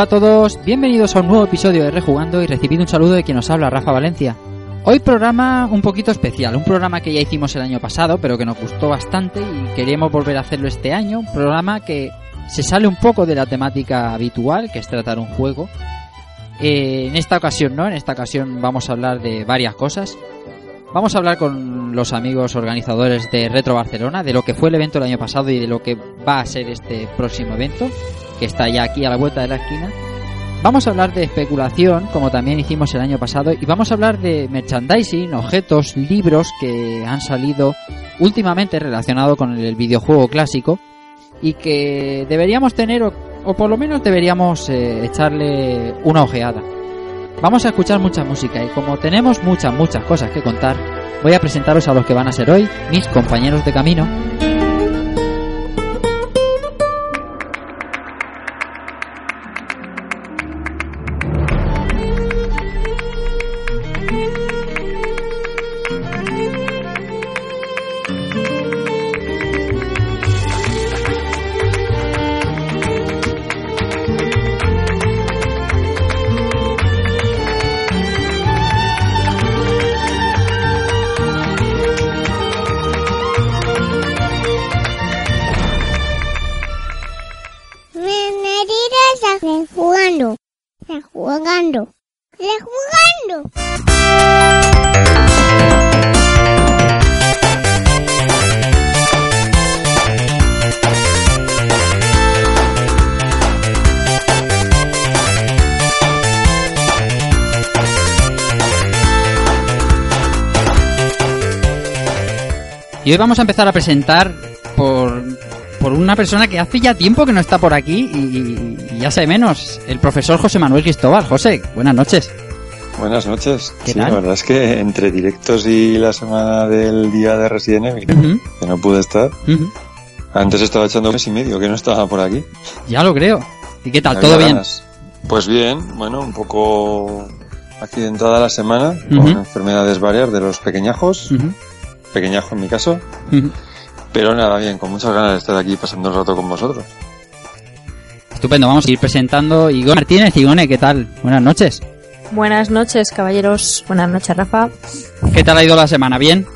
Hola a todos, bienvenidos a un nuevo episodio de Rejugando y recibido un saludo de quien nos habla, Rafa Valencia. Hoy programa un poquito especial, un programa que ya hicimos el año pasado, pero que nos gustó bastante y queríamos volver a hacerlo este año, un programa que se sale un poco de la temática habitual, que es tratar un juego. Eh, en esta ocasión no, en esta ocasión vamos a hablar de varias cosas. Vamos a hablar con los amigos organizadores de Retro Barcelona, de lo que fue el evento el año pasado y de lo que va a ser este próximo evento que está ya aquí a la vuelta de la esquina. Vamos a hablar de especulación, como también hicimos el año pasado, y vamos a hablar de merchandising, objetos, libros que han salido últimamente relacionados con el videojuego clásico y que deberíamos tener, o, o por lo menos deberíamos eh, echarle una ojeada. Vamos a escuchar mucha música y como tenemos muchas, muchas cosas que contar, voy a presentaros a los que van a ser hoy mis compañeros de camino. Y hoy vamos a empezar a presentar por, por una persona que hace ya tiempo que no está por aquí y, y ya sé menos, el profesor José Manuel Cristóbal. José, buenas noches. Buenas noches. ¿Qué sí, tal? la verdad es que entre directos y la semana del día de Resident Evil, Ujú, que no pude estar, ujú. antes estaba echando un mes y medio que no estaba por aquí. Ya lo creo. ¿Y qué tal? ¿Todo bien? ganas. Pues bien, bueno, un poco accidentada la semana, con Ujú. enfermedades varias de los pequeñajos, pequeñajo en mi caso, pero nada, bien, con muchas ganas de estar aquí pasando el rato con vosotros. Estupendo, vamos a ir presentando. Igor Martínez, Igone, ¿qué tal? Buenas noches. Buenas noches, caballeros. Buenas noches, Rafa. ¿Qué tal ha ido la semana? ¿Bien?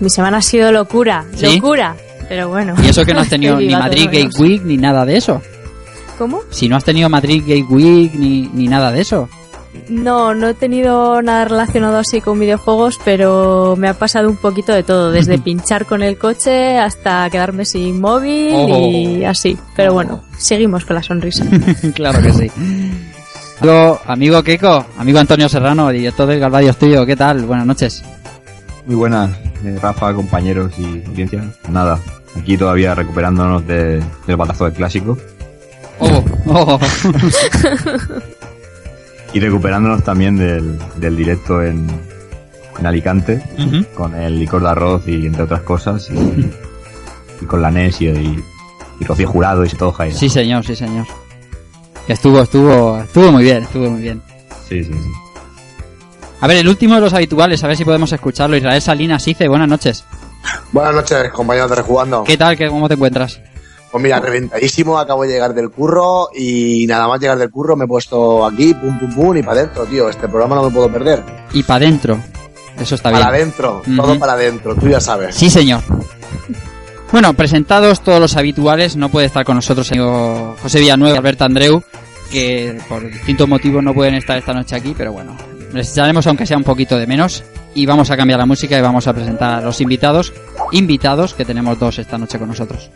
Mi semana ha sido locura, ¿Sí? locura. Pero bueno. Y eso que no has tenido ni Madrid menos. Week ni nada de eso. ¿Cómo? Si no has tenido Madrid Gay Week ni, ni nada de eso. No, no he tenido nada relacionado así con videojuegos, pero me ha pasado un poquito de todo, desde pinchar con el coche hasta quedarme sin móvil y Oh. así. Pero bueno, seguimos con la sonrisa. claro que sí. Amigo, amigo Keiko, amigo Antonio Serrano, director del Galvadio Studio, ¿qué tal? Buenas noches. Muy buenas, eh, Rafa, compañeros y audiencia. Nada, aquí todavía recuperándonos de- del batazo del clásico Oh, oh. y recuperándonos también del, del directo en, en Alicante con el licor de arroz y entre otras cosas y, y con la NES y, y, y Rocío Jurado y todo Jaira. Sí, señor, sí, señor. Que estuvo, estuvo, estuvo muy bien, estuvo muy bien. sí, sí. sí. A ver, el último de los habituales, a ver si podemos escucharlo. Israel Salinas Ice, buenas noches. Buenas noches, compañeros de Rejugando. ¿Qué tal? ¿Qué, ¿Cómo te encuentras? Pues mira, reventadísimo, acabo de llegar del curro y nada más llegar del curro me he puesto aquí, pum pum pum y para adentro, tío. Este programa no me puedo perder. Y para adentro. Eso está para bien. adentro, Ujú. todo para adentro, tú ya sabes. Sí, señor. Bueno, presentados todos los habituales, no puede estar con nosotros el amigo José Villanueva y Alberto Andreu, que por distintos motivos no pueden estar esta noche aquí, pero bueno, les echaremos aunque sea un poquito de menos. Y vamos a cambiar la música y vamos a presentar a los invitados, invitados, que tenemos dos esta noche con nosotros.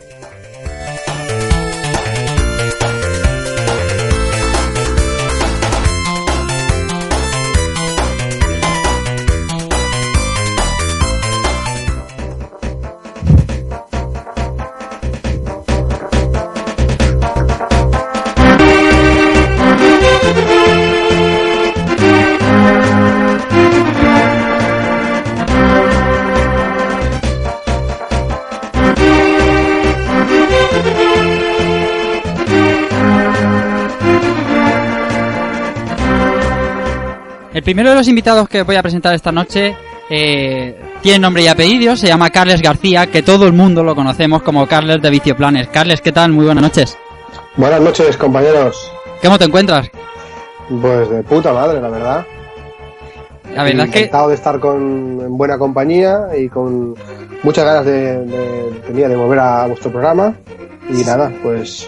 Primero de los invitados que voy a presentar esta noche eh, tiene nombre y apellido, se llama Carles García, que todo el mundo lo conocemos como Carles de Vicio Planes. Carles, ¿qué tal? Muy buenas noches. Buenas noches, compañeros. ¿Cómo te encuentras? Pues de puta madre, la verdad. La verdad es que Encantado de estar con, en buena compañía y con muchas ganas de, de- tenía de volver a vuestro programa. Y nada, pues,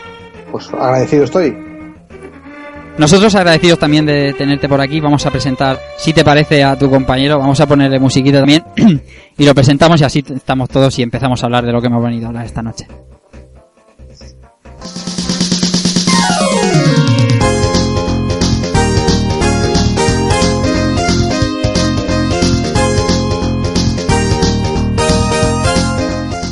pues agradecido estoy. Nosotros agradecidos también de tenerte por aquí. Vamos a presentar, si te parece, a tu compañero. Vamos a ponerle musiquita también. y lo presentamos y así estamos todos y empezamos a hablar de lo que hemos venido a hablar esta noche.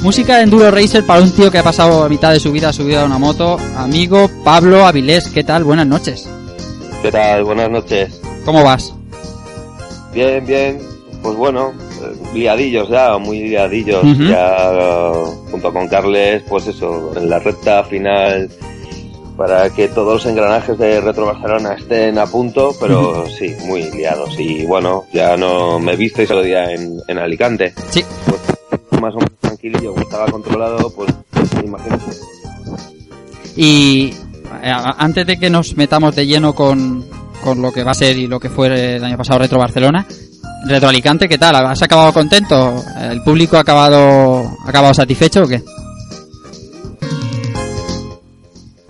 Música de Enduro Racer para un tío que ha pasado mitad de su vida subido a una moto. Amigo Pablo Avilés, ¿qué tal? Buenas noches. ¿Qué tal? Buenas noches. ¿Cómo vas? Bien, bien. Pues bueno, liadillos ya, muy liadillos. Ya junto con Carles, pues eso, en la recta final para que todos los engranajes de Retro Barcelona estén a punto, pero sí, muy liados. Y bueno, ya no me visteis el día en, en Alicante. Sí. Pues más o menos tranquilillo, estaba controlado, pues imagino. Y antes de que nos metamos de lleno con, con lo que va a ser y lo que fue el año pasado Retro Barcelona, Retro Alicante, ¿qué tal? ¿Has acabado contento? ¿El público ha acabado, ha acabado satisfecho o qué?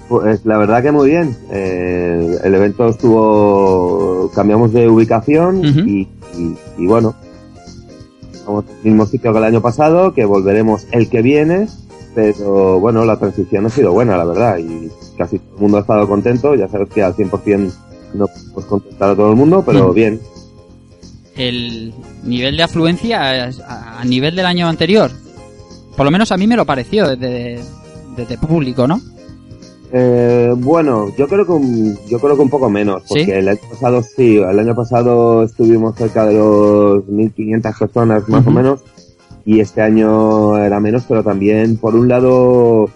Pues la verdad que muy bien. Eh, el evento estuvo. Cambiamos de ubicación y, y- y bueno, estamos en el mismo sitio que el año pasado, que volveremos el que viene, pero bueno, la transición ha sido buena, la verdad, y casi todo el mundo ha estado contento. Ya sabes que al 100% no podemos contentar a todo el mundo, pero Mm. bien. El nivel de afluencia a, a nivel del año anterior. Por lo menos a mí me lo pareció desde, desde público, ¿no? Eh, bueno, yo creo que un, yo creo que un poco menos, porque ¿Sí? el año pasado sí, el año pasado estuvimos cerca de los 1500 personas más o menos, y este año era menos, pero también por un lado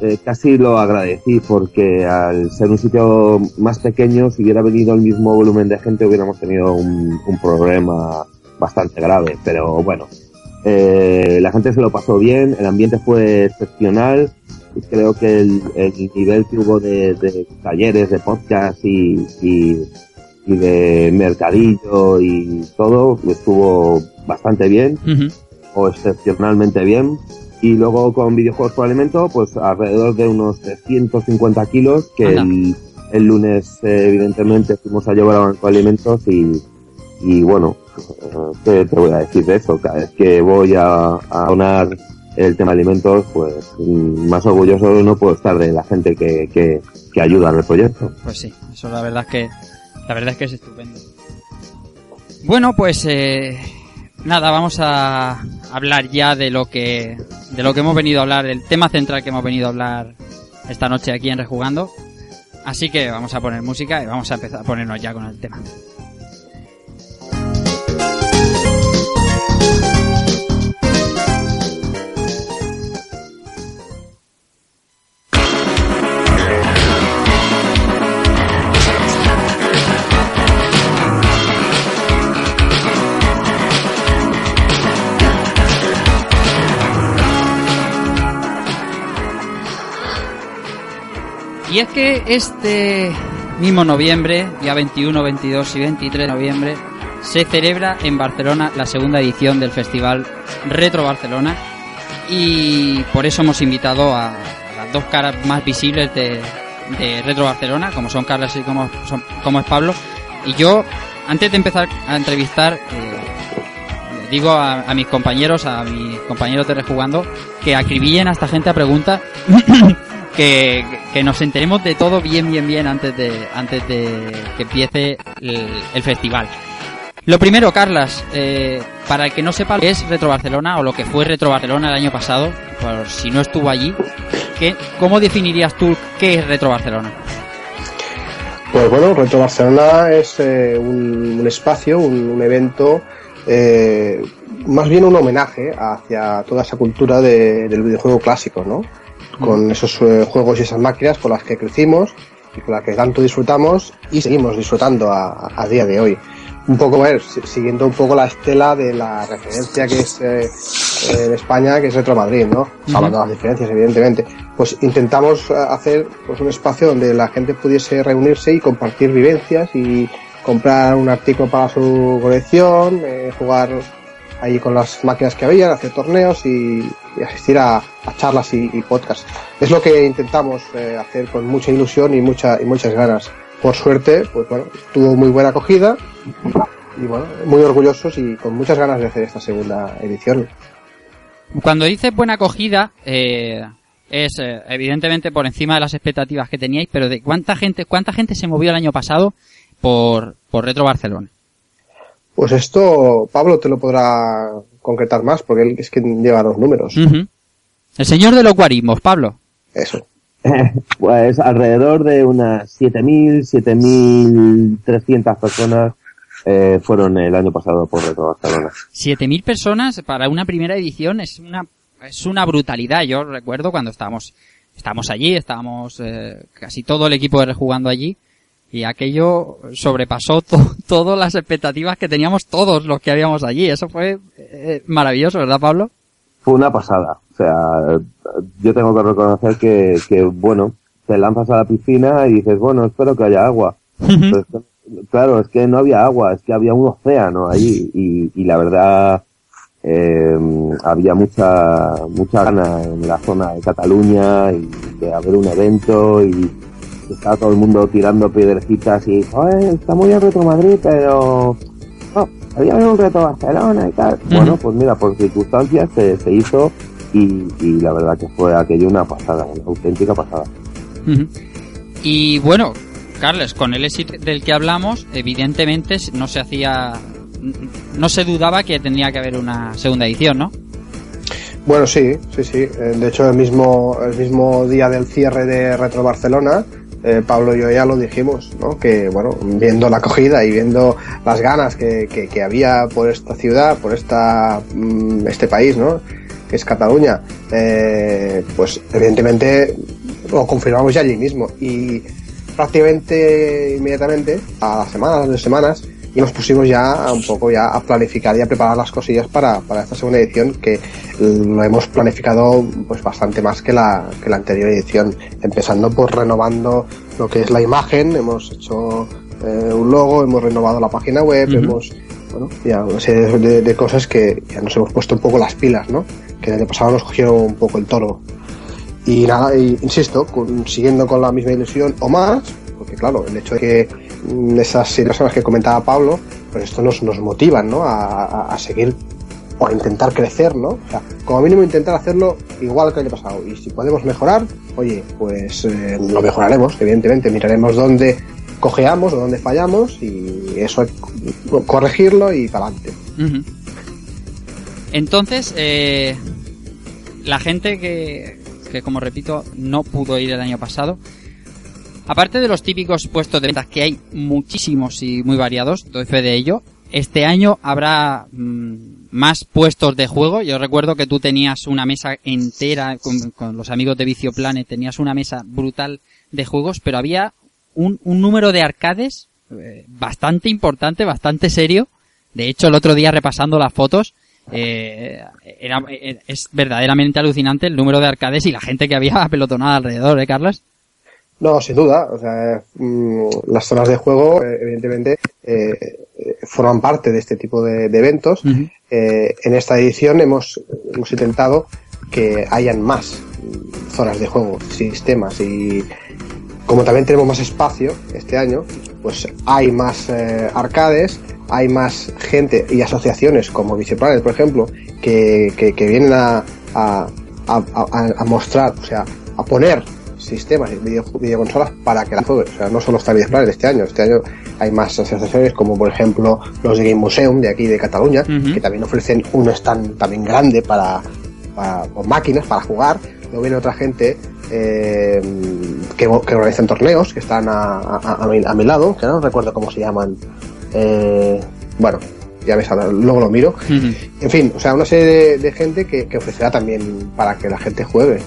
eh, casi lo agradecí, porque al ser un sitio más pequeño, si hubiera venido el mismo volumen de gente, hubiéramos tenido un, problema bastante grave, pero bueno, eh, la gente se lo pasó bien, el ambiente fue excepcional, y creo que el, el nivel que hubo de, talleres, de podcast y, y, de mercadillo y todo estuvo bastante bien. O excepcionalmente bien. Y luego con videojuegos por alimento, pues alrededor de unos 350 kilos que el, el lunes eh, evidentemente fuimos a llevar a Banco de Alimentos y, y bueno, eh, ¿qué te voy a decir de eso? Cada vez que voy a, a donar el tema alimentos, pues mm, más orgulloso no puedo estar de la gente que, que, que ayuda en el proyecto. Pues sí, eso la verdad es que la verdad es que es estupendo. Bueno, pues eh, nada, vamos a hablar ya de lo que de lo que hemos venido a hablar, el tema central que hemos venido a hablar esta noche aquí en Rejugando. Así que vamos a poner música y vamos a empezar a ponernos ya con el tema. Y es que este mismo noviembre, día 21, 22 y 23 de noviembre, se celebra en Barcelona la segunda edición del festival Retro Barcelona y por eso hemos invitado a las dos caras más visibles de, Retro Barcelona, como son Carlos y como, es Pablo. Y yo, antes de empezar a entrevistar, eh, digo a, a mis compañeros, a mis compañeros de Rejugando, que acribillen a esta gente a preguntas que, nos enteremos de todo bien, bien, bien antes de, antes de que empiece el, festival. Lo primero, Carlas, eh, para el que no sepa lo que es Retro Barcelona o lo que fue Retro Barcelona el año pasado, por si no estuvo allí, ¿qué, ¿cómo definirías tú qué es Retro Barcelona? Pues bueno, Retro Barcelona es eh, un, un espacio, un, un evento, eh, más bien un homenaje hacia toda esa cultura de- del videojuego clásico, ¿no? Con esos eh, juegos y esas máquinas con las que crecimos y con las que tanto disfrutamos y seguimos disfrutando a, a día de hoy. un poco, a ver, si- siguiendo un poco la estela de la referencia que es eh, eh, en España, que es Retro Madrid, ¿no? Hablando de las diferencias, evidentemente. Pues intentamos eh, hacer pues, un espacio donde la gente pudiese reunirse y compartir vivencias y comprar un artículo para su colección, eh, jugar ahí con las máquinas que había, hacer torneos y, asistir a, charlas y, y podcasts. Es lo que intentamos eh, hacer con mucha ilusión y, mucha, y muchas ganas. Por suerte, pues bueno, tuvo muy buena acogida y bueno, muy orgullosos y con muchas ganas de hacer esta segunda edición. Cuando dices buena acogida, eh, es eh, evidentemente por encima de las expectativas que teníais, pero de cuánta gente, cuánta gente se movió el año pasado por, por Retro Barcelona. Pues esto Pablo te lo podrá concretar más porque él es quien lleva los números. El señor de los guarismos, Pablo. Eso. Pues alrededor de unas 7.000, 7.300 personas eh, fueron el año pasado por Retro Barcelona. 7.000 personas para una primera edición es una, es una brutalidad. Yo recuerdo cuando estábamos, estábamos allí, estábamos eh, casi todo el equipo de Rejugando allí y aquello sobrepasó to- todas las expectativas que teníamos todos los que habíamos allí. Eso fue eh, maravilloso, ¿verdad, Pablo? Fue una pasada. O sea, yo tengo que reconocer que, que, bueno, te lanzas a la piscina y dices, bueno, espero que haya agua. Pero es que- claro, es que no había agua, es que había un océano allí y, y la verdad eh, había mucha mucha gana en la zona de Cataluña y de haber un evento y estaba todo el mundo tirando piedrecitas y "Joder, está muy bien Retro Madrid, pero no, había un reto Barcelona y tal. Bueno, pues mira, por circunstancias se, se hizo y, y la verdad que fue aquello una pasada, una auténtica pasada. Y bueno, Carles, con el éxito del que hablamos, evidentemente no se hacía, no se dudaba que tendría que haber una segunda edición, ¿no? Bueno, sí, sí, sí. Eh, De hecho, el mismo, el mismo día del cierre de Retro Barcelona, eh, Pablo y yo ya lo dijimos, ¿no? Que, bueno, viendo la acogida y viendo las ganas que, que, que había por esta ciudad, por esta, mm, este país, ¿no? Que es Cataluña, eh, pues evidentemente lo confirmamos ya allí mismo. Y prácticamente inmediatamente, a las semanas, dos semanas, y nos pusimos ya a un poco ya a planificar y a preparar las cosillas para, para esta segunda edición que lo hemos planificado pues bastante más que la, que la anterior edición empezando por renovando lo que es la imagen. Hemos hecho eh, un logo hemos renovado la página web Ujú. hemos bueno ya una serie de, cosas que ya nos hemos puesto un poco las pilas no que el año pasado nos cogieron un poco el toro. Y nada, y, insisto, con- siguiendo con la misma ilusión o más, porque claro, el hecho de que mm, esas situaciones que comentaba Pablo, pues esto nos, nos motivan, ¿no? A, a- a seguir o a intentar crecer, ¿no? O sea, como mínimo intentar hacerlo igual que el año pasado. Y si podemos mejorar, oye, pues eh, lo mejoraremos, evidentemente. Miraremos dónde cojeamos o dónde fallamos y eso hay corregirlo y para adelante. Entonces, eh, la gente que, que, como repito, no pudo ir el año pasado, aparte de los típicos puestos de ventas que hay muchísimos y muy variados, doy fe de ello, este año habrá mm, más puestos de juego. Yo recuerdo que tú tenías una mesa entera con, los amigos de Vicio Planet, tenías una mesa brutal de juegos, pero había un, un número de arcades eh, bastante importante, bastante serio. De hecho, el otro día repasando las fotos, eh, era, eh, es verdaderamente alucinante el número de arcades y la gente que había apelotonada alrededor, ¿eh, Carlos? No, sin duda. O sea, mm, las zonas de juego, evidentemente, eh, forman parte de este tipo de, de eventos. Eh, en esta edición hemos, hemos intentado que hayan más zonas de juego, sistemas y como también tenemos más espacio este año, pues hay más eh, arcades, hay más gente y asociaciones como Viceplanet, por ejemplo, que, que, que vienen a, a, a- a mostrar, o sea, a poner sistemas y video, videoconsolas para que la jueguen. O sea, no solo está Viceplanet este año, este año hay más asociaciones como por ejemplo los de Game Museum de aquí de Cataluña, que también ofrecen un stand también grande para, para con máquinas para jugar. Luego viene otra gente eh, que, que organizan torneos, que están a, a- a mi, a mi lado, que no recuerdo cómo se llaman. Eh, bueno, ya ves, luego lo miro. En fin, o sea, una serie de, de gente que, que ofrecerá también para que la gente juegue.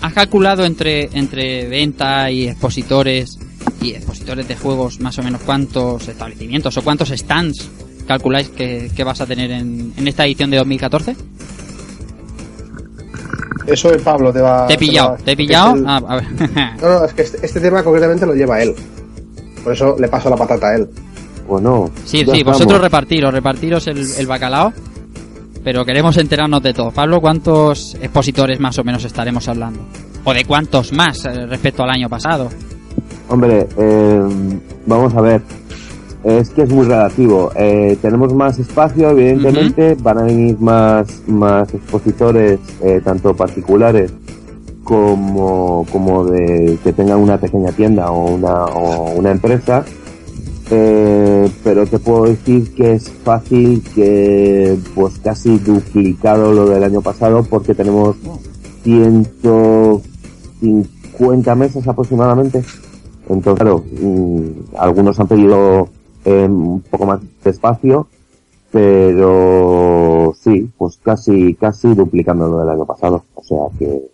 ¿Has calculado entre, entre venta y expositores y expositores de juegos, más o menos cuántos establecimientos o cuántos stands calculáis que, que vas a tener en, en esta edición de 2014? Eso Pablo te va Te he pillado, va- te he pillado. es el- Ah, a ver. No, no, es que este, este tema concretamente lo lleva él. Por eso le paso la patata a él. Bueno, Sí, sí, estamos. vosotros repartiros, repartiros el, el bacalao. Pero queremos enterarnos de todo. Pablo, ¿cuántos expositores más o menos estaremos hablando? ¿O de cuántos más eh, respecto al año pasado? Hombre, eh, vamos a ver. Es que es muy relativo. Eh, tenemos más espacio, evidentemente. Van a venir más, más expositores, eh, tanto particulares como, como de que tengan una pequeña tienda o una, o una empresa. Eh, pero te puedo decir que es fácil que pues casi duplicado lo del año pasado porque tenemos 150 mesas aproximadamente. Entonces, claro, mm, algunos han pedido eh, un poco más de espacio, pero sí, pues casi, casi duplicando lo del año pasado. O sea que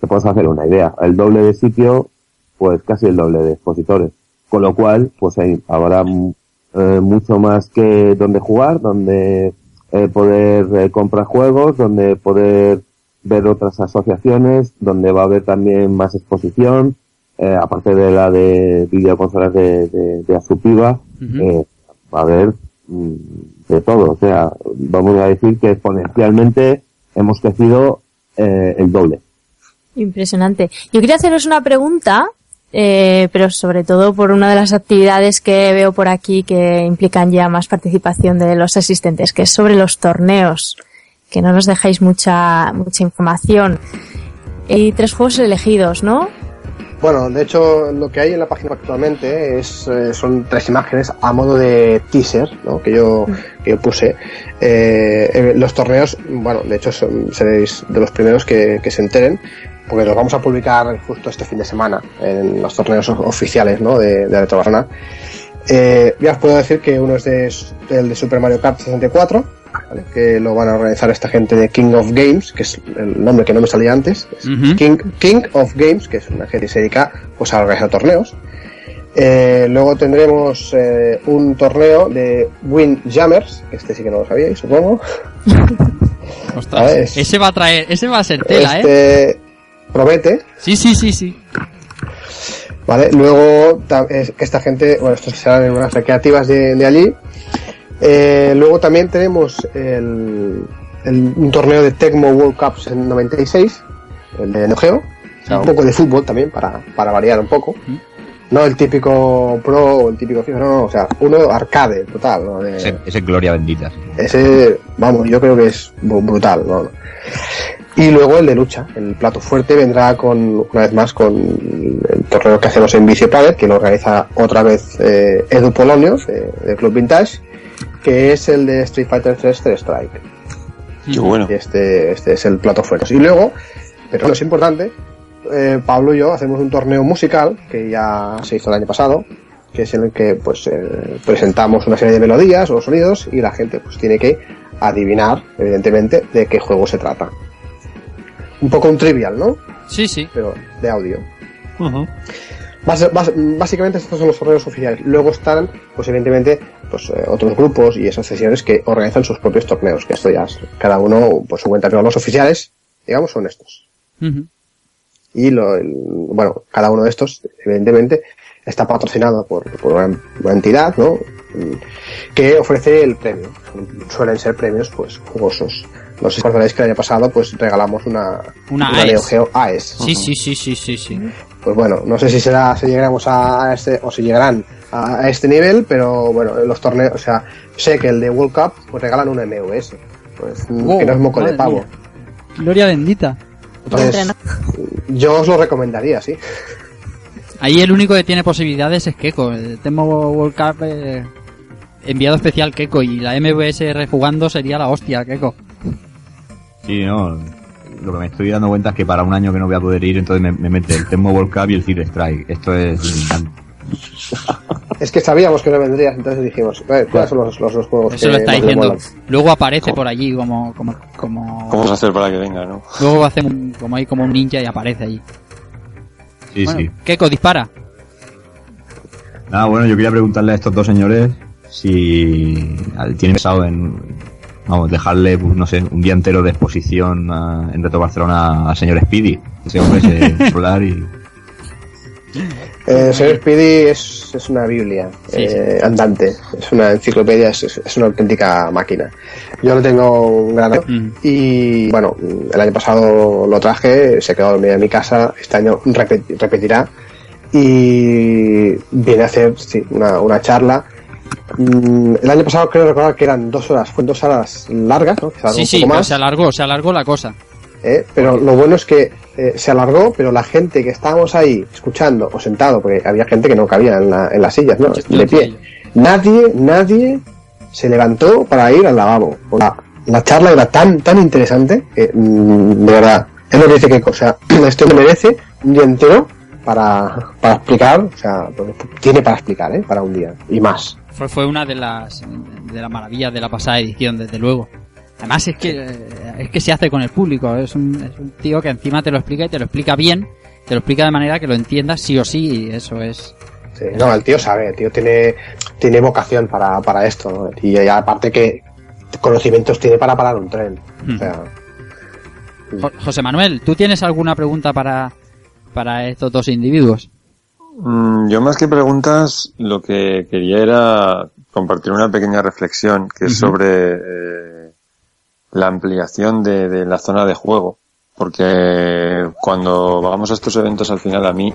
te puedes hacer una idea. El doble de sitio, pues casi el doble de expositores. Con lo cual, pues hay, habrá eh, mucho más que donde jugar, donde eh, poder eh, comprar juegos, donde poder ver otras asociaciones, donde va a haber también más exposición, eh, aparte de la de videoconsolas de, de, de Asupiva, eh, va a haber mm, de todo. O sea, vamos a decir que exponencialmente hemos crecido eh, el doble. Impresionante. Yo quería haceros una pregunta, eh, pero sobre todo por una de las actividades que veo por aquí que implican ya más participación de los asistentes, que es sobre los torneos, que no nos dejáis mucha, mucha información. Hay tres juegos elegidos, ¿no? Bueno, de hecho, lo que hay en la página actualmente es, eh, son tres imágenes a modo de teaser, ¿no? Que yo, que yo puse. Eh, eh, los torneos, bueno, de hecho, son, seréis de los primeros que se enteren, porque los vamos a publicar justo este fin de semana en los torneos oficiales, ¿no? De, de Retro Barcelona. Eh, ya os puedo decir que uno es de, el de Super Mario Kart 64, ¿vale? que lo van a organizar esta gente de King of Games, que es el nombre que no me salía antes. King, King of Games, que es una gente que se dedica pues, a organizar torneos. Eh, luego tendremos eh, un torneo de Windjammers, que este sí que no lo sabíais, supongo. Ostras, A ver, es- ese va a traer, ese va a ser tela, ¿eh? Promete, Sí, sí, sí, sí. ¿vale? Luego, es esta gente, bueno, estos serán en unas recreativas de, de allí. Eh, luego también tenemos el, el- un torneo de Tecmo World Cups en 96, el de Neo Geo. O sea, un poco de fútbol también, para, para variar un poco. No el típico pro o el típico FIFA, no, no, o sea, uno arcade, total, ¿no? De- Ese, ese gloria bendita. ese, vamos, yo creo que es brutal, ¿no? Y luego el de lucha, el plato fuerte vendrá con, una vez más, con el torneo que hacemos en Vicio Planet, que lo organiza otra vez eh, Edu Polonio, de, de Club Vintage, que es el de Street Fighter 3 3 Strike. Qué bueno. Y este, este es el plato fuerte. Y luego, pero no es importante, eh, Pablo y yo hacemos un torneo musical que ya se hizo el año pasado, que es en el que pues eh, presentamos una serie de melodías o sonidos y la gente pues tiene que adivinar, evidentemente, de qué juego se trata. Un poco un trivial, ¿no? Sí, sí. Pero de audio. Básicamente estos son los torneos oficiales. Luego están, pues evidentemente, pues eh, otros grupos y asociaciones que organizan sus propios torneos, que esto ya es cada uno por su cuenta, pero los oficiales, digamos, son estos. Y lo, el- bueno, cada uno de estos, evidentemente, está patrocinado por, por una, una entidad, ¿no? Mm, Que ofrece el premio. Suelen ser premios, pues, jugosos. No sé si recordaréis que el año pasado, pues, regalamos una, Una Neo AES. Geo AES. Sí, sí, sí, sí, sí, sí. Pues bueno, no sé si será, si llegaremos a este, o si llegarán a, a este nivel, pero bueno, en los torneos, o sea, sé que el de World Cup, pues regalan un MUS. Pues, mm, Wow, que no es moco de pavo. mía. Gloria bendita. Entonces, yo os lo recomendaría, sí. Ahí el único que tiene posibilidades es Keiko. El Temo World Cup eh, enviado especial Keiko y la MVS rejugando sería la hostia, Keiko. Sí, no. Lo que me estoy dando cuenta es que para un año que no voy a poder ir, entonces me, me mete el Tecmo World Cup y el Cid Strike. Esto es. Es que sabíamos que no vendrías, entonces dijimos, "Eh, ¿cuáles son los, los dos juegos Eso que lo está diciendo. molan?". Luego aparece por allí como como como ¿Cómo vas a hacer para que venga, no? luego hace un- como ahí como un ninja y aparece allí. Sí, Bueno, sí. Keiko dispara. Nada, bueno, yo quería preguntarle a estos dos señores si tienen pensado en vamos, dejarle, pues, no sé, un día entero de exposición a- en Reto Barcelona al señor Speedy. Ese hombre se solar y... Eh, señor Speedy es, es una biblia Sí, eh, andante, es una enciclopedia, es, es- una auténtica máquina. Yo lo tengo un gran Mm. y bueno, el año pasado lo traje, se quedó en mi casa, este año repet- repetirá y viene a hacer sí, una, una charla. Mm, El año pasado creo recordar que eran dos horas, fueron dos horas largas, ¿no? Que Sí, sí, más. se alargó, se alargó la cosa. ¿eh? pero lo bueno es que eh, se alargó, pero la gente que estábamos ahí escuchando o sentado, porque había gente que no cabía en, la- en las sillas, ¿no? De pie. Nadie, nadie se levantó para ir al lavabo. La, la charla era tan, tan interesante que, mm, de verdad, es lo que dice que, o sea, esto me merece un día entero para, para explicar, o sea, tiene para explicar, ¿eh? Para un día y más. Fue, fue una de las, de las maravillas de la pasada edición, desde luego. Además es que, es que se hace con el público, es un, es un tío que encima te lo explica y te lo explica bien, te lo explica de manera que lo entiendas sí o sí, y eso es... Sí, no, el tío sabe, el tío tiene, tiene vocación para, para esto, ¿no? Y aparte que conocimientos tiene para parar un tren. Hmm. O sea, Jo- José Manuel, ¿tú tienes alguna pregunta para, para estos dos individuos? Mm, Yo más que preguntas, lo que quería era compartir una pequeña reflexión que es sobre eh, la ampliación de, de la zona de juego. Porque cuando vamos a estos eventos al final a mí,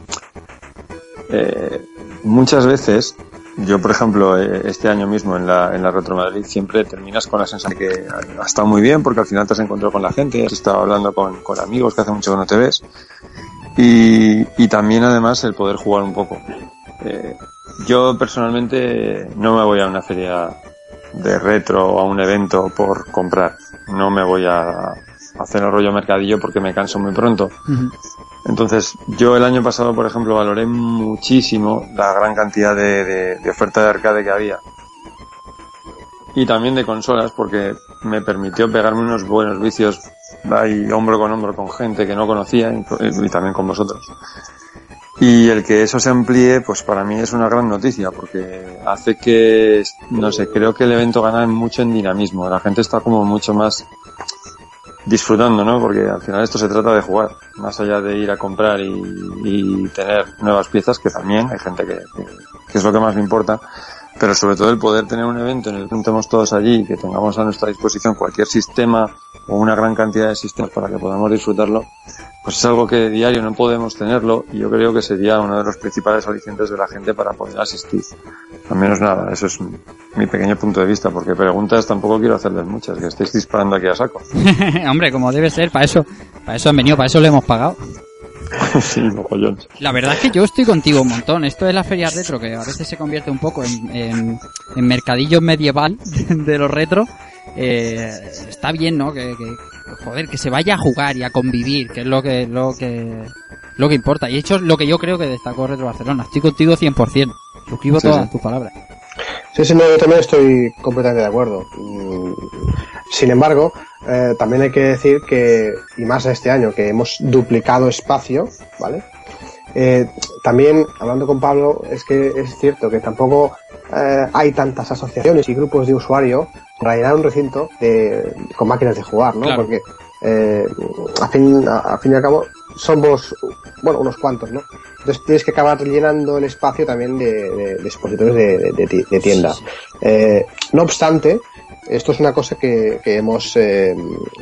eh, muchas veces, yo por ejemplo eh, este año mismo en la, en la Retro Madrid siempre terminas con la sensación de que ha estado muy bien porque al final te has encontrado con la gente, has estado hablando con, con amigos que hace mucho que no te ves y, y también además el poder jugar un poco. Eh, yo personalmente no me voy a una feria de retro o a un evento por comprar. No me voy a hacer el rollo mercadillo porque me canso muy pronto. Entonces, yo el año pasado, por ejemplo, valoré muchísimo la gran cantidad de, de- de oferta de arcade que había. Y también de consolas, porque me permitió pegarme unos buenos vicios ahí hombro con hombro con gente que no conocía y, también con vosotros. Y el que eso se amplíe, pues para mí es una gran noticia, porque hace que, no sé, creo que el evento gana mucho en dinamismo. La gente está como mucho más disfrutando, ¿no? Porque al final esto se trata de jugar, más allá de ir a comprar y, tener nuevas piezas, que también hay gente que, que, que es lo que más me importa, pero sobre todo el poder tener un evento en el que estemos todos allí, que tengamos a nuestra disposición cualquier sistema o una gran cantidad de sistemas para que podamos disfrutarlo, pues es algo que de diario no podemos tenerlo y yo creo que sería uno de los principales alicientes de la gente para poder asistir. Al menos nada, eso es mi pequeño punto de vista, porque preguntas tampoco quiero hacerles muchas, que estéis disparando aquí a saco. Hombre, como debe ser, para eso, para eso han venido, para eso le hemos pagado. sí, mogollón. La verdad es que yo estoy contigo un montón. Esto de la feria retro, que a veces se convierte un poco en, en, en mercadillo medieval de los retro, eh, está bien, ¿no? Que, que, joder, que se vaya a jugar y a convivir, que es lo que, lo que, lo que importa. Y hecho es lo que yo creo que destacó Retro Barcelona. Estoy contigo 100%. Suscribo Sí, todas sí. tus palabras. Sí, sí, no, yo también estoy completamente de acuerdo. Sin embargo, eh, también hay que decir que, y más este año, que hemos duplicado espacio, ¿vale? Eh, también, hablando con Pablo, es que es cierto que tampoco eh, hay tantas asociaciones y grupos de usuarios para llenar un recinto de, con máquinas de jugar, ¿no? Claro. Porque, a, fin, a, a fin y al cabo, somos, bueno, unos cuantos, ¿no? Entonces tienes que acabar llenando el espacio también de, de- de expositores de, de- tienda. Eh, no obstante, esto es una cosa que, que hemos eh,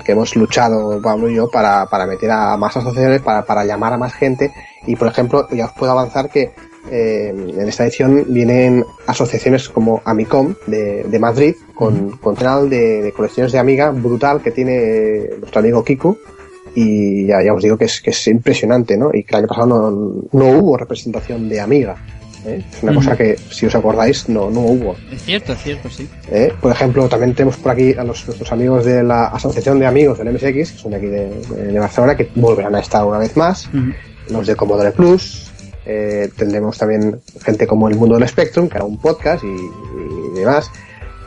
que hemos luchado Pablo y yo para, para meter a más asociaciones, para, para llamar a más gente y por ejemplo ya os puedo avanzar que eh, en esta edición vienen asociaciones como Amicom de, de Madrid con, con canal de, de colecciones de Amiga brutal que tiene nuestro amigo Kiku y ya, ya os digo que es, que es impresionante, ¿no? Y que el año pasado no, no hubo representación de Amiga. ¿Eh? Es una cosa que, si os acordáis, no, no hubo. Es cierto, es cierto, sí. ¿eh? Por ejemplo, también tenemos por aquí a los, nuestros amigos de la Asociación de Amigos del MSX, que son de aquí de, Barcelona, que volverán a estar una vez más. Los de Commodore Plus. eh, tendremos también gente como El Mundo del Spectrum, que hará un podcast y, y demás.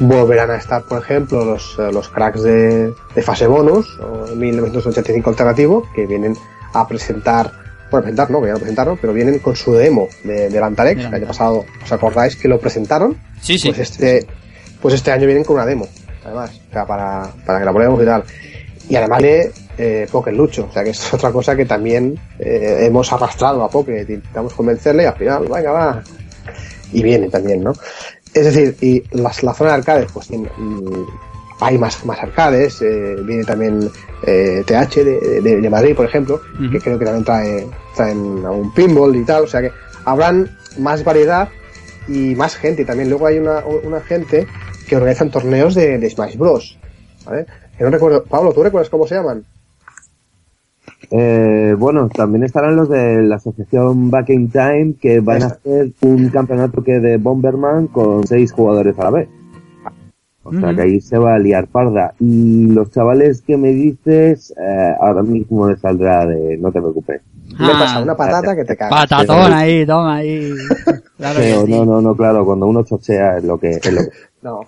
Volverán a estar, por ejemplo, los, los cracks de, de fase bonus, o 1985 alternativo, que vienen a presentar bueno, presentar no, que ya lo presentaron, pero vienen con su demo de, de el año pasado, ¿os acordáis que lo presentaron? Sí, sí. Pues este, pues este año vienen con una demo, además, o sea, para, para que la ponemos y tal. Y además de eh, Poker Lucho, o sea que es otra cosa que también eh, hemos arrastrado a Poker, intentamos convencerle y al final, venga, va. Y viene también, ¿no? Es decir, y las, la zona de arcades, pues tiene, mm, hay más, más arcades, eh, viene también eh, TH de, de- de Madrid, por ejemplo, que creo que también trae, traen un pinball y tal, o sea que habrán más variedad y más gente también. Luego hay una, una gente que organizan torneos de, de Smash Bros. ¿vale? Que no recuerdo, Pablo, ¿tú recuerdas cómo se llaman? Eh, bueno, también estarán los de la asociación Back in Time que van a hacer un campeonato que de Bomberman con seis jugadores a la vez. O sea que ahí se va a liar parda. Y los chavales que me dices, eh, ahora mismo les saldrá de, no te preocupes. Le Ah, pasa una patata que te cagas. Patatón ahí, toma ahí. Claro que Pero sí. no, no, no, claro, cuando uno chochea es lo que, es lo que No,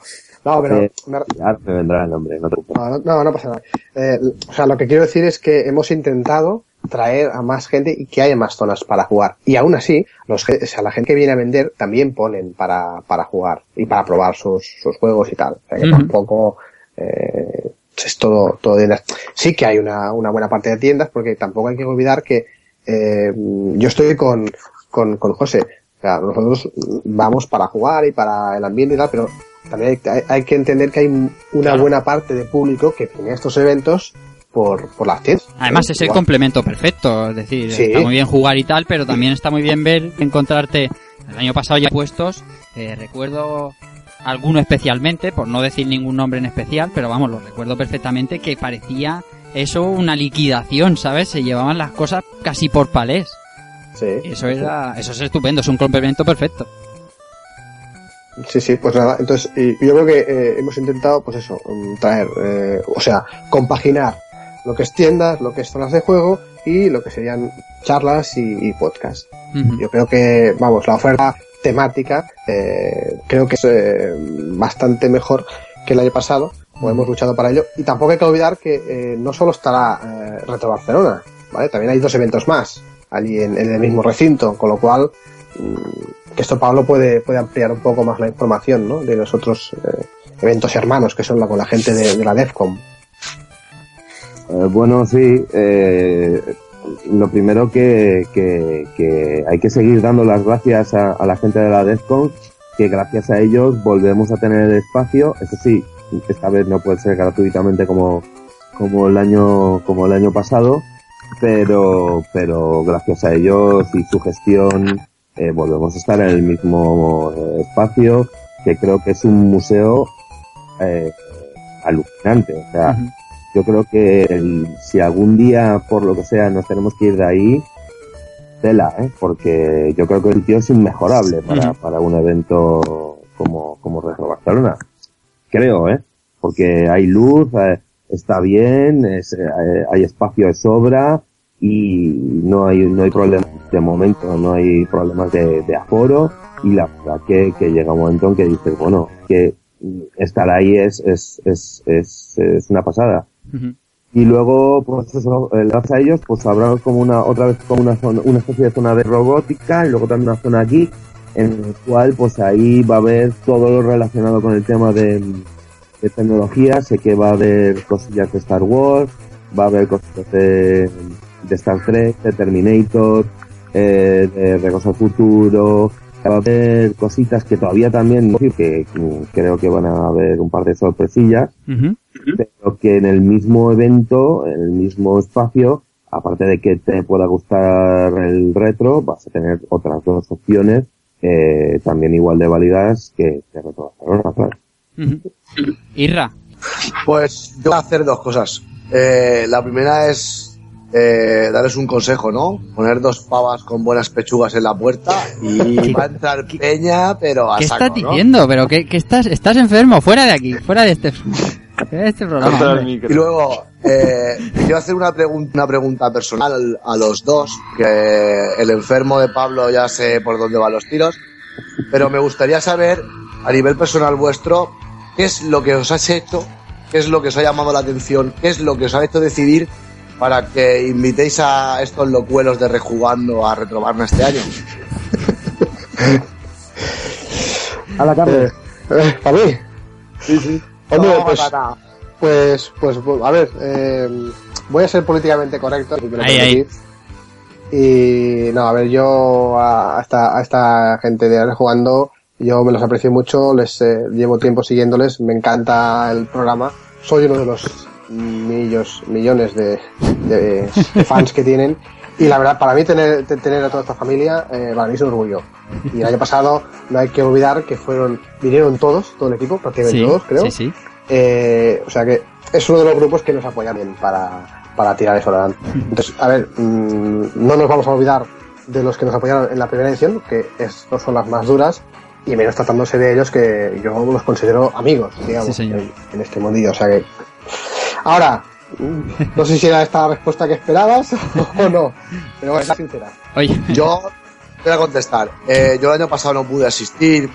no, pero Eh, me- ahora me vendrá el nombre, no te preocupes. no, no, no pasa nada. Eh, o sea, lo que quiero decir es que hemos intentado traer a más gente y que haya más zonas para jugar. Y aún así, los, o sea, la gente que viene a vender también ponen para, para jugar y para probar sus, sus juegos y tal. O sea, que tampoco eh, es todo, todo las- Sí que hay una, una buena parte de tiendas porque tampoco hay que olvidar que eh, yo estoy con, con, con José. O sea, nosotros vamos para jugar y para el ambiente y tal, pero también hay, hay- hay que entender que hay una buena parte de público que viene a estos eventos por, por las tiendas. Además es el Igual. complemento perfecto, es decir, Sí. está muy bien jugar y tal, pero también está muy bien ver, encontrarte, el año pasado ya puestos, eh, recuerdo alguno especialmente, por no decir ningún nombre en especial, pero vamos, lo recuerdo perfectamente que parecía eso una liquidación, ¿sabes? Se llevaban las cosas casi por palés. Sí. Eso era, eso es estupendo, es un complemento perfecto. Sí, sí, pues nada, entonces yo creo que eh, hemos intentado, pues eso, mm, traer, eh, o sea, compaginar lo que es tiendas, lo que es zonas de juego y lo que serían charlas y, y podcasts. Yo creo que, vamos, la oferta temática eh, creo que es eh, bastante mejor que el año pasado, o hemos luchado para ello. Y tampoco hay que olvidar que eh, no solo estará eh, Retro Barcelona, ¿vale? También hay dos eventos más allí en, en el mismo recinto, con lo cual mm, que esto Pablo puede, puede ampliar un poco más la información, ¿no? De los otros eventos hermanos que son la, con la gente de, de la DEFCOM. Eh, bueno, sí. eh, lo primero que, que, que hay que seguir dando las gracias a, la gente de la DEFCON, que gracias a ellos volvemos a tener espacio. Eso sí, esta vez no puede ser gratuitamente como, como el año, como el año pasado, pero, pero gracias a ellos y su gestión eh, volvemos a estar en el mismo espacio, que creo que es un museo eh, alucinante. O sea. Yo creo que el- si algún día, por lo que sea, nos tenemos que ir de ahí, tela, ¿eh? porque yo creo que el sitio es inmejorable para, para un evento como, como Retro Barcelona. Creo, ¿eh? Porque hay luz, eh, está bien, es, eh, hay espacio de sobra y no hay, no hay problemas de momento, no hay problemas de, de aforo y la verdad que, que llega un momento en que dices, bueno, que estar ahí es, es, es, es, es una pasada. Y luego, pues eso, eh, gracias a ellos, pues habrá como una, otra vez como una zona, una especie de zona de robótica y luego también una zona geek, en el cual pues ahí va a haber todo lo relacionado con el tema de, de tecnología, sé que va a haber cosillas de Star Wars, va a haber cosillas de, de Star Trek, de Terminator, eh, de Regreso al Futuro, va a haber cositas que todavía también, que creo que van a haber un par de sorpresillas, Ujú. pero que en el mismo evento, en el mismo espacio, aparte de que te pueda gustar el retro, vas a tener otras dos opciones eh, también igual de válidas que, que Retro Barcelona, claro. Ujú. Irra. Pues yo voy a hacer dos cosas. Eh, la primera es eh, darles un consejo, ¿no? Poner dos pavas con buenas pechugas en la puerta y va a entrar peña, pero a ¿Qué saco, estás ¿no? diciendo? ¿Pero qué, qué estás? ¿Estás enfermo? Fuera de aquí, fuera de este, fuera de este programa. Y luego, eh, quiero hacer una, pregun- una pregunta personal a los dos, que el enfermo de Pablo ya sé por dónde van los tiros, pero me gustaría saber, a nivel personal vuestro, qué es lo que os has hecho, qué es lo que os ha llamado la atención, qué es lo que os ha hecho decidir para que invitéis a estos locuelos de rejugando a retrobarme este año. A la Eh, eh, ¿Para mí? Sí, sí. Hombre, No, pues, pues, pues, a ver, eh, voy a ser políticamente correcto. si me lo Ahí, ahí. Y no, a ver, yo a a esta, a esta gente de jugando, yo me los aprecio mucho, les eh, llevo tiempo siguiéndoles, me encanta el programa, soy uno de los millos, millones de, de- de fans que tienen. Y la verdad, para mí tener, te- tener a toda esta familia, eh, para mí es un orgullo. Y el año pasado no hay que olvidar que fueron, vinieron todos, todo el equipo, prácticamente Sí, todos, creo. sí, sí. Eh, o sea que es uno de los grupos que nos apoyan bien para, para tirar eso adelante. Entonces, a ver, mm, no nos vamos a olvidar de los que nos apoyaron en la primera edición, que estos son las más duras, y menos tratándose de ellos que yo los considero amigos, digamos, Sí, en este mundillo. O sea que. Ahora, no sé si era esta la respuesta que esperabas o no, pero bueno, es la sincera. Oye, Yo voy a contestar. Eh, yo el año pasado no pude asistir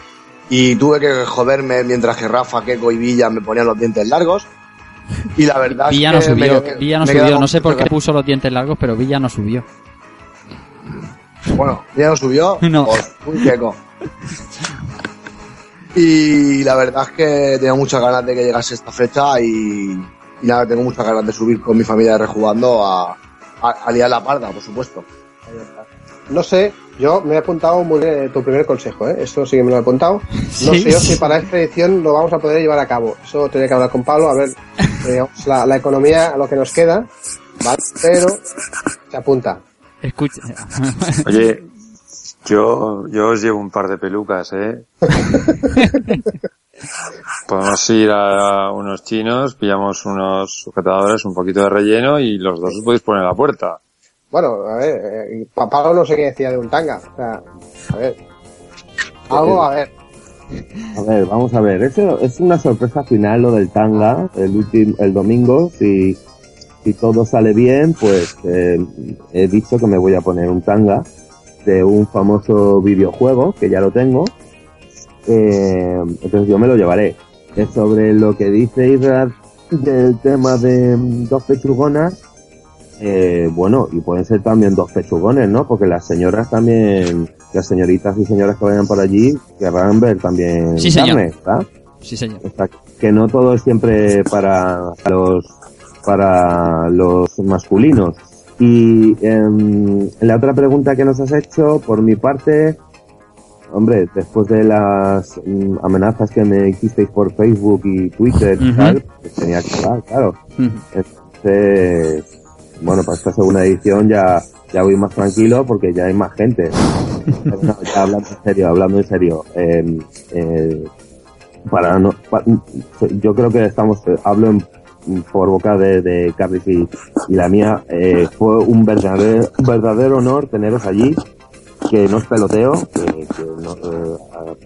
y tuve que joderme mientras que Rafa, Keco y Villa me ponían los dientes largos. Y la verdad Villa es no que subió, me- Villa no subió, no sé por qué puso los dientes largos, pero Villa no subió. Bueno, Villa no subió. No. Pues, muy Keco. Y la verdad es que tenía muchas ganas de que llegase esta fecha y, y nada, tengo muchas ganas de subir con mi familia rejugando a, a, a liar la parda, por supuesto. No sé, yo me he apuntado muy bien tu primer consejo, ¿eh? Eso sí que me lo he apuntado. No Sí. sé yo si para esta edición lo vamos a poder llevar a cabo. Eso tenía que hablar con Pablo, a ver eh, digamos, la, la economía, lo que nos queda, ¿vale? Pero se apunta. Escucha. Oye, yo, yo os llevo un par de pelucas, ¿eh? Podemos ir a unos chinos, pillamos unos sujetadores, un poquito de relleno y los dos os podéis poner a la puerta. Bueno, a ver, eh, Pablo no sé qué decía de un tanga. O sea, a ver. Algo, a ver. A ver, vamos a ver. Eso es una sorpresa final lo del tanga el último, el domingo. Si, si todo sale bien, pues eh, he dicho que me voy a poner un tanga de un famoso videojuego que ya lo tengo. Eh, entonces yo me lo llevaré. Es sobre lo que dice Isra del tema de mm, dos pechugonas. Eh, bueno, y pueden ser también dos pechugones, ¿no? Porque las señoras también, las señoritas y señoras que vayan por allí querrán ver también Sí, carne, ¿verdad? Sí, señor. O sea, que no todo es siempre para los para los masculinos. Y em, la otra pregunta que nos has hecho, por mi parte, hombre, después de las mm, amenazas que me hicisteis por Facebook y Twitter y Ujú. tal, pues tenía que hablar, claro. Entonces, bueno, para esta segunda edición ya, ya voy más tranquilo porque ya hay más gente. Pero no, ya hablando en serio, hablando en serio. eh, eh, para no, yo creo que estamos, eh, hablo en- por boca de, de Carlos y, y la mía, eh, fue un verdadero, un verdadero honor teneros allí, que no es peloteo, que, que, no, eh,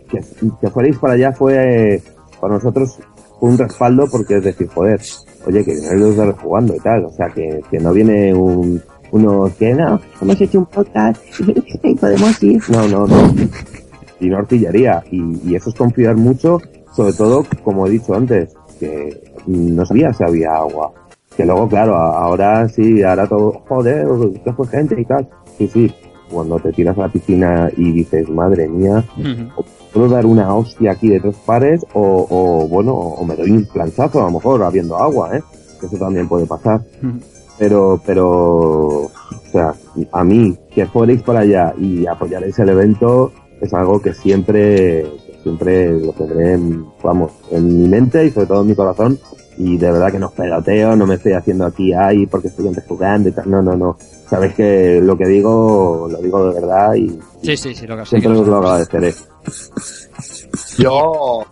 que, que fuerais para allá fue, eh, para nosotros un respaldo porque es decir, joder, oye, que vienen los de jugando y tal, o sea, que, que no viene un, uno que no, hemos hecho un podcast y podemos ir. No, no, no. Y no artillería. Y, y eso es confiar mucho, sobre todo, como he dicho antes, que no sabía si había agua. Que luego, claro, ahora sí, ahora todo, joder, que fue gente y tal. Sí, sí. Cuando te tiras a la piscina y dices, madre mía, o puedo dar una hostia aquí de tres pares o, o bueno, o me doy un planchazo a lo mejor habiendo agua, ¿eh? Que eso también puede pasar. Pero, pero, o sea, a mí, que fuerais para allá y apoyaréis el evento, es algo que siempre, siempre lo tendré, en, vamos, en mi mente y sobre todo en mi corazón. Y de verdad que no os peloteo, no me estoy haciendo aquí ahí porque estoy antes jugando y tal. No, no, no. Sabéis que lo que digo, lo digo de verdad y Sí, sí, sí, lo que siempre os lo agradeceré. Yo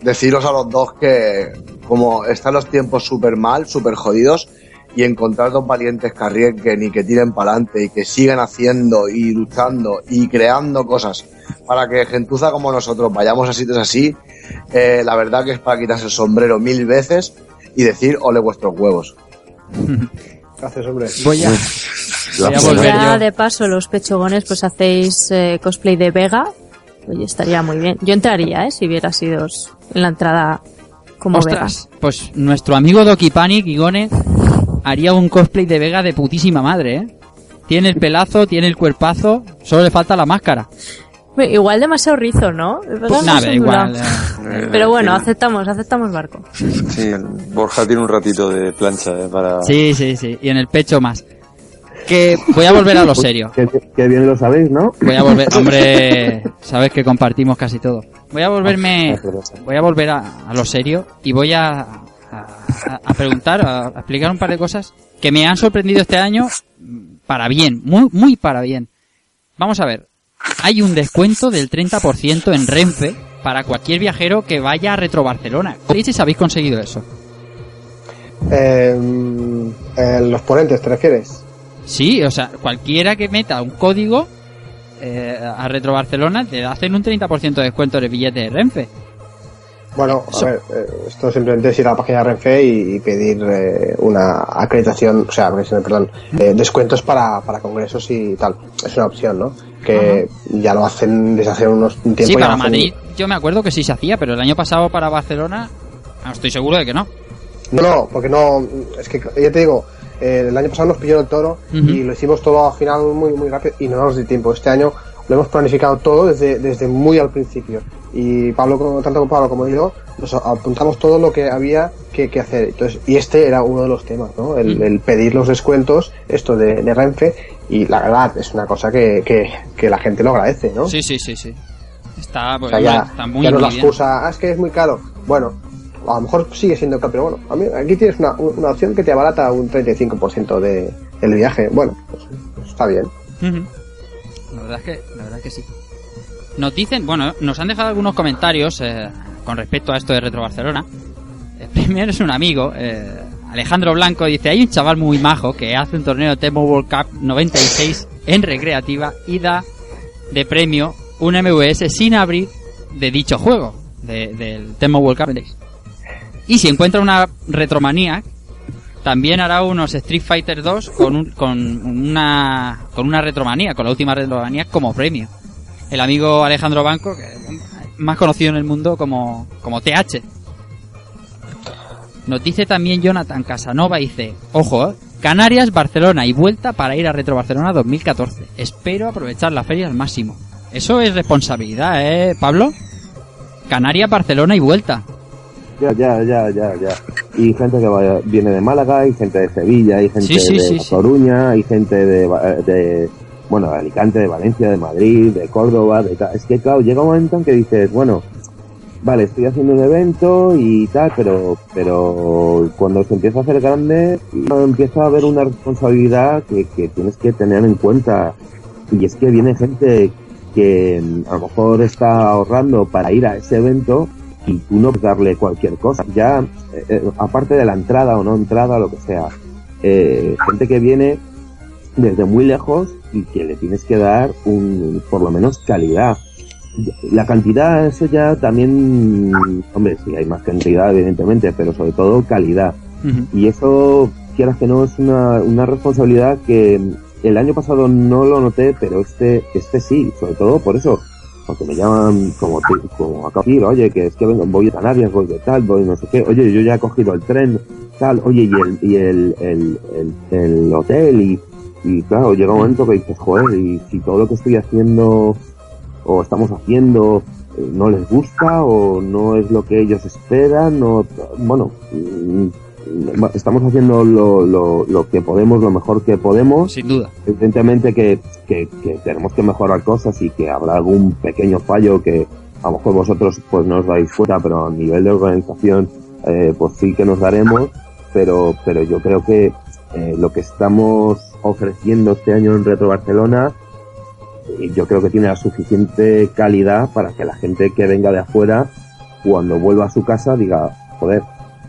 deciros a los dos que como están los tiempos súper mal, súper jodidos, y encontrar dos valientes que arriesguen y que tiren para adelante y que sigan haciendo y luchando y creando cosas para que gentuza como nosotros vayamos a sitios así, eh, la verdad que es para quitarse el sombrero mil veces y decir ole vuestros huevos. Gracias, hombre. Voy a, Si volver ya yo. de paso los pechogones pues hacéis eh, cosplay de Vega, oye, estaría muy bien. Yo entraría, ¿eh? Si hubiera sido en la entrada como Ostras, pues nuestro amigo Doki Panic, Igone, haría un cosplay de Vega de putísima madre, ¿eh? Tiene el pelazo, tiene el cuerpazo, solo le falta la máscara. Igual demasiado rizo, ¿no? Pues nada, da igual. eh. Pero bueno, aceptamos, aceptamos barco. Sí, Borja tiene un ratito de plancha eh, para... Sí, sí, sí. Y en el pecho más. Que voy a volver a lo serio. Que, que bien lo sabéis, ¿no? Voy a volver, hombre, sabes que compartimos casi todo. Voy a volverme, voy a volver a, a lo serio y voy a, a, a preguntar, a, a explicar un par de cosas que me han sorprendido este año para bien, muy, muy para bien. Vamos a ver, hay un descuento del 30% en Renfe para cualquier viajero que vaya a Retro Barcelona. ¿Sabéis si habéis conseguido eso? Eh, eh, los ponentes, ¿te refieres? Sí, o sea, cualquiera que meta un código eh, a Retro Barcelona te hacen un 30% de descuento en el billete de Renfe. Bueno, a So- ver, eh, esto simplemente es ir a la página de Renfe y, y pedir eh, una acreditación, o sea, perdón, eh, descuentos para, para congresos y tal. Es una opción, ¿no? Que ya lo hacen desde hace unos un tiempo. Sí, para hacen- Madrid yo me acuerdo que sí se hacía, pero el año pasado para Barcelona no estoy seguro de que no. No, no, porque no, es que ya te digo, eh, el año pasado nos pilló el toro Ujú. y lo hicimos todo al final muy, muy rápido y no nos dio tiempo. Este año lo hemos planificado todo desde, desde muy al principio. Y Pablo, tanto Pablo como yo, nos apuntamos todo lo que había que, que hacer. Entonces, y este era uno de los temas, ¿no? El, el pedir los descuentos, esto de, de Renfe, y la verdad es una cosa que, que, que la gente lo agradece, ¿no? Sí, sí, sí, sí. Está, O pues, sea, ya, está muy, ya no la bien. excusa, "Ah, es que es muy caro. Bueno, a lo mejor sigue siendo caro, pero bueno, a mí- aquí tienes una, una opción que te abarata un 35% de, del viaje. Bueno, pues, pues está bien. La verdad es que, la verdad es que sí. Nos dicen, bueno, nos han dejado algunos comentarios eh, con respecto a esto de Retro Barcelona. El primero es un amigo, eh, Alejandro Blanco, dice, hay un chaval muy majo que hace un torneo de Temo World Cup 96 en recreativa y da de premio un MVS sin abrir de dicho juego, de- del Temo World Cup 96. Y si encuentra una Retromanía, también hará unos Street Fighter 2 con, un- con una con una retromanía, con la última retromanía como premio. El amigo Alejandro Banco, que es más conocido en el mundo como, como TH. Nos dice también Jonathan Casanova, dice, ojo, eh, Canarias, Barcelona y vuelta para ir a Retro Barcelona 2014. Espero aprovechar la feria al máximo. Eso es responsabilidad, ¿eh, Pablo? Canarias, Barcelona y vuelta. Ya, ya, ya, ya, ya. Y gente que vaya- viene de Málaga, hay gente de Sevilla, hay gente Sí, sí, de sí. Coruña, hay gente de, Va- de, bueno, de Alicante, de Valencia, de Madrid, de Córdoba, de tal. Es que, claro, llega un momento en que dices, bueno, vale, estoy haciendo un evento y tal, pero, pero cuando se empieza a hacer grande, empieza a haber una responsabilidad que, que tienes que tener en cuenta. Y es que viene gente que a lo mejor está ahorrando para ir a ese evento y tú no puedes darle cualquier cosa. Ya, eh, eh, aparte de la entrada o no entrada, lo que sea, eh, gente que viene desde muy lejos y que le tienes que dar un, por lo menos calidad. La cantidad, eso ya también, hombre, sí hay más cantidad, evidentemente, pero sobre todo calidad. Y eso, quieras que no, es una, una responsabilidad que el año pasado no lo noté, pero este, este sí, sobre todo por eso. Porque me llaman como, como acá aquí, oye, que es que vengo, voy a Canarias, voy de tal, voy no sé qué, oye, yo ya he cogido el tren, tal, oye, y el, y el, el, el, el hotel, y, y claro, llega un momento que dices, joder, y si todo lo que estoy haciendo o estamos haciendo eh, no les gusta o no es lo que ellos esperan o bueno mm, estamos haciendo lo, lo, lo que podemos lo mejor que podemos. Sin duda. Evidentemente que, que, que tenemos que mejorar cosas y que habrá algún pequeño fallo que a lo mejor vosotros pues no os dais cuenta pero a nivel de organización eh, pues sí que nos daremos. Pero pero yo creo que eh, lo que estamos ofreciendo este año en Retro Barcelona y yo creo que tiene la suficiente calidad para que la gente que venga de afuera, cuando vuelva a su casa, diga, joder,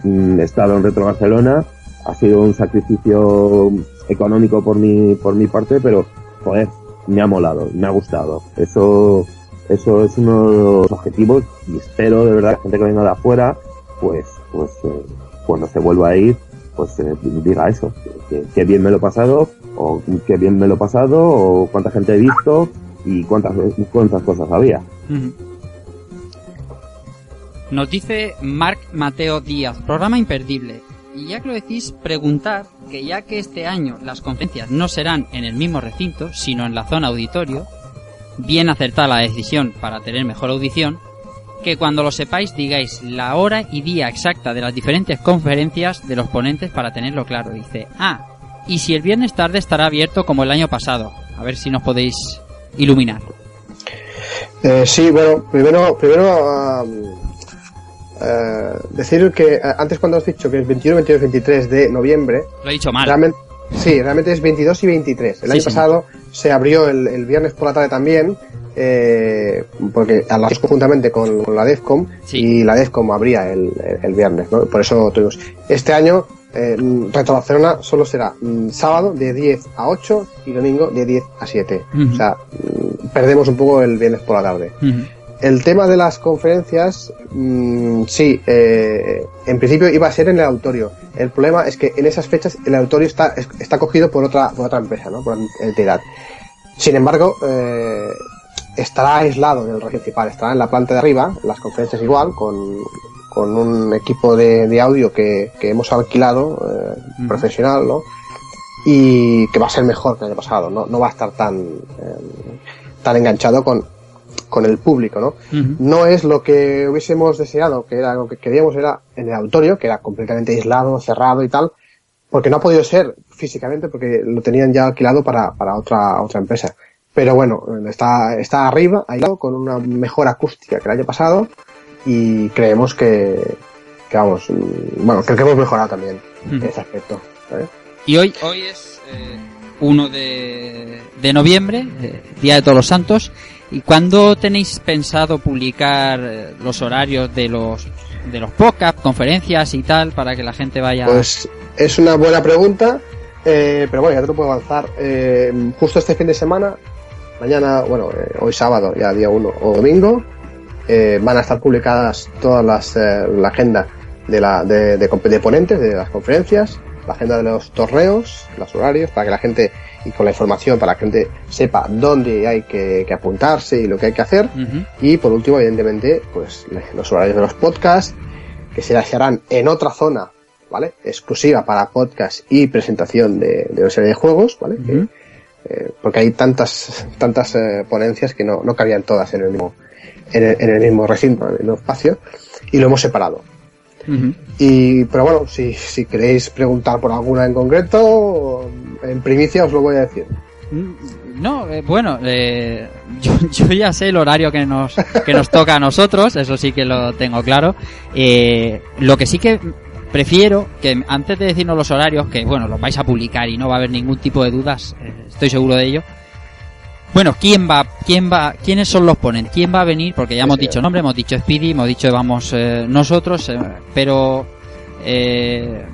he estado en Retro Barcelona, ha sido un sacrificio económico por mi, por mi parte, pero, joder, me ha molado, me ha gustado. Eso, eso es uno de los objetivos y espero de verdad que gente que venga de afuera, pues, pues, eh, cuando se vuelva a ir, pues eh, diga eso, que, que- que bien me lo he pasado, o qué bien me lo he pasado, o cuánta gente he visto, y cuántas, cuántas cosas había. Nos dice Marc Mateo Díaz, programa imperdible. y ya que lo decís, preguntar que ya que este año las conferencias no serán en el mismo recinto, sino en la zona auditorio, bien acertada la decisión para tener mejor audición, que cuando lo sepáis digáis la hora y día exacta de las diferentes conferencias de los ponentes para tenerlo claro. Dice, ah, y si el viernes tarde estará abierto como el año pasado. A ver si nos podéis iluminar. Eh, sí, bueno, primero, primero eh, decir que eh, antes cuando has dicho que es 21, 22, 23 de noviembre. Lo he dicho mal. Realmente, sí, realmente es 22 y 23. El Sí, año sí. pasado se abrió el, el viernes por la tarde también. eh, porque a las conjuntamente con, con la DEFCOM y la DEFCOM abría el, el- viernes, ¿no? Por eso tuvimos. Este año, eh, Retro Barcelona solo será mm, sábado de 10 a 8 y domingo de 10 a 7. Ujú. O sea, mm, perdemos un poco el viernes por la tarde. El tema de las conferencias, mm, sí, eh, en principio iba a ser en el auditorio. El problema es que en esas fechas el auditorio está, es- está cogido por otra, por otra empresa, ¿no? Por entidad. Sin embargo, eh, estará aislado del principal, estará en la planta de arriba, las conferencias igual, con, con un equipo de, de audio que, que hemos alquilado, eh, profesional, ¿no? Y que va a ser mejor que el año pasado, no, no va a estar tan, eh, tan enganchado con, con el público, ¿no? No es lo que hubiésemos deseado, que era lo que queríamos era en el auditorio, que era completamente aislado, cerrado y tal, porque no ha podido ser físicamente, porque lo tenían ya alquilado para, para otra, otra empresa. Pero bueno, está, está arriba, aislado, con una mejor acústica que el año pasado, y creemos que, que vamos, mm, bueno, creo que hemos mejorado también Ujú. en ese aspecto. ¿eh? Y hoy, hoy es eh, 1 de, de noviembre, eh, Día de Todos los Santos. ¿Y cuándo tenéis pensado publicar eh, los horarios de los de los podcasts, conferencias y tal, para que la gente vaya... Pues es una buena pregunta, eh, pero bueno, ya te lo puedo avanzar. Eh, justo este fin de semana, mañana, bueno, eh, hoy sábado, ya día 1 o domingo, eh, van a estar publicadas todas las, eh, la agenda de, la, de, de, de ponentes de las conferencias, la agenda de los torneos, los horarios, para que la gente, y con la información, para que la gente sepa dónde hay que, que apuntarse y lo que hay que hacer. Y por último, evidentemente, pues los horarios de los podcasts, que se harán en otra zona, ¿vale? Exclusiva para podcast y presentación de, de una serie de juegos, ¿vale? Eh, porque hay tantas, tantas eh, ponencias que no, no cabían todas en el mismo, en el, en el mismo recinto, en el mismo espacio, y lo hemos separado. Y, pero bueno, si, si queréis preguntar por alguna en concreto, en primicia os lo voy a decir. No, eh, bueno, eh, yo, yo ya sé el horario que nos, que nos toca a nosotros, eso sí que lo tengo claro. Eh, lo que sí que prefiero que antes de decirnos los horarios, que bueno, los vais a publicar y no va a haber ningún tipo de dudas, eh, estoy seguro de ello. Bueno, ¿quién va, quién va, quiénes son los ponentes? ¿Quién va a venir? Porque ya hemos Sí, sí. dicho nombre, hemos dicho Speedy, hemos dicho vamos eh, nosotros, eh, pero eh,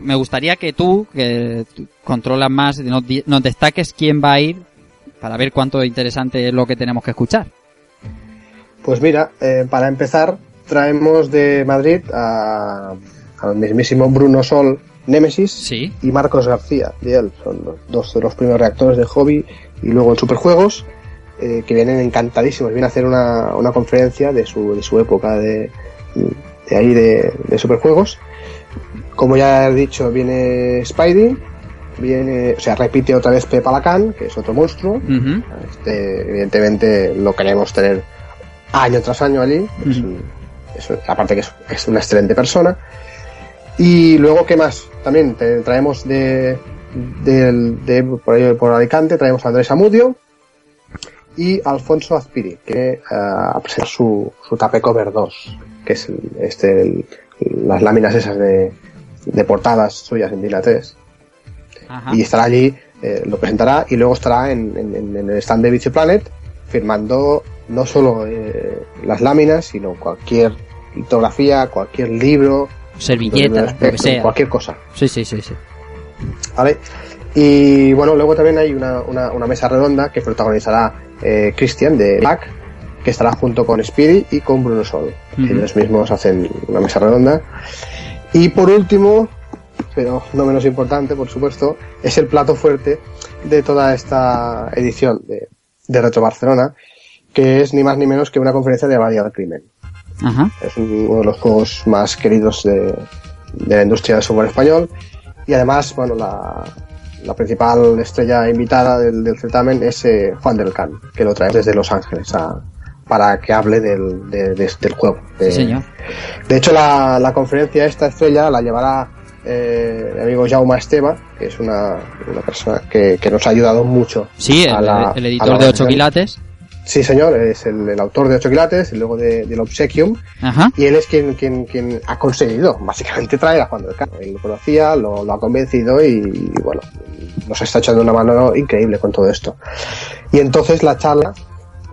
me gustaría que tú, que tú controlas más, nos, nos destaques quién va a ir para ver cuánto interesante es lo que tenemos que escuchar. Pues mira, eh, para empezar, traemos de Madrid a, al mismísimo Bruno Sol Nemesis y Marcos García. Son los dos de los primeros reactores de hobby y luego en Superjuegos, eh, que vienen encantadísimos. Vienen a hacer una, una conferencia de su, de su época de, de ahí de, de Superjuegos. Como ya he dicho, viene Spidey, viene, o sea, repite otra vez Pepa Lacan, que es otro monstruo. Este, evidentemente lo queremos tener año tras año allí. Es aparte que es, es una excelente persona. Y luego, ¿qué más? También te traemos de, del- de, por, ahí, por Alicante, traemos a Andrés Amudio y Alfonso Azpiri, que ah, a presentar su, su Tape Cover 2, que es el- este, el- las láminas esas de, de portadas suyas en Dila 3 y estará allí, eh, lo presentará y luego estará en, en- el stand de Vicio Planet firmando no solo eh, las láminas, sino cualquier litografía, cualquier libro, Servilleta, del lo que sea. cualquier cosa. Sí, sí, sí, sí. ¿Vale? Y bueno, luego también hay una, una, una mesa redonda que protagonizará eh, Christian de Black, que estará junto con Speedy y con Bruno Sol. Ujú. Ellos mismos hacen una mesa redonda. Y por último, pero no menos importante, por supuesto, es el plato fuerte de toda esta edición de, de Retro Barcelona, que es ni más ni menos que una conferencia de Abadía del Crimen. Ajá. Es un- uno de los juegos más queridos de, de la industria del software español. Y además, bueno, la, la principal estrella invitada del, del certamen es eh, Juan del Can, que lo trae desde Los Ángeles a- para que hable del, de- de- del juego. De, Sí, señor. de hecho, la, la conferencia esta estrella la llevará eh, mi amigo Jaume Esteba, que es una, una persona que, que nos ha ayudado mucho. Sí, el, la- editor de 8 organización. quilates. Sí, señor, es el, el autor de 8 quilates y luego de, del Obsequium. Ajá. Y él es quien, quien, quien ha conseguido, básicamente, traer a Juan del Cano. Él lo conocía, lo, lo ha convencido y, y, bueno, nos está echando una mano increíble con todo esto. Y entonces la charla,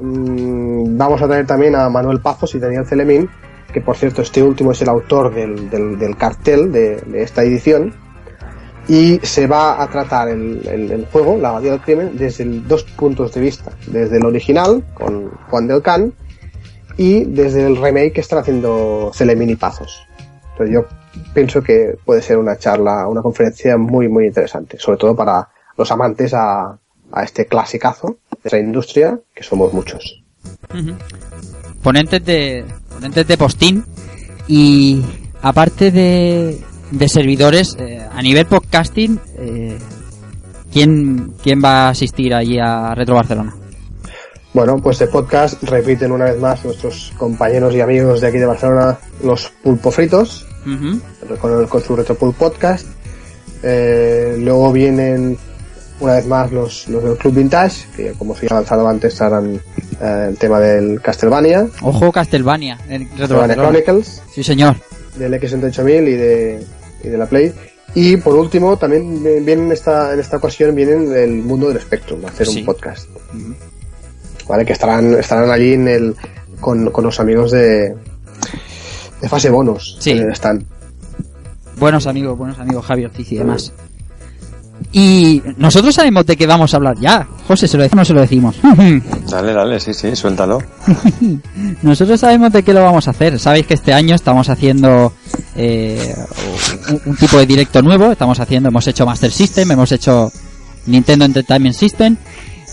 mm, vamos a tener también a Manuel Pazos y Daniel Celemín, que por cierto este último es el autor del, del, del cartel de, de esta edición. Y se va a tratar el, el- juego, la abadía del crimen, desde dos puntos de vista. Desde el original, con Juan del Can, y desde el remake que están haciendo Celemín y Pazos. Entonces yo pienso que puede ser una charla, una conferencia muy, muy interesante, sobre todo para los amantes a, a este clasicazo de esa industria, que somos muchos. Ponentes de ponentes de postín y aparte de, de servidores eh, a nivel podcasting eh, ¿quién, quién va a asistir allí a Retro Barcelona Bueno, pues de podcast repiten una vez más nuestros compañeros y amigos de aquí de Barcelona los pulpo fritos, con, el- con su Retropul podcast. Eh, luego vienen una vez más los, los del Club Vintage, que como se ha avanzado antes harán eh, el tema del Castlevania, ojo Castlevania en Retro Castlevania Barcelona. Chronicles, sí señor. Del X68000 y de, y de la Play. Y por último, también vienen en esta, en esta ocasión vienen el mundo del Spectrum, a hacer Sí. un podcast. Vale, que estarán, estarán allí en el, con, con los amigos de, de fase bonus. Sí. Eh, Están. buenos amigos buenos amigos Javi Ortiz y demás y nosotros sabemos de qué vamos a hablar ya José se lo decimos no se lo decimos Dale, dale, sí, sí, suéltalo. Nosotros sabemos de qué lo vamos a hacer. Sabéis que este año estamos haciendo eh, un, un tipo de directo nuevo. Estamos haciendo, hemos hecho Master System, hemos hecho Nintendo Entertainment System.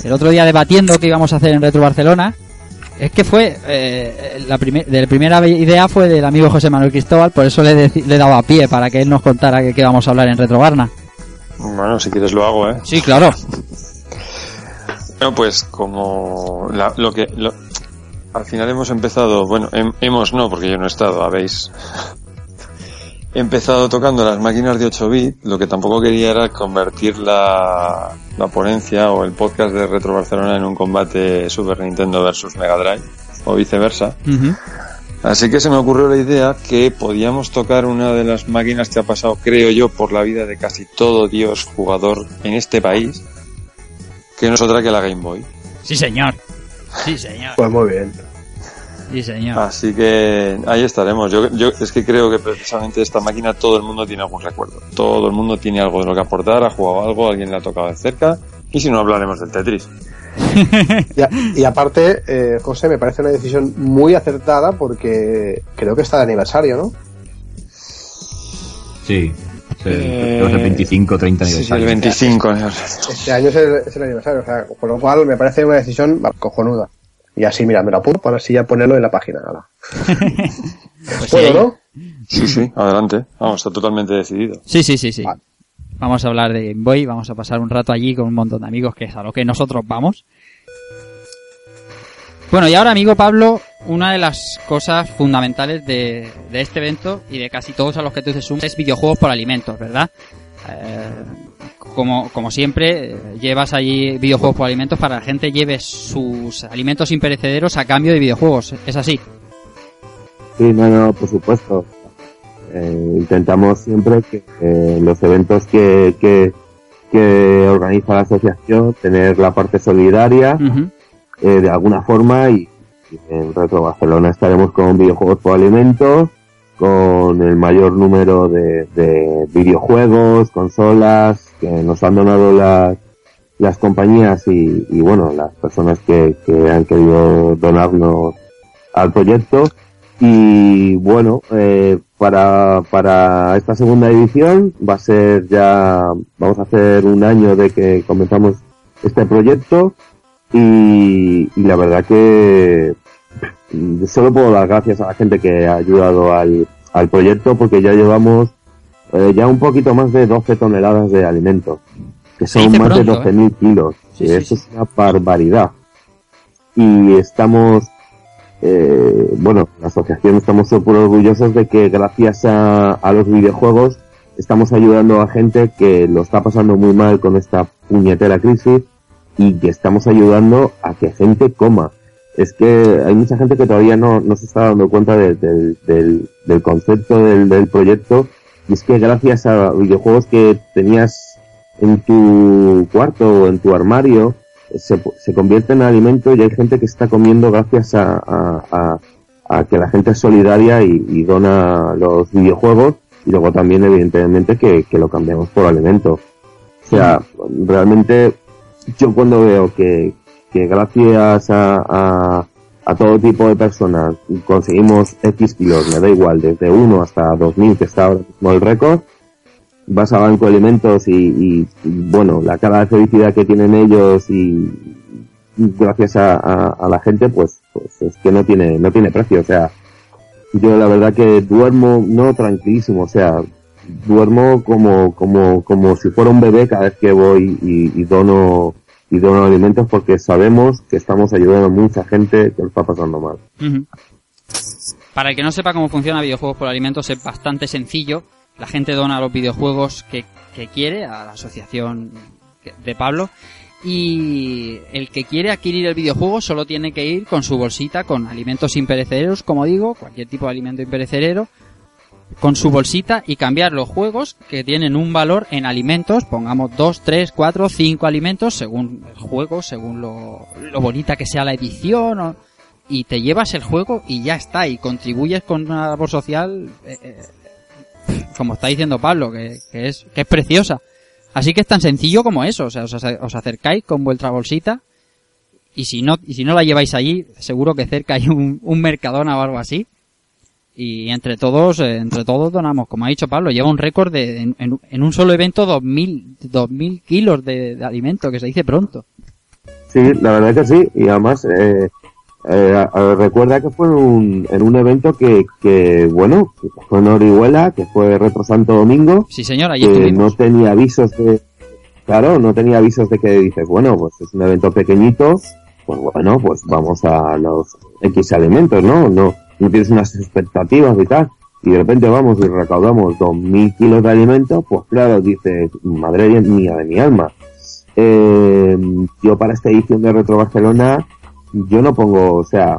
El otro día debatiendo qué íbamos a hacer en Retro Barcelona. Es que fue, eh, la, primer- de la primera idea fue del amigo José Manuel Cristóbal, por eso le, le daba pie para que él nos contara qué vamos a hablar en Retro Barna. Bueno, si quieres lo hago, ¿eh? Sí, claro. Bueno, pues como la- lo que... lo- al final hemos empezado, bueno, hem- hemos no, porque yo no he estado, habéis He empezado tocando las máquinas de 8 bit, lo que tampoco quería era convertir la, la ponencia o el podcast de Retro Barcelona en un combate Super Nintendo versus Mega Drive o viceversa. Así que se me ocurrió la idea que podíamos tocar una de las máquinas que ha pasado, creo yo, por la vida de casi todo Dios jugador en este país, que no es otra que la Game Boy. Sí, señor. Sí, señor. Pues muy bien. Sí, señor. Así que ahí estaremos. Yo, yo es que creo que precisamente esta máquina todo el mundo tiene algún recuerdo. Todo el mundo tiene algo de lo que aportar, ha jugado algo, alguien le ha tocado de cerca. Y si no hablaremos del Tetris. Y, a- y aparte, eh, José, me parece una decisión muy acertada porque creo que está de aniversario, ¿no? Sí. Eh, creo que es el 25, 30 Sí, sí, aniversario. el 25 aniversario. Este año es el, es el aniversario, o sea, con lo cual me parece una decisión cojonuda. Y así, mira, me lo apunto para así ya ponerlo en la página. Pues sí, ¿Puedo, ahí- no? Sí, sí, adelante. Vamos, está totalmente decidido. Sí, sí, sí, sí. Vale. Vamos a hablar de Game Boy, vamos a pasar un rato allí con un montón de amigos, que es a lo que nosotros vamos. Bueno, y ahora, amigo Pablo, una de las cosas fundamentales de, de este evento y de casi todos a los que tú te sumas es videojuegos por alimentos, ¿verdad? Eh, como, como siempre, llevas allí videojuegos por alimentos para que la gente lleve sus alimentos imperecederos a cambio de videojuegos. ¿Es así? Sí, no, no, por supuesto. Eh, intentamos siempre que eh, los eventos que, que, que organiza la asociación tener la parte solidaria eh, de alguna forma y, y en Retro Barcelona estaremos con videojuegos por alimentos, con el mayor número de, de videojuegos, consolas que nos han donado las, las compañías y, y bueno, las personas que, que han querido donarnos al proyecto. Y bueno, eh, para, para esta segunda edición va a ser ya, vamos a hacer un año de que comenzamos este proyecto y, y la verdad que solo puedo dar gracias a la gente que ha ayudado al, al proyecto porque ya llevamos eh, ya un poquito más de 12 toneladas de alimentos, que son más pronto, de 12.000 kilos. Sí, eso sí. es una barbaridad. Y estamos, eh, bueno, la asociación estamos súper orgullosos de que gracias a, a los videojuegos estamos ayudando a gente que lo está pasando muy mal con esta puñetera crisis y que estamos ayudando a que gente coma. Es que hay mucha gente que todavía no, no se está dando cuenta de- del, del, del concepto del, del proyecto y es que gracias a videojuegos que tenías en tu cuarto o en tu armario se, se convierte en alimento y hay gente que está comiendo gracias a- a que la gente es solidaria y, y dona los videojuegos y luego también evidentemente que, que lo cambiamos por alimento. O sea, realmente yo cuando veo que, que gracias a, a, todo tipo de personas conseguimos X kilos, me da igual, desde 1 hasta 2000 que está ahora mismo el récord, vas a Banco de Alimentos y, bueno, la cara de felicidad que tienen ellos y, gracias a, la gente, pues, pues es que no tiene, no tiene precio. O sea, yo la verdad que duermo, no tranquilísimo, o sea, duermo como, como, como si fuera un bebé cada vez que voy y dono, y dono alimentos porque sabemos que estamos ayudando a mucha gente que lo está pasando mal. Ujú. Para el que no sepa cómo funciona videojuegos por alimentos es bastante sencillo. La gente dona los videojuegos que, que quiere a la asociación de Pablo y el que quiere adquirir el videojuego solo tiene que ir con su bolsita con alimentos imperecederos, como digo, cualquier tipo de alimento imperecedero, con su bolsita y cambiar los juegos que tienen un valor en alimentos, pongamos 2, 3, 4, 5 alimentos según el juego, según lo, lo bonita que sea la edición, y te llevas el juego y ya está, y contribuyes con una labor social, eh, eh, como está diciendo Pablo, que, es, que es preciosa. Así que es tan sencillo como eso, o sea, os, os acercáis con vuestra bolsita y si no, y si no la lleváis allí, seguro que cerca hay un, un Mercadona o algo así. Y entre todos, eh, entre todos donamos, como ha dicho Pablo, lleva un récord de, en, en- un solo evento, 2000, 2000 kilos de, de alimento, que se dice pronto. Sí, la verdad que sí, y además, eh, eh, recuerda que fue un, en un evento que, que, bueno, fue en Orihuela, que fue Retro Santo Domingo, Sí señor, allí que estuvimos. no tenía avisos de, claro, no tenía avisos de que dices, bueno, pues es un evento pequeñito, pues bueno, pues vamos a los X alimentos, ¿no? No, no tienes unas expectativas y tal, y de repente vamos y recaudamos 2.000 kilos de alimentos, pues claro, dices, madre mía de mi alma. Eh, yo para esta edición de Retro Barcelona, yo no pongo, o sea,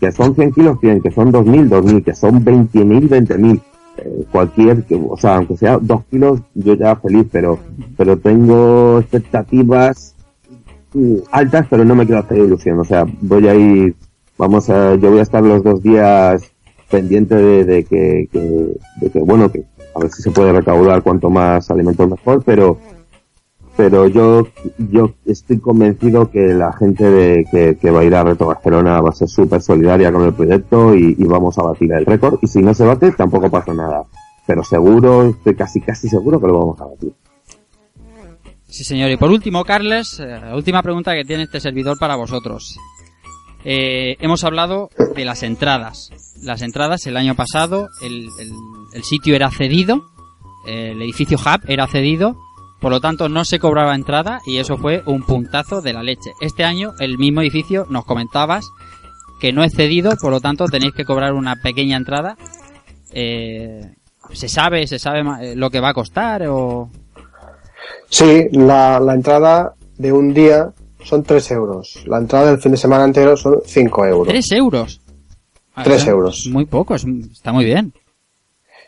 que son 100 kilos, 100, que son 2.000, 2.000, que son 20.000, 20.000 eh, cualquier, o sea, aunque sea dos kilos, yo ya feliz, pero, pero tengo expectativas mm, altas, pero no me quiero hacer ilusión, o sea, voy a ir, vamos a, yo voy a estar los dos días pendiente de, de que, que- de que, bueno, que a ver si se puede recaudar cuanto más alimentos mejor, pero, pero yo, yo estoy convencido que la gente de, que, que va a ir a Reto Barcelona va a ser súper solidaria con el proyecto y, y vamos a batir el récord. Y si no se bate, tampoco pasa nada. Pero seguro, estoy casi casi seguro que lo vamos a batir. Sí, señor. Y por último, Carles, eh, la última pregunta que tiene este servidor para vosotros. Eh, hemos hablado de las entradas. Las entradas, el año pasado, el, el- el sitio era cedido, eh, el edificio Hub era cedido, por lo tanto no se cobraba entrada y eso fue un puntazo de la leche. Este año, el mismo edificio, nos comentabas que no es cedido, por lo tanto tenéis que cobrar una pequeña entrada. Eh, ¿Se sabe, se sabe lo que va a costar o...? Sí, la, la entrada de un día son 3 euros. La entrada del fin de semana entero son 5 euros. ¿Tres euros? Ah, Tres eso euros. Muy poco, es- está muy bien.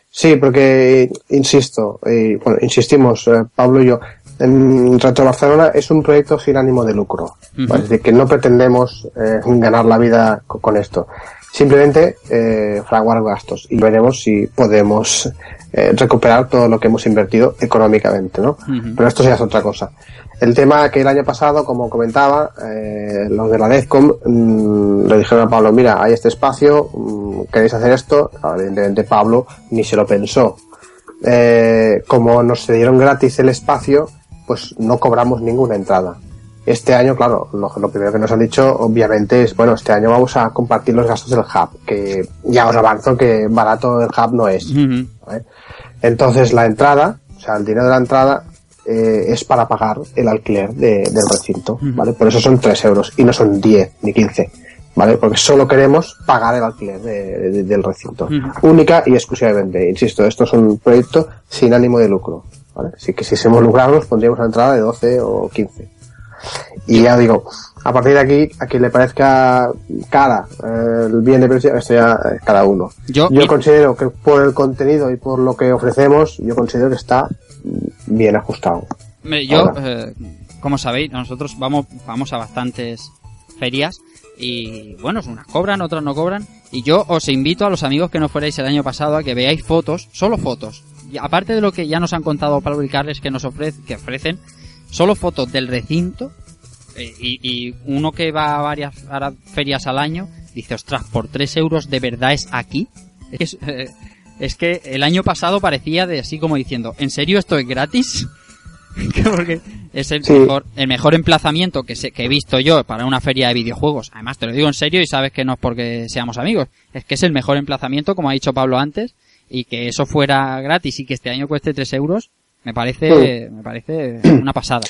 Sí, porque, insisto, y, bueno, insistimos, eh, Pablo y yo, en Retro Barcelona es un proyecto sin ánimo de lucro. Es decir, que no pretendemos eh, ganar la vida co- con, esto. Simplemente eh, fraguar gastos y veremos si podemos eh, recuperar todo lo que hemos invertido económicamente, ¿no? Pero esto ya es otra cosa. El tema que el año pasado, como comentaba, eh, los de la DEFCOM mm, le dijeron a Pablo, mira, hay este espacio, mm, ¿queréis hacer esto? Claro, Evidentemente Pablo ni se lo pensó. Eh, como nos cedieron gratis el espacio, pues no cobramos ninguna entrada. Este año, claro, lo, lo primero que nos han dicho, obviamente, es, bueno, este año vamos a compartir los gastos del hub, que ya os avanzo que barato el hub no es. ¿vale? Entonces la entrada, o sea, el dinero de la entrada eh, es para pagar el alquiler de- del recinto, ¿vale? Por eso son 3 euros y no son 10 ni 15, ¿vale? Porque solo queremos pagar el alquiler de- de- del recinto. Única y exclusivamente, insisto, esto es un proyecto sin ánimo de lucro, ¿vale? Así que si somos lucrados pondríamos la entrada de 12 o 15. Y ya digo, a partir de aquí, a quien le parezca cara eh, el bien de precio, esto ya eh, cada uno. Yo- yo considero que por el contenido y por lo que ofrecemos, yo considero que está bien ajustado. Yo, eh, como sabéis, nosotros vamos, vamos a bastantes ferias y, bueno, unas cobran, otras no cobran. Y yo os invito a los amigos que no fuerais el año pasado a que veáis fotos, solo fotos. Y aparte de lo que ya nos han contado Pablo y Carles que nos ofrece, que ofrecen, solo fotos del recinto. eh, y, y uno que va a varias a ferias al año dice, ostras, por 3 euros de verdad es aquí. Es eh, es que el año pasado parecía de así como diciendo, ¿en serio esto es gratis? Porque es el, Sí. mejor, el mejor emplazamiento que, se- que he visto yo para una feria de videojuegos. Además, te lo digo en serio y sabes que no es porque seamos amigos. Es que es el mejor emplazamiento, como ha dicho Pablo antes, y que eso fuera gratis y que este año cueste 3 euros, me parece, me parece una pasada.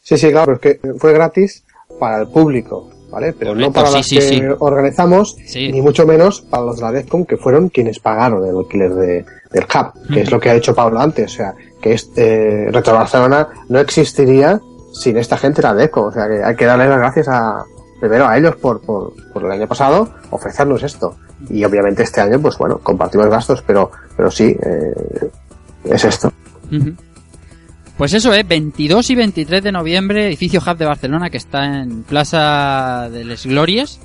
Sí, sí, claro, pero es que fue gratis para el público, ¿vale? Pero no para sí, los sí, que organizamos, ni mucho menos para los de la Defcon, que fueron quienes pagaron el alquiler de, del hub, que es lo que ha dicho Pablo antes, o sea, que este Retro Barcelona no existiría sin esta gente de la Defcon, o sea, que hay que darles las gracias a, primero a ellos por, por, por el año pasado ofrecernos esto. Y obviamente este año, pues bueno, compartimos gastos, pero, pero sí, eh, es esto. Ujú. Pues eso es, 22 y 23 de noviembre, edificio Hub de Barcelona, que está en Plaza de les Glorias.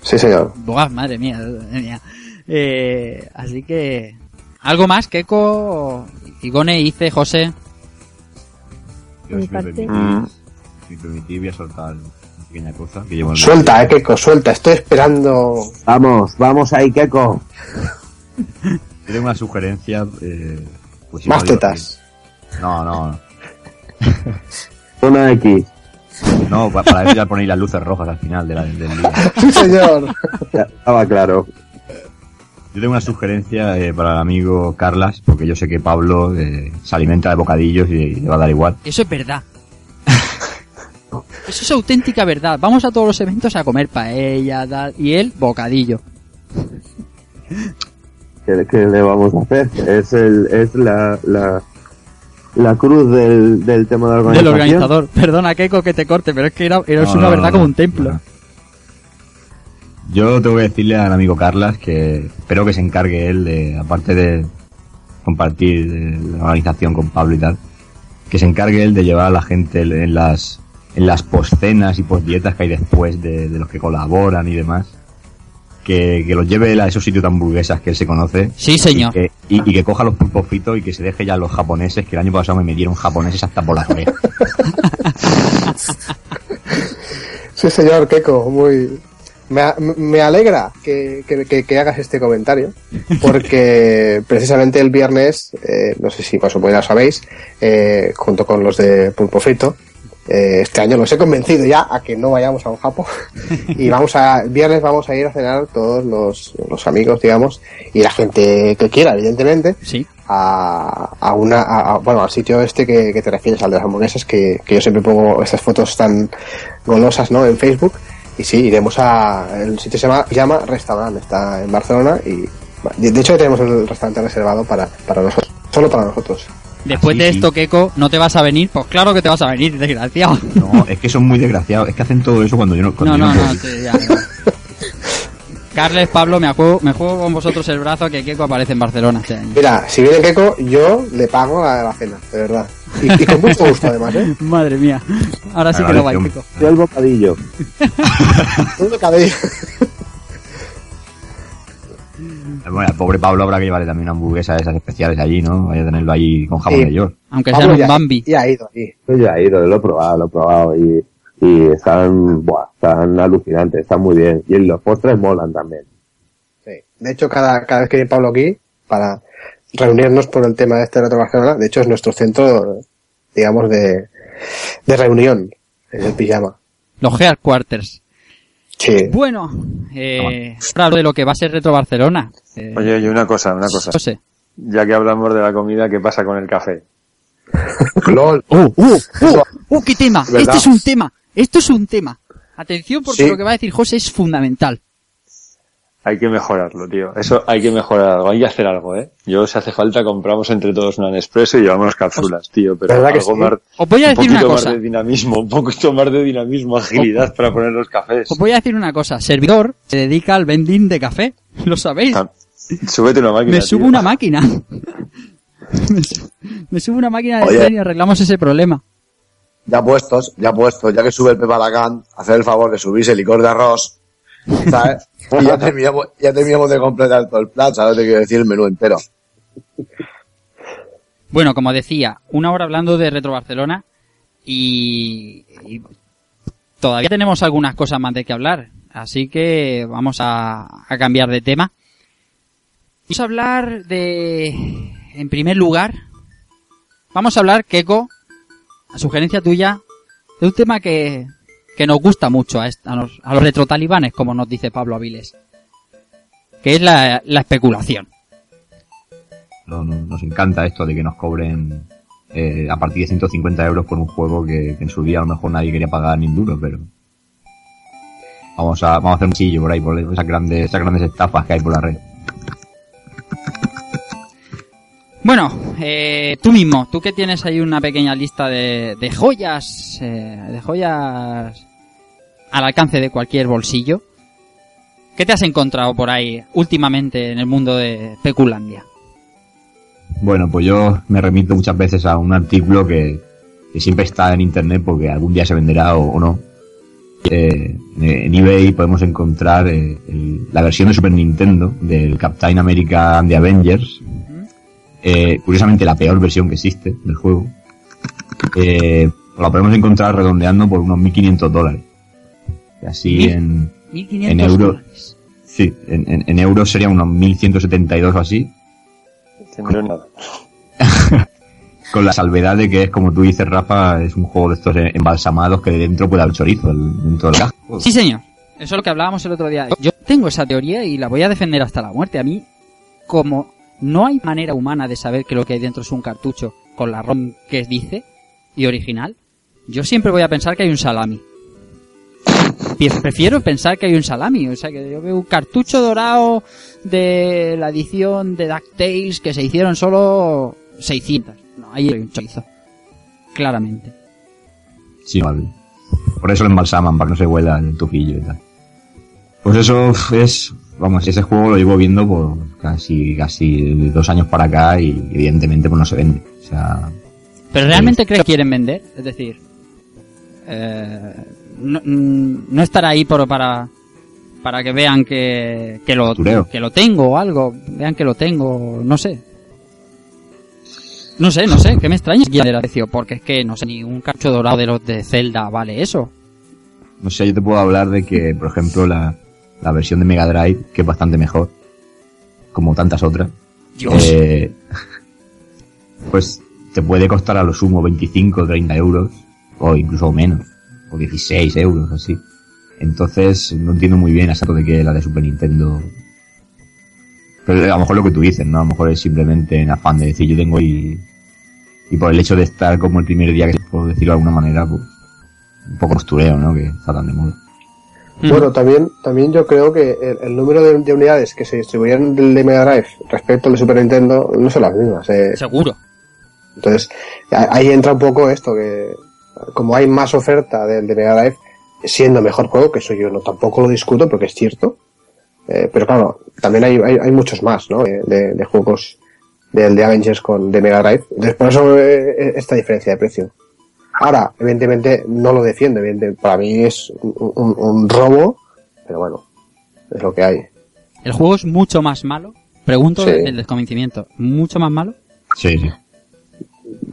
Sí, señor. Buah, madre mía, madre mía. Eh, así que... ¿Algo más, Keiko, Igone, Ice, José? Yo, si me parte. permitís, Mm. si me permitís, voy a soltar una pequeña cosa que llevo Suelta, eh, Keiko, suelta, estoy esperando. Vamos, vamos ahí, Keko. Tengo una sugerencia. Eh, pues Más tetas. No, no, no. Zona X. No, pa- para eso ya ponéis las luces rojas al final de la- del día. Sí, señor. Ya estaba claro. Yo tengo una sugerencia eh, para el amigo Carlas, porque yo sé que Pablo eh, se alimenta de bocadillos y le va a dar igual. Eso es verdad. Eso es auténtica verdad. Vamos a todos los eventos a comer paella, tal, y él, bocadillo. ¿Qué, qué le vamos a hacer? Es, el, es la, la, la cruz del, del tema de la Del organización. organizador. Perdona, Keiko, que te corte, pero es que era, era No, una no, verdad no, como un templo. Yo tengo que decirle al amigo Carlas que espero que se encargue él de, aparte de compartir eh, la organización con Pablo y tal, que se encargue él de llevar a la gente en las en las postcenas y postdietas que hay después de, de los que colaboran y demás. Que, que los lleve él a esos sitios tan burguesas que él se conoce. Sí, señor. Y que, y- y que coja los pulpos fritos y que se deje ya a los japoneses, que el año pasado me metieron japoneses hasta por las orejas. Sí, señor Keiko, muy. Me, me alegra que, que- que- que hagas este comentario, porque precisamente el viernes, eh, no sé si más o menos lo sabéis, eh, junto con los de Pulpo Frito, eh, este año. Los he convencido ya a que no vayamos a un Japo. Y vamos a, el viernes vamos a ir a cenar todos los, los amigos, digamos, y la gente que quiera, evidentemente, Sí. a, a una a- a- bueno al sitio este que, que te refieres al de las hamburguesas que, que yo siempre pongo estas fotos tan golosas no en Facebook. Y sí iremos a el sitio se llama, llama restaurant está en Barcelona y de de hecho ya tenemos el restaurante reservado para para nosotros solo para nosotros Después Así, de sí. esto, Keiko, ¿no te vas a venir? Pues claro que te vas a venir, desgraciado. No, es que son muy desgraciados. Es que hacen todo eso cuando yo no, cuando No, yo no, no. sí, ya. Carles, Pablo, me juego, me juego con vosotros el brazo que Keiko aparece en Barcelona este año. mira si viene Keiko yo le pago la, la cena de verdad y, y con mucho gusto además ¿eh? Madre mía. Ahora sí que lo va un- Keiko. Yo el bocadillo. Todo cabello. Bueno, al pobre Pablo habrá que llevarle también una hamburguesa de esas especiales allí, ¿no? Vaya a tenerlo ahí con jamón Sí. de york. Aunque sea un ya, Bambi. ya ha ido Yo ya he ido, lo he probado, lo he probado y, y están, buah, están alucinantes, están muy bien. Y los postres molan también. Sí. De hecho, cada, cada vez que viene Pablo aquí, para reunirnos por el tema de este Retro Barcelona, de hecho es nuestro centro, digamos, de, de reunión, en el pijama. Los Headquarters. Sí. Bueno, eh, hablo de lo que va a ser Retro Barcelona. Eh, Oye, oye, una cosa, una cosa. José. ya que hablamos de la comida, ¿qué pasa con el café? LOL. ¡Oh, oh, oh! ¡Oh, qué tema! ¿Verdad? Este es un tema. Esto es un tema. Atención porque Sí. lo que va a decir José es fundamental. Hay que mejorarlo, tío. Eso hay que mejorar algo. Hay que hacer algo, ¿eh? Yo, si hace falta, compramos entre todos una Nespresso y llevamos cápsulas, tío. Pero ¿Verdad que algo sí? más, Os voy a un una poquito cosa. más de dinamismo, un poquito más de dinamismo, agilidad para poner los cafés. Os voy a decir una cosa. Servidor se dedica al vending de café. ¿Lo sabéis? Ah, Súbete una máquina. Me subo una máquina. me, su- me subo una máquina de Oye. y arreglamos ese problema. Ya puestos, ya puestos, ya que sube el Pepe Alacán, hacer el favor de subirse el licor de arroz, ¿sabes? Y ya terminamos, ya terminamos de completar todo el plan, ¿sabes? Te quiero decir el menú entero. Bueno, como decía, una hora hablando de Retro Barcelona y, y todavía tenemos algunas cosas más de que hablar, así que vamos a, a cambiar de tema. Vamos a hablar de, en primer lugar, vamos a hablar, Keiko, a sugerencia tuya, de un tema que, que nos gusta mucho a, los, a los retrotalibanes, como nos dice Pablo Aviles, que es la, la especulación. No- no- nos encanta esto de que nos cobren eh, a partir de 150 euros por un juego que, en su día a lo mejor nadie quería pagar ni un duro, pero vamos a, vamos a hacer un chillo por ahí, por esas grandes, esas grandes estafas que hay por la red. Bueno, eh, tú mismo, tú que tienes ahí una pequeña lista de, de joyas, eh, de joyas al alcance de cualquier bolsillo, ¿qué te has encontrado por ahí últimamente en el mundo de Peculandia? Bueno, pues yo me remito muchas veces a un artículo que, que siempre está en internet porque algún día se venderá o, no. Eh, en eBay podemos encontrar eh, el- la versión de Super Nintendo del Captain America and the Avengers. Eh, curiosamente la peor versión que existe del juego. Eh, la podemos encontrar redondeando por unos 1500 dólares. Así Mil- en, 1500 en euros. dólares. Sí, en, en- en euros sería unos 1172 o así. Nada. Con la salvedad de que es, como tú dices, Rafa, es un juego de estos embalsamados que de dentro puede haber chorizo el- dentro del caja. Sí, señor. Eso es lo que hablábamos el otro día. Yo tengo esa teoría y la voy a defender hasta la muerte. A mí, como no hay manera humana de saber que lo que hay dentro es un cartucho con la ROM que dice y original, yo siempre voy a pensar que hay un salami. Prefiero pensar que hay un salami. O sea, que yo veo un cartucho dorado de la edición de DuckTales que se hicieron solo 600. No, ahí hay un chorizo. Claramente. Sí, vale. Por eso lo embalsaman, para que no se huela el tufillo y tal. Pues eso es, vamos, ese juego lo llevo viendo por casi, casi dos años para acá y evidentemente pues no se vende. O sea, ¿Pero realmente crees que quieren vender? Es decir, eh, no, mm, no estar ahí por, para, para que vean que, que, lo, Tureo. que lo tengo o algo, vean que lo tengo, no sé. No sé, no sé, que me extraña quiera precio, porque es que, no sé, ni un cacho dorado de los de Zelda vale eso. no sé, yo te puedo hablar de que, por ejemplo, la, la versión de Mega Drive, que es bastante mejor, como tantas otras, Dios. eh, pues te puede costar a lo sumo 25 o 30 euros, o incluso menos, o 16 euros, así. Entonces, no entiendo muy bien exacto de que la de Super Nintendo. Pero a lo mejor lo que tú dices, ¿no? A lo mejor es simplemente en afán de decir yo tengo y. Y por el hecho de estar como el primer día, que por decirlo de alguna manera, pues. Un poco postureo, ¿no? Que está tan de moda. Mm. Bueno, también, también yo creo que el, el número de, de unidades que se distribuyeron del de Mega Drive respecto al de Super Nintendo no son las mismas. eh. Seguro. Entonces, ahí entra un poco esto, que como hay más oferta del de Mega Drive, siendo mejor juego, que eso yo no tampoco lo discuto porque es cierto, eh, pero claro, también hay, hay, hay muchos más, ¿no? De, de- de juegos del de Avengers con de Mega Drive. Entonces, por eso eh, esta diferencia de precio. Ahora, evidentemente, no lo defiendo, evidentemente, para mí es un, un- un robo, pero bueno, es lo que hay. El juego es mucho más malo. Pregunto Sí. el desconvencimiento. ¿Mucho más malo? Sí, sí.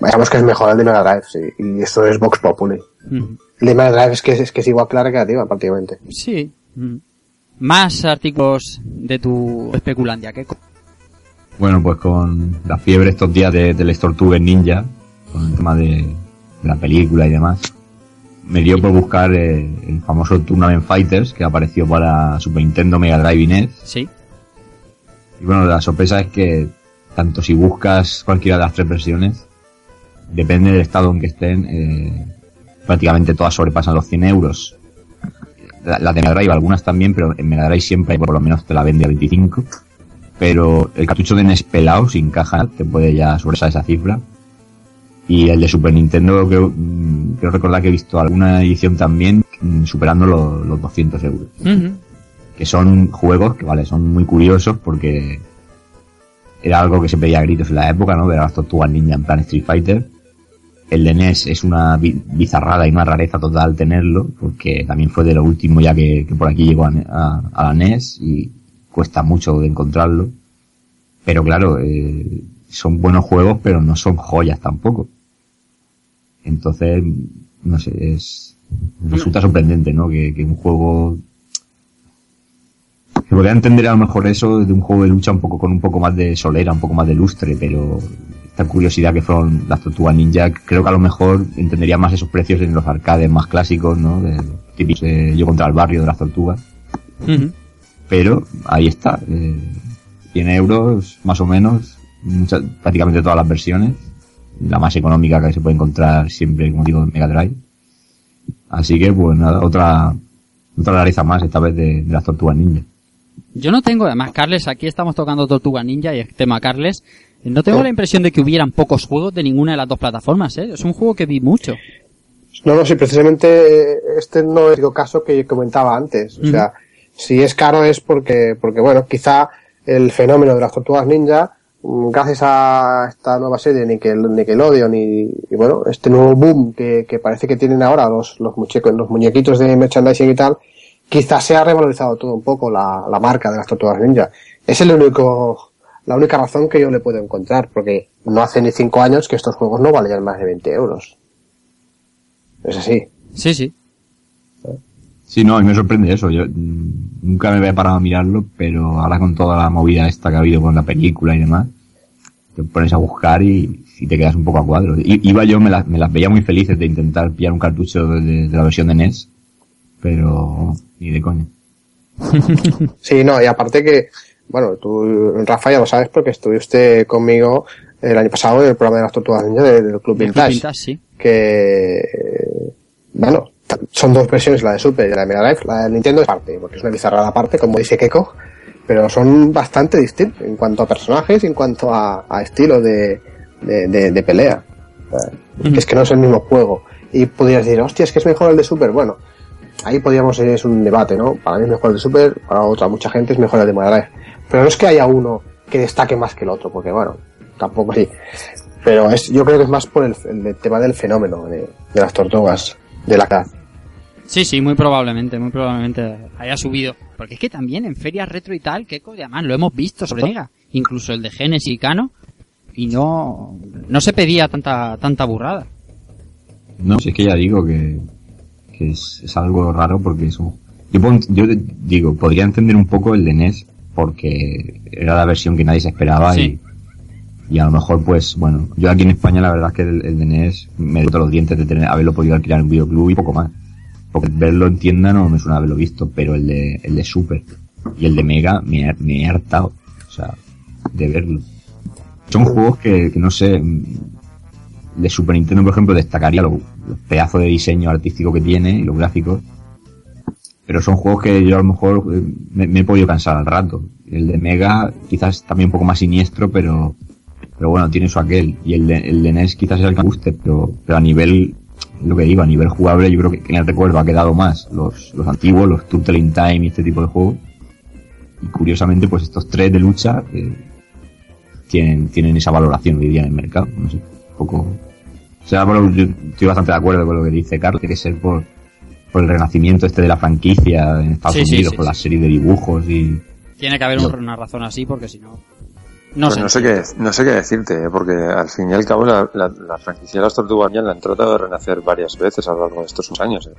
Digamos que es mejor el de Mega Drive, sí, y esto es Vox Populi. El de Mega Drive es que es, que es igual clara que creativa, prácticamente. Sí. Mm. Más artículos de tu especulandia, que Bueno, pues con la fiebre estos días de, del Tortugas Ninja, con el tema de, de la película y demás, me dio por buscar eh, el famoso Tournament Fighters que apareció para Super Nintendo, Mega Drive y NES. Sí. Y bueno, la sorpresa es que tanto si buscas cualquiera de las tres versiones, depende del estado en que estén, eh, prácticamente todas sobrepasan los 100 euros. La, la de Mega Drive, algunas también, pero en Mega Drive siempre por lo menos te la vende a 25. Pero el cartucho de NES pelado, sin caja, te puede ya sobrepasar esa cifra. Y el de Super Nintendo, creo, mm, creo recordar que he visto alguna edición también mm, superando los, los 200 euros. Que son juegos que, vale, son muy curiosos porque era algo que se pedía a gritos en la época, ¿no? Ver a las tortugas ninja en plan Street Fighter. El de NES es una bi- bizarrada y una rareza total tenerlo, porque también fue de lo último ya que, que por aquí llegó a, a- a la NES y cuesta mucho de encontrarlo. Pero claro, eh, son buenos juegos, pero no son joyas tampoco. Entonces, no sé, es, resulta sorprendente, ¿no? Que, que un juego se podría entender a lo mejor eso de un juego de lucha un poco con un poco más de solera, un poco más de lustre, pero esta curiosidad que fueron las tortugas ninja, creo que a lo mejor entendería más esos precios en los arcades más clásicos, ¿no? De, típicos de yo contra el barrio de las tortugas. Pero ahí está, eh, 100 euros más o menos, prácticamente todas las versiones, la más económica que se puede encontrar siempre, como digo, en Mega Drive. Así que, pues nada, otra, otra rareza más, esta vez de, de las tortugas ninja. Yo no tengo, además, Carles, aquí estamos tocando Tortuga Ninja y el tema Carles. No tengo la impresión de que hubieran pocos juegos de ninguna de las dos plataformas, ¿eh? Es un juego que vi mucho. No, no, sí, precisamente este no es el caso que comentaba antes. O sea, si es caro es porque, porque bueno, quizá el fenómeno de las tortugas ninja, gracias a esta nueva serie Nickel, Nickelodeon y, y bueno, este nuevo boom que, que parece que tienen ahora los, los, muñecos, los muñequitos de merchandising y tal, quizás se ha revalorizado todo un poco la, la marca de las tortugas ninja. Es el único, la única razón que yo le puedo encontrar, porque no hace ni cinco años que estos juegos no valían más de 20 euros. Es así. Sí, sí. Sí, no, y me sorprende eso. Yo mm, nunca me había parado a mirarlo, pero ahora con toda la movida esta que ha habido con la película y demás, te pones a buscar y, y te quedas un poco a cuadro. I- iba yo, me, las- me las veía muy felices de intentar pillar un cartucho de, de la versión de NES, pero ni de coña. Sí, no, y aparte que, bueno, tú, Rafa, ya lo sabes porque estuviste conmigo el año pasado en el programa de las tortugas ninja del Club Vintage. Vintage, sí. Que, bueno, son dos versiones, la de Super y la de Mega Drive. La de Nintendo es parte, porque es una bizarrada aparte, como dice Keiko, pero son bastante distintos en cuanto a personajes y en cuanto a, a estilo de, de, de- de pelea. Es que no es el mismo juego. Y podrías decir, hostia, es que es mejor el de Super. Bueno, ahí podríamos, es un debate, ¿no? Para mí es mejor el de Super, para otra mucha gente es mejor el de Mega Drive. Pero no es que haya uno que destaque más que el otro, porque bueno, tampoco sí. Pero es, yo creo que es más por el, el tema del fenómeno de, de las tortugas, de la edad. Sí, sí, muy probablemente, muy probablemente haya subido. Porque es que también en ferias retro y tal, que además lo hemos visto sobre Mega, incluso el de Genesis y Cano, y no, no se pedía tanta, tanta burrada. No, si es que ya digo que, que es, es algo raro porque es un... Yo, yo digo, podría entender un poco el de NES porque era la versión que nadie se esperaba Sí. y, y a lo mejor pues, bueno, yo aquí en España la verdad es que el, el de NES me dio los dientes de tener, haberlo podido alquilar en un videoclub y poco más. Porque verlo en tienda no me suena haberlo visto, pero el de, el de Super y el de Mega me, me he hartado, o sea, de verlo. Son juegos que, que no sé, de Super Nintendo, por ejemplo, destacaría los, los pedazos de diseño artístico que tiene y los gráficos. Pero son juegos que yo a lo mejor eh, me, me he podido cansar al rato. El de Mega quizás también un poco más siniestro, pero pero bueno, tiene su aquel. Y el de, el de NES quizás es el que me guste, pero, pero a nivel, lo que digo, a nivel jugable yo creo que, en el recuerdo ha quedado más los, los antiguos, los Turtle in Time y este tipo de juegos. Y curiosamente, pues estos tres de lucha eh, tienen, tienen esa valoración hoy día en el mercado. No sé, un poco... O sea, bueno, yo estoy bastante de acuerdo con lo que dice Carlos, tiene que ser por, por el renacimiento este de la franquicia en Estados Sí, Unidos, sí, por la serie de dibujos y... Tiene que haber una razón así, porque si no... No Pues sé. no sé qué, no sé qué decirte, ¿eh? porque al fin y al cabo la, la, la franquicia de las Tortugas Ninja la han tratado de renacer varias veces a lo largo de estos años. ¿eh?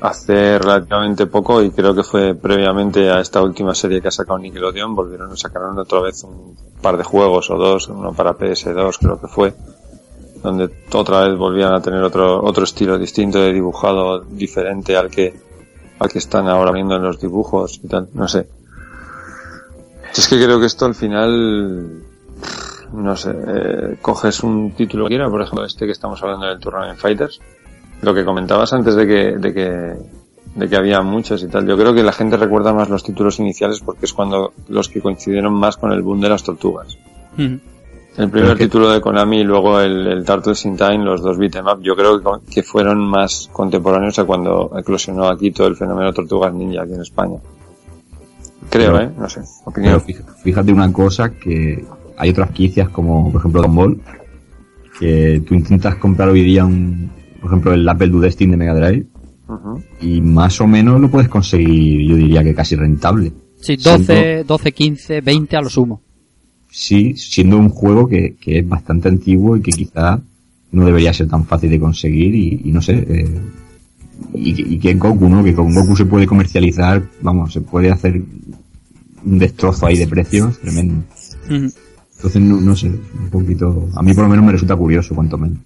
Hace relativamente poco, y creo que fue previamente a esta última serie que ha sacado Nickelodeon, volvieron a sacar otra vez un par de juegos o dos, uno para PS2 creo que fue, donde otra vez volvían a tener otro, otro estilo distinto de dibujado diferente al que, al que están ahora viendo en los dibujos y tal, no sé. Es que creo que esto al final no sé, eh, coges un título que quiera, por ejemplo, este que estamos hablando del Tournament Fighters, lo que comentabas antes de que, de que, de que había muchos y tal. Yo creo que la gente recuerda más los títulos iniciales porque es cuando los que coincidieron más con el boom de las tortugas. Ujú. El primer que- título de Konami y luego el, el Turtles in Time, los dos beat'em up, yo creo que- que fueron más contemporáneos a cuando eclosionó aquí todo el fenómeno Tortugas Ninja aquí en España. Creo, Pero- ¿eh? No sé. Pero Opinión. fija- fíjate una cosa que hay otras franquicias como por ejemplo Dragon Ball que tú intentas comprar hoy día un por ejemplo el Apple Do Destiny de Mega Drive y más o menos lo puedes conseguir yo diría que casi rentable Sí, Siendo- 12, 12, 15, 20 a lo sumo. sí siendo un juego que, que es bastante antiguo y que quizá no debería ser tan fácil de conseguir y, y no sé eh, y, que- y que Goku no que con Goku se puede comercializar vamos se puede hacer un destrozo ahí de precios tremendo. Entonces, no, no sé, un poquito... A mí por lo menos me resulta curioso, cuanto menos.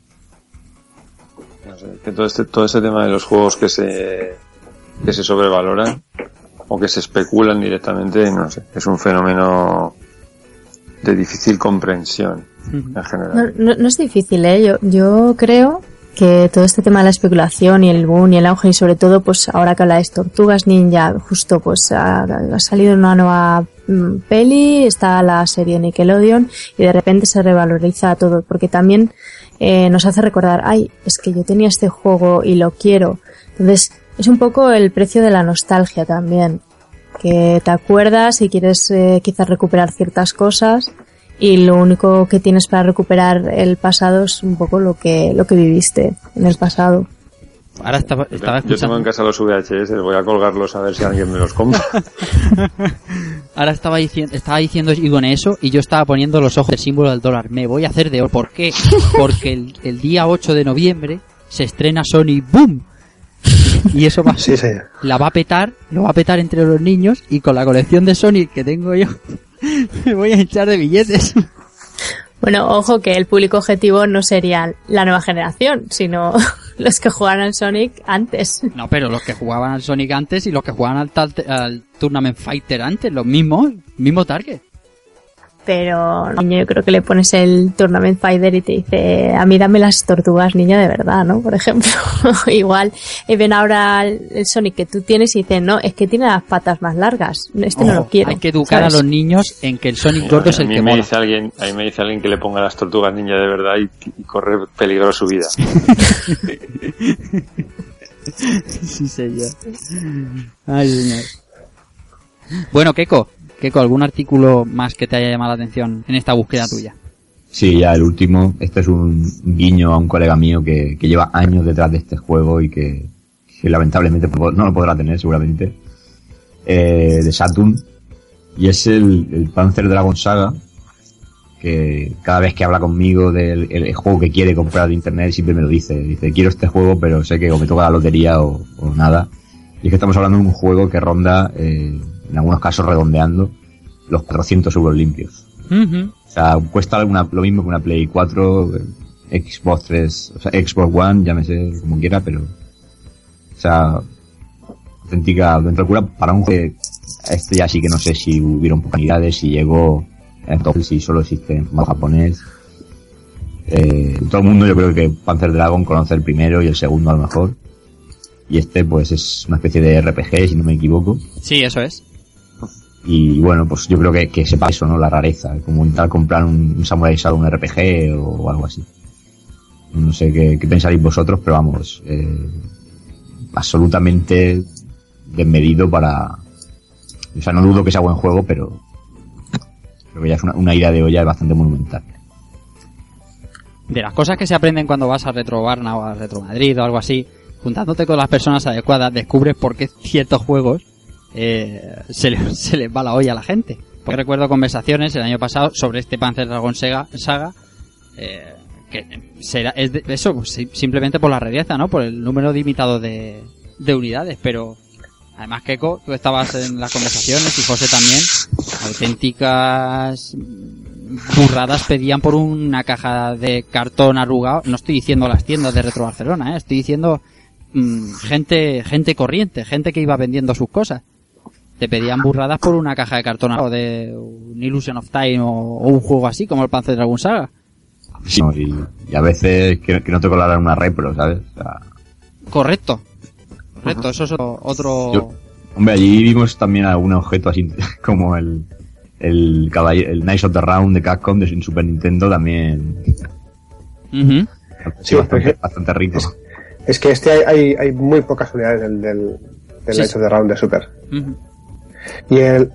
No sé, que todo este, todo este tema de los juegos que se, que se sobrevaloran o que se especulan directamente, no sé, es un fenómeno de difícil comprensión en No, general. no- no es difícil, ¿eh? Yo, yo creo que todo este tema de la especulación y el boom y el auge y sobre todo pues ahora que habláis Tortugas Ninja, justo pues ha, salido una nueva mm, peli, está la serie Nickelodeon y de repente se revaloriza todo porque también eh, nos hace recordar, ay, es que yo tenía este juego y lo quiero. Entonces es un poco el precio de la nostalgia también, que te acuerdas y quieres eh, quizás recuperar ciertas cosas y lo único que tienes para recuperar el pasado es un poco lo que lo que viviste en el pasado. Ahora estaba, estaba Yo tengo en casa los VHS, voy a colgarlos a ver si alguien me los compra. Ahora estaba diciendo, estaba diciendo Igone eso y yo estaba poniendo los ojos del símbolo del dólar. Me voy a hacer de oro. ¿Por qué? Porque el, el día 8 de noviembre se estrena Sony Boom. Y eso va, Sí, señor. la va a petar, lo va a petar entre los niños y con la colección de Sony que tengo yo me voy a echar de billetes. Bueno, ojo que el público objetivo no sería la nueva generación, sino los que jugaron al Sonic antes. No, pero los que jugaban al Sonic antes y los que jugaban al, tal- al Tournament Fighter antes, los mismos, mismo target. Pero niño, yo creo que le pones el Tournament Fighter y te dice, a mí dame las tortugas niña de verdad, ¿no? Por ejemplo, igual eh, ven ahora el, Sonic que tú tienes y dicen, no, es que tiene las patas más largas, este no lo quiero. Hay que educar ¿sabes? a los niños en que el Sonic gordo es a el mí que me mola. dice alguien, a mí me dice alguien que le ponga las tortugas ninja de verdad y, y corre peligro su vida. Sí, señor. Ay, señor. Bueno, Keiko, Keiko, ¿algún artículo más que te haya llamado la atención en esta búsqueda tuya? Sí, ya el último. Este es un guiño a un colega mío que, que lleva años detrás de este juego y que, lamentablemente no lo podrá tener seguramente. Eh, de Saturn. Y es el, el Panzer Dragon Saga. Que cada vez que habla conmigo del el, el juego que quiere comprar de internet siempre me lo dice. Dice, quiero este juego, pero sé que o me toca la lotería o, o nada. Y es que estamos hablando de un juego que ronda, eh, en algunos casos redondeando, los 400 euros limpios. O sea, cuesta una- lo mismo que una Play 4, eh, Xbox 3, o sea, Xbox One, llámese como quiera, pero... O sea, auténtica, locura para un juego este ya sí que no sé si hubieron pocas unidades, si llegó, entonces si solo existe en japonés. Eh, todo el mundo yo creo que Panzer Dragon conoce el primero y el segundo a lo mejor. Y este pues es una especie de RPG, si no me equivoco. Sí, eso es. Y bueno, pues yo creo que, que sepa eso, ¿no? La rareza, como intentar comprar un, un Samurai Shadow, un RPG o, algo así. No sé qué, qué pensaréis vosotros, pero vamos, eh, absolutamente desmedido para... O sea, no dudo que sea buen juego, pero creo que ya es una, una idea de olla bastante monumental. De las cosas que se aprenden cuando vas a Retro Barna o a Retro Madrid o algo así, juntándote con las personas adecuadas, descubres por qué ciertos juegos eh, se, le- se les va la olla a la gente. Porque recuerdo conversaciones el año pasado sobre este Panzer Dragon Sega, Saga, eh, que será, es de- eso, pues, simplemente por la rareza, ¿no? Por el número limitado de, de unidades, pero además Keiko, tú estabas en las conversaciones y José también, auténticas burradas pedían por una caja de cartón arrugado. No estoy diciendo las tiendas de Retro Barcelona, ¿eh? estoy diciendo mm, gente gente corriente, gente que iba vendiendo sus cosas. Te pedían burradas por una caja de cartón o de un Illusion of Time o, o un juego así como el Panzer Dragon Saga. Sí, y, y a veces que, que no te colaran una repro, ¿sabes? O sea, Correcto. Correcto, eso es otro... otro- Yo- hombre, allí vimos también algún objeto así como el el, el Knights of the Round de Capcom de Super Nintendo también sí, bastante, bastante rico. Es que este hay, hay, hay muy pocas unidades del, del, del Sí, Knights sí. of the Round de Super. Y el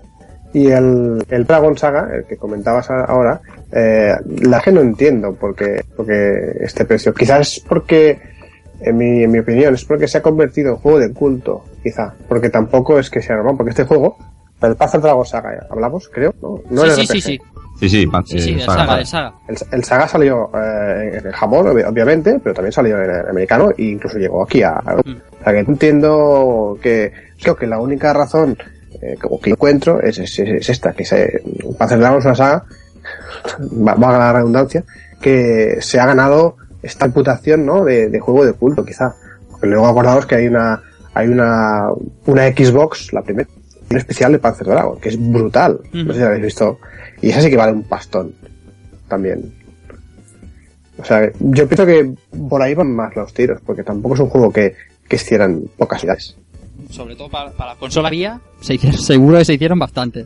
y el, el Dragon Saga, el que comentabas ahora, eh, la que no entiendo porque, porque este precio. Quizás es porque, en mi, en mi opinión, es porque se ha convertido en juego de culto, quizá. Porque tampoco es que sea normal, porque este juego, el Panzer Dragon Saga, hablamos, creo, ¿no? No sí, el sí, RPG. sí, sí. Sí, sí, Sí, sí, el saga, saga, saga. el saga. El, el Saga salió eh, en el Japón, obvi- obviamente, pero también salió en el americano e incluso llegó aquí a... a- Mm. O sea, que entiendo que creo que la única razón eh, que, que encuentro es, es, es esta, que se, para Dragon es una saga, va- valga la redundancia, que se ha ganado esta reputación ¿no? de, de juego de culto, quizá. Porque luego acordaos que hay una hay una, una Xbox, la primera, un especial de Panzer Dragon, que es brutal. No sé si lo habéis visto. Y esa sí que vale un pastón. También. O sea, yo pienso que por ahí van más los tiros, porque tampoco es un juego que, que hicieran pocas unidades. Sobre todo para, para la consola vía, se hicieron, seguro que se hicieron bastante.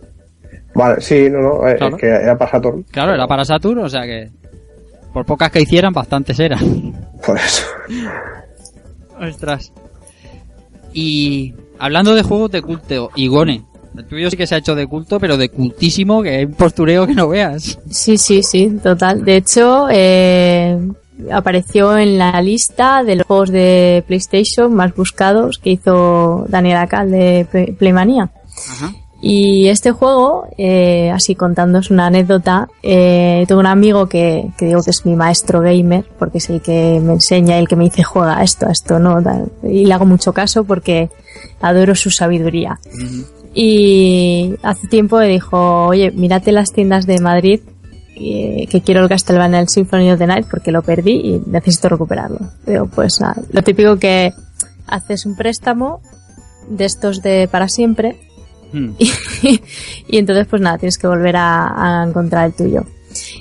Vale, sí, no, no, eh, Claro. es que era para Saturn. Claro, era para Saturn, o sea que por pocas que hicieran, bastantes eran. Por eso. Ostras. Y hablando de juegos de culto, Igone, el tuyo sí que se ha hecho de culto, pero de cultísimo, que es un postureo que no veas. Sí, sí, sí, total. De hecho, eh, apareció en la lista de los juegos de PlayStation más buscados que hizo Daniel Acal de Play- Playmania. Ajá. Y este juego, eh, así contándos una anécdota, eh, tengo un amigo que, que digo que es mi maestro gamer, porque es el que me enseña, el que me dice juega esto, esto no, y le hago mucho caso porque adoro su sabiduría. Y hace tiempo me dijo, oye, mírate las tiendas de Madrid, eh, que quiero el Castlevania el Symphony of the Night porque lo perdí y necesito recuperarlo. Digo, pues nada, lo típico que haces un préstamo de estos de para siempre Hmm. y entonces pues nada, tienes que volver a, a encontrar el tuyo.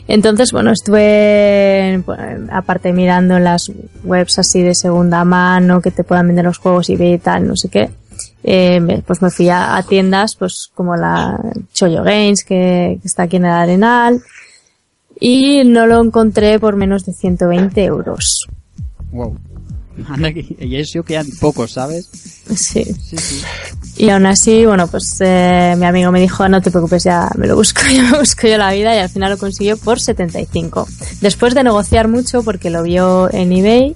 Entonces, bueno, estuve bueno, aparte mirando en las webs así de segunda mano que te puedan vender los juegos y tal, no sé qué. Eh, pues me fui a, a tiendas pues como la Choyo Games que, que está aquí en el Arenal y no lo encontré por menos de 120 euros. Wow. Y eso quedan pocos, ¿sabes? Sí. Sí, sí. Y aún así, bueno, pues eh, mi amigo me dijo, no te preocupes, ya me lo busco, ya me busco yo la vida y al final lo consiguió por 75. Después de negociar mucho porque lo vio en eBay,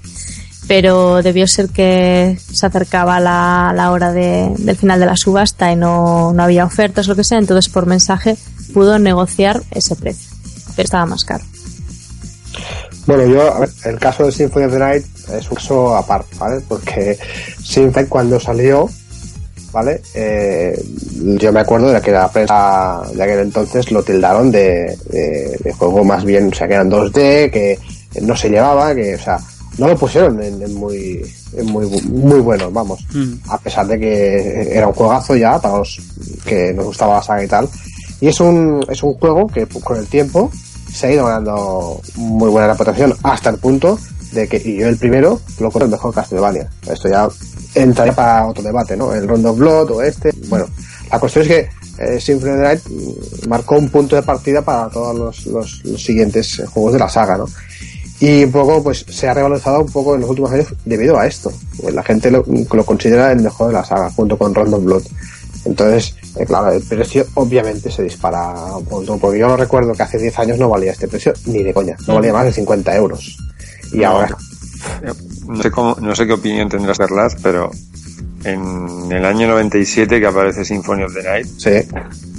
pero debió ser que se acercaba la, la hora de- del final de la subasta y no, no había ofertas lo que sea, entonces por mensaje pudo negociar ese precio, pero estaba más caro. Bueno, yo, a ver, el caso de Symphony of the Night es un caso aparte, ¿vale? Porque Symphony cuando salió, ¿vale? Eh, yo me acuerdo de que la prensa de aquel entonces lo tildaron de, de- de juego más bien, o sea, que eran 2D, que no se llevaba, que, o sea, no lo pusieron en, en muy, en muy, muy bueno, vamos. Hmm. A pesar de que era un juegazo ya para los que nos gustaba la saga y tal. Y es un, es un juego que con el tiempo se ha ido ganando muy buena reputación hasta el punto de que, yo el primero, lo considero el mejor Castlevania. Esto ya entraría para otro debate, ¿no? El Rondo Blood o este. Bueno, la cuestión es que eh, Symphony Night marcó un punto de partida para todos los, siguientes juegos de la saga, ¿no? Y un poco, pues, se ha revalorizado un poco en los últimos años debido a esto. Pues la gente lo, considera el mejor de la saga, junto con Rondo Blood. Entonces, eh, claro, el precio obviamente se dispara un punto, porque yo no recuerdo que hace 10 años no valía este precio, ni de coña, no valía más de 50 euros. Y No. ahora, No sé, cómo, no sé qué opinión tendrás Verlas, pero en el año 97 que aparece Symphony of the Night, sí,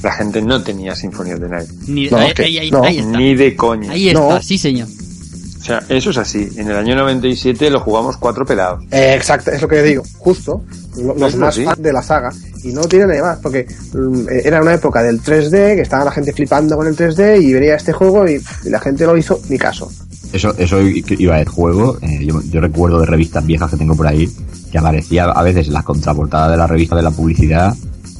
la gente no tenía Symphony of the Night. Ni- No, ahí, que- ahí- ahí- no. ahí está. Ni de coña. Ahí está, No. sí señor. O sea, eso es así. En el año 97 lo jugamos cuatro pelados. Eh, exacto, es lo que digo, justo, los más sí. fans de la saga, y no tienen nada más, porque mm, era una época del 3D, que estaba la gente flipando con el 3D, y venía este juego y, la gente lo hizo ni caso. Eso, eso iba el juego. eh, yo, yo recuerdo de revistas viejas que tengo por ahí que aparecía a veces en las contraportadas de la revista de la publicidad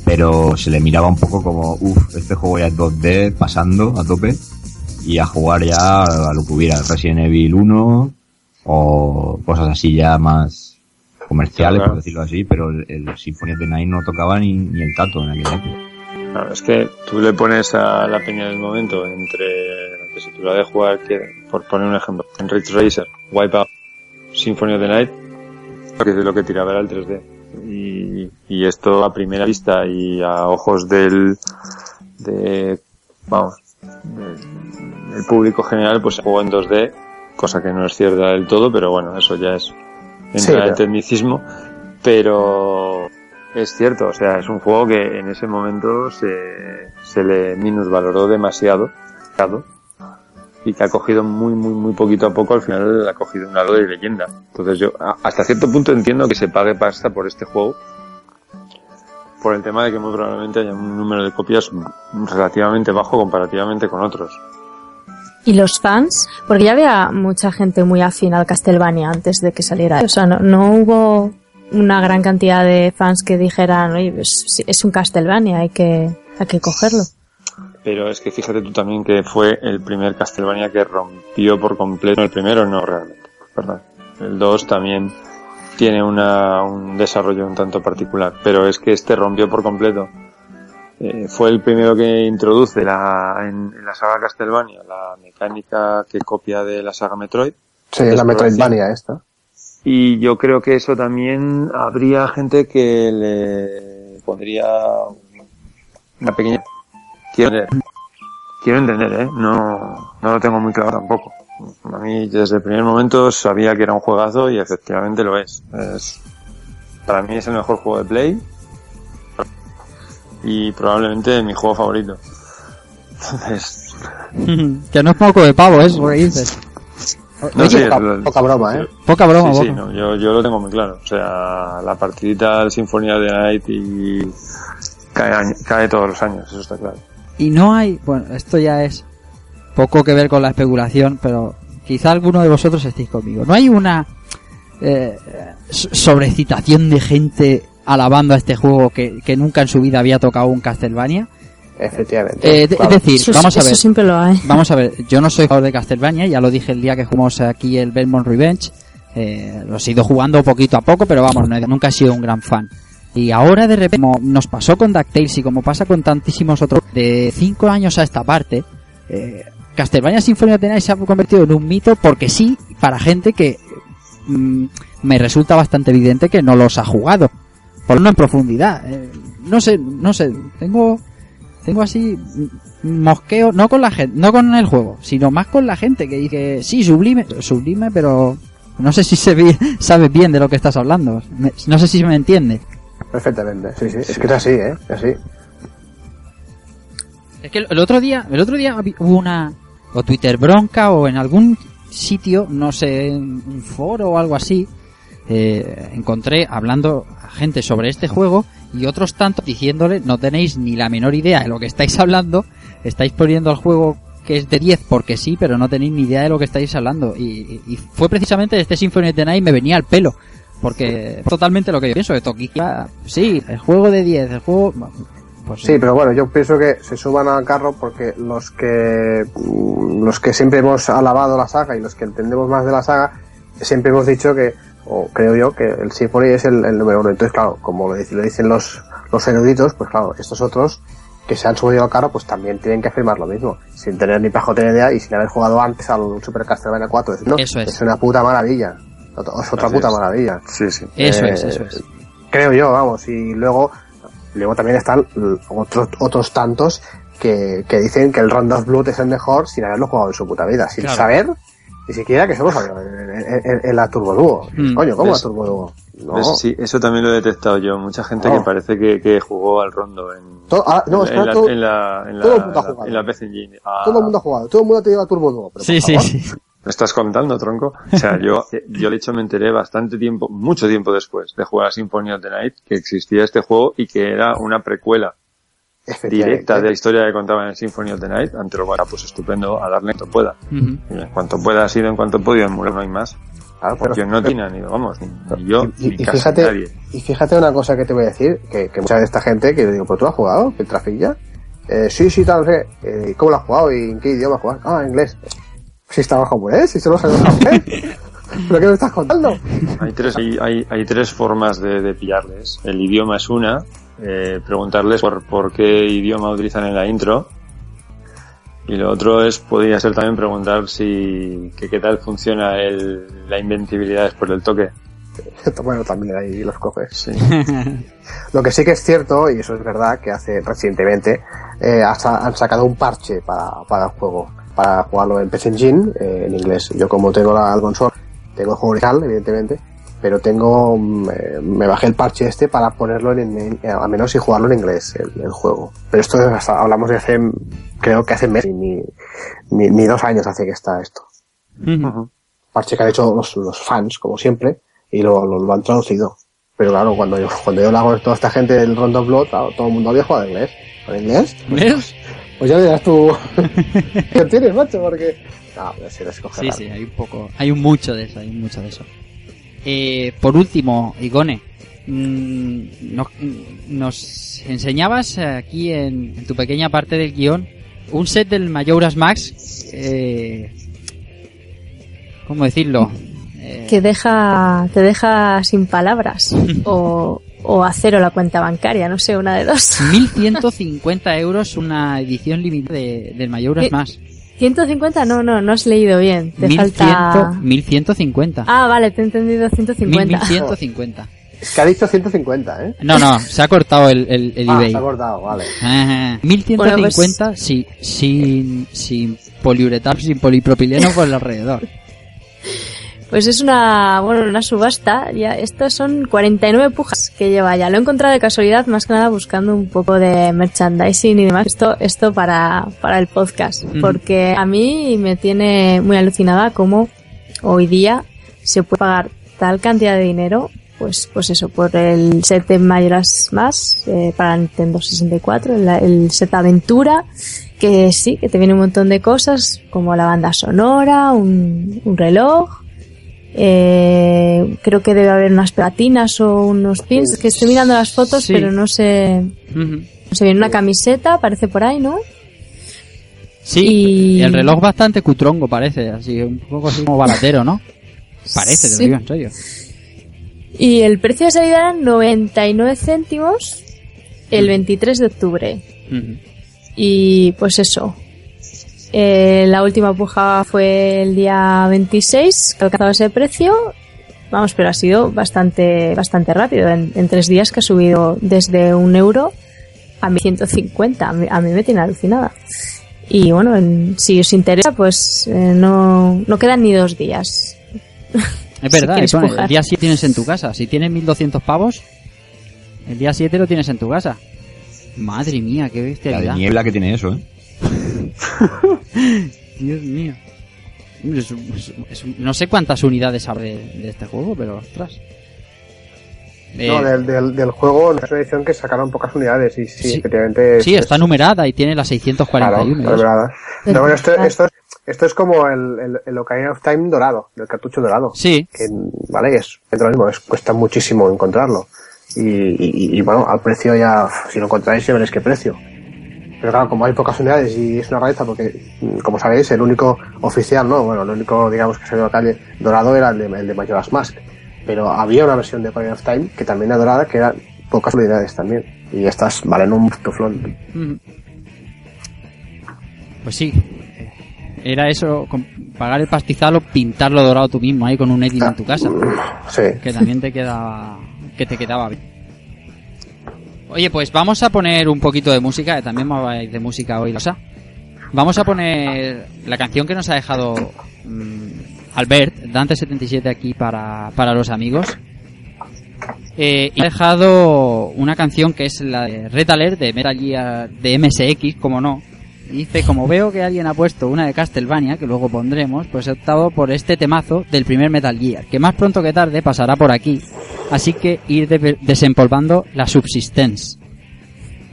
pero se le miraba un poco como, uff, este juego ya es 2D pasando a tope y a jugar ya a lo que hubiera, Resident Evil 1 o cosas así ya más comerciales, Claro. por decirlo así, pero el, el Symphony of the Night no tocaba ni, ni el tato en aquella época. Claro, es que tú le pones a la peña del momento entre la tesitura de jugar, que, por poner un ejemplo, en Ridge Racer, Wipeout, Symphony of the Night, que es lo que tiraba era el 3D. Y, y esto a primera vista y a ojos del, de, vamos, del, del público general, pues se juega en 2D, cosa que no es cierta del todo, pero bueno, eso ya es entra Sí, en pero- tecnicismo, pero es cierto, o sea, es un juego que en ese momento se, se le minusvaloró demasiado, y que ha cogido muy, muy, muy poquito a poco, al final ha cogido un halo de leyenda. Entonces yo, hasta cierto punto entiendo que se pague pasta por este juego, por el tema de que muy probablemente haya un número de copias relativamente bajo comparativamente con otros. ¿Y los fans? Porque ya había mucha gente muy afín al Castlevania antes de que saliera. O sea, no, no hubo una gran cantidad de fans que dijeran, oye, pues, es un Castlevania, hay que, hay que cogerlo. Pero es que fíjate tú también que fue el primer Castlevania que rompió por completo. El primero no realmente, perdón. El 2 también tiene una, un desarrollo un tanto particular, pero es que este rompió por completo. Eh, fue el primero que introduce la, en, en la saga Castlevania la mecánica que copia de la saga Metroid. Sí, la. Metroidvania esta. Y yo creo que eso también habría gente que le pondría una pequeña... Quiero entender, quiero entender ¿eh? No, no lo tengo muy claro tampoco. A mí desde el primer momento sabía que era un juegazo y efectivamente lo es. es para mí es el mejor juego de Play y probablemente mi juego favorito. Entonces, que no es poco de pavo eso, lo que dices. no Oye, sé, poca, lo- poca broma, ¿eh? Poca broma, Sí, sí, no, yo, yo lo tengo muy claro. O sea, la partidita al Sinfonía de Night y cae, todos los años, eso está claro. Y no hay, bueno, esto ya es poco que ver con la especulación, pero quizá alguno de vosotros estéis conmigo. No hay una eh, so- sobrecitación de gente alabando a este juego que, que nunca en su vida había tocado un Castlevania. Efectivamente. Eh, claro. Es decir, Eso, vamos a eso ver. siempre lo hay. Vamos a ver, yo no soy jugador de Castlevania, ya lo dije el día que jugamos aquí el Belmont Revenge. Eh, lo he ido jugando poquito a poco, pero vamos, no- nunca he sido un gran fan. Y ahora de repente, como nos pasó con DuckTales y como pasa con tantísimos otros, de cinco años a esta parte, eh, Castlevania Symphony of the Night se ha convertido en un mito porque sí, para gente que mm, me resulta bastante evidente que no los ha jugado. Por no en profundidad. Eh, no sé, no sé, tengo tengo así mosqueo, no con la gente, no con el juego, sino más con la gente que dice, sí, sublime, sublime, pero no sé si se ve, sabes bien de lo que estás hablando. Me- no sé si me entiende. Perfectamente, sí, sí. Es que es así, ¿eh? Es así. Es que el el otro día, el otro día hubo una o Twitter bronca o en algún sitio, no sé, en un foro o algo así, eh, encontré hablando a gente sobre este juego y otros tantos diciéndole no tenéis ni la menor idea de lo que estáis hablando, estáis poniendo el juego que es de 10 porque sí, pero no tenéis ni idea de lo que estáis hablando. Y, y fue precisamente este Symphony of the Night me venía al pelo. Porque es totalmente lo que yo pienso de Tokikia. Sí, el juego de 10, el juego... Pues Sí, pero bueno, yo pienso que se suban al carro porque los que los que siempre hemos alabado la saga y los que entendemos más de la saga, siempre hemos dicho que, o creo yo, que el Symphony es el, el número uno. Entonces, claro, como lo dicen, lo dicen los, los eruditos, pues claro, estos otros que se han subido al carro, pues también tienen que afirmar lo mismo, sin tener ni pajotera idea y sin haber jugado antes al Super Castlevania 4. Decir, no, Eso es. es una puta maravilla. Es otra Así puta es. maravilla. Sí, sí. Eso Eh, es, eso es. Creo yo, vamos, y luego, luego también están otros, otros tantos que, que dicen que el Round of Blood es el mejor sin haberlo jugado en su puta vida, sin Claro. saber ni siquiera que somos en, en- en- la Turbo Duo. Mm. Coño, ¿cómo la ¿Ves? Turbo Duo? Sí, eso también lo he detectado yo. Mucha gente No. que parece que, que jugó al rondo en, Todo- ah, no, en, la, todo- en la, en todo el la, mundo ha jugado. en la PC Engine. Ah, Todo el mundo ha jugado, todo el mundo ha tenido la Turbo Duo. Pero Sí, sí, sí. ¿Me estás contando, tronco? O sea, yo, yo de hecho me enteré bastante tiempo, mucho tiempo después de jugar a Symphony of the Night que existía este juego y que era una precuela. Directa de la historia que contaba en el Symphony of the Night, ante lo cual, pues estupendo, a darle en cuanto pueda. Ujú. Y en cuanto pueda ha sido en cuanto he podido emular, no hay más. Claro, pues- Porque no tiene ni, vamos, ni, ni yo, y, ni y casi fíjate, nadie. y fíjate una cosa que te voy a decir, que, que mucha de esta gente que yo digo, ¿pero tú has jugado? ¿El trafilla? Eh, sí, sí, tal, sé. Eh, ¿Cómo lo has jugado? ¿Y en qué idioma has jugado? Ah, inglés. Si estaba en japonés, si solo sabes japonés. ¿Pero qué me estás contando? Hay tres, hay, hay, hay tres formas de, de pillarles. El idioma es una, eh, preguntarles por, por qué idioma utilizan en la intro. Y lo otro es, podría ser también preguntar si, que qué tal funciona el, la invencibilidad después del toque. Bueno, también ahí los coges. Sí. Lo que sí que es cierto, y eso es verdad, que hace recientemente eh, han sacado un parche para, para el juego, para jugarlo en PC Engine, eh, en inglés. Yo como tengo la, el console, tengo el juego original, evidentemente, pero tengo, mm, eh, me bajé el parche este para ponerlo en, en- en- a menos y jugarlo en inglés, el, el juego. Pero esto es hasta- hablamos de hace, creo que hace meses, ni, ni, ni dos años hace que está esto. Parche que han hecho los, los fans, como siempre, y lo, lo, lo han traducido. Pero claro, cuando yo, cuando yo lo hago con toda esta gente del Rondo Blood, claro, todo el mundo había jugado en inglés. ¿En inglés? ¿Ves? Pues ya dirás tú qué tienes, macho, porque... No, pero si Sí, sí, hay un poco, hay un mucho de eso, hay un mucho de eso. Eh, por último, Igone, mm, nos, nos enseñabas aquí en, en tu pequeña parte del guion un set del Majora's Max, eh, ¿cómo decirlo? Eh, Que deja, te deja sin palabras. o, o a cero la cuenta bancaria, no sé, una de dos. 1150 euros una edición limitada de, del Majora's ¿Qué? Max. 150, no, no, no has leído bien. Te 1100 falta. 1150. Ah, vale, te he entendido 150. 1150. Es que ha dicho 150, ¿eh? No, no, se ha cortado el, el, el ah, eBay. se ha cortado, vale. Ajá. 1150 sí, sin, sin poliuretano, sin polipropileno por el alrededor. Pues es una, bueno, una subasta. Ya, estos son 49 pujas que lleva ya. Lo he encontrado de casualidad, más que nada buscando un poco de merchandising y demás. Esto, esto para, para el podcast. Porque a mí me tiene muy alucinada cómo hoy día se puede pagar tal cantidad de dinero, pues, pues eso, por el set de Majora's más eh, para Nintendo 64, el, el set Aventura, que sí, que te viene un montón de cosas, como la banda sonora, un, un reloj, eh, creo que debe haber unas pegatinas o unos pins, que estoy mirando las fotos, Sí. pero no sé, Ujú. no sé bien, una camiseta, aparece por ahí, ¿no? Sí, Y- el reloj bastante cutrongo parece, así un poco así como balatero, ¿no? Parece, te lo digo en serio. Y el precio de salida era 99 céntimos el 23 de octubre. Y pues eso. Eh, la última puja fue el día 26, que ha alcanzado ese precio. Vamos, pero ha sido bastante, bastante rápido. En, en tres días que ha subido desde un euro a 1150. A mí, a mí me tiene alucinada. Y bueno, en- si os interesa, pues eh, no, no quedan ni dos días. Es verdad, pone, pujar. el día 7 tienes en tu casa. Si tienes 1200 pavos, el día 7 lo tienes en tu casa. Madre mía, qué La de niebla que tiene eso, ¿eh? Dios mío. Es- es- es- no sé cuántas unidades habrá de, este juego, pero ostras. Eh, No, del, del, del juego es una edición que sacaron pocas unidades y sí, Sí. efectivamente... sí, es- está numerada y tiene la Claro, 641. está numerada. Pero bueno, esto, esto, es- esto es como el, el, el Ocarina of Time dorado, el cartucho dorado. Sí, Que, vale, es, es lo mismo, es, cuesta muchísimo encontrarlo. Y, y, y, bueno, al precio ya, si lo encontráis ya veréis qué precio. Pero claro, como hay pocas unidades y es una rareza, porque, mm, como sabéis, el único oficial, ¿no? Bueno, el único, digamos, que salió a la calle dorado era el de, el de Majora's Mask. Pero había una versión de Ocarina of Time que también era dorada, que eran pocas unidades también. Y estas valen un tuflón. Ujú. Pues sí. Era eso, pagar el pastizal o pintarlo dorado tú mismo ahí con un editing en tu casa. Sí. Que también te quedaba, que te quedaba bien. Oye, pues vamos a poner un poquito de música, también vamos a ir de música hoy. Vamos a poner la canción que nos ha dejado mm, Albert, Dante77 aquí para, para los amigos. Eh, y ha dejado una canción que es la de Red de Metal Gear de MSX, como no. Dice, como veo que alguien ha puesto una de Castlevania, que luego pondremos, pues he optado por este temazo del primer Metal Gear, que más pronto que tarde pasará por aquí. Así que ir de- desempolvando la Subsistence.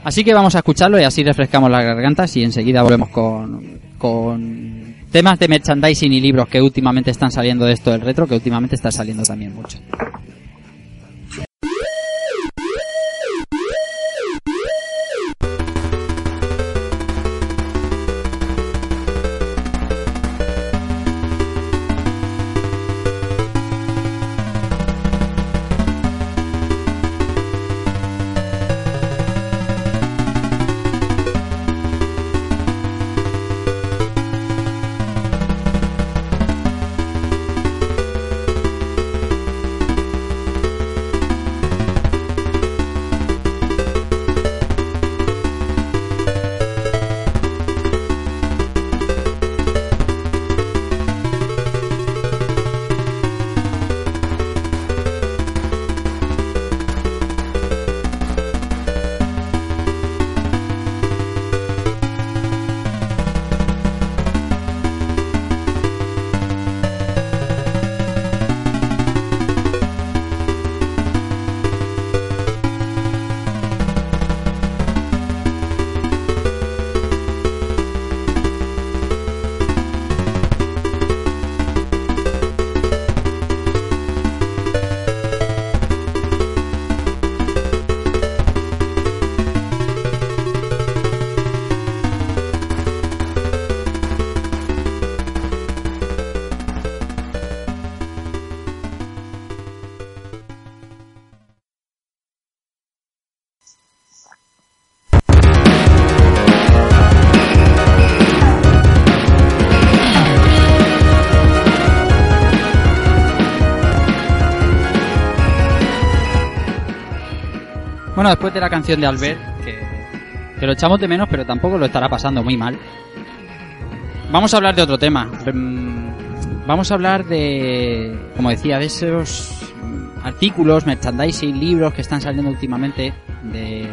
Así que vamos a escucharlo y así refrescamos las gargantas y enseguida volvemos con, con temas de merchandising y libros que últimamente están saliendo de esto del retro, que últimamente está saliendo también mucho. Bueno, después de la canción de Albert, que, que lo echamos de menos, pero tampoco lo estará pasando muy mal. Vamos a hablar de otro tema. Mm, Vamos a hablar de, como decía, de esos artículos, merchandising, libros que están saliendo últimamente de,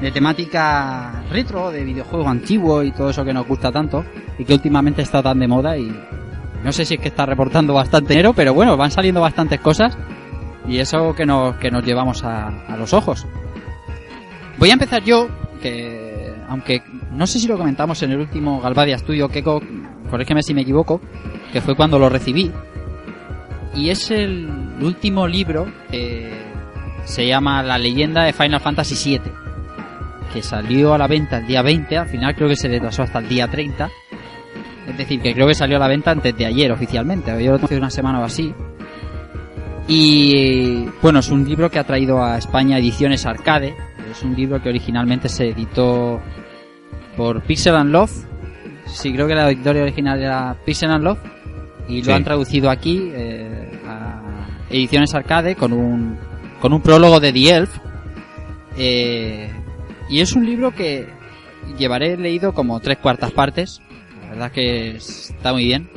de temática retro, de videojuego antiguo y todo eso que nos gusta tanto y que últimamente está tan de moda y no sé si es que está reportando bastante dinero, pero bueno, van saliendo bastantes cosas y eso que nos, que nos llevamos a, a los ojos. Voy a empezar yo, que aunque no sé si lo comentamos en el último Galvadia Studio, Keiko, corrígeme si me equivoco, que fue cuando lo recibí. Y es el último libro que se llama La leyenda de Final Fantasy VII, que salió a la venta el día 20, al final creo que se retrasó hasta el día 30. Es decir, que creo que salió a la venta antes de ayer oficialmente, yo lo hace una semana o así. Y bueno, es un libro que ha traído a España ediciones arcade. Es un libro que originalmente se editó por Pixel and Love. Sí, creo que la editorial original era Pixel and Love. Y lo Sí. han traducido aquí eh, a ediciones arcade con un, con un prólogo de The Elf. Eh, y es un libro que llevaré leído como tres cuartas partes. La verdad que está muy bien.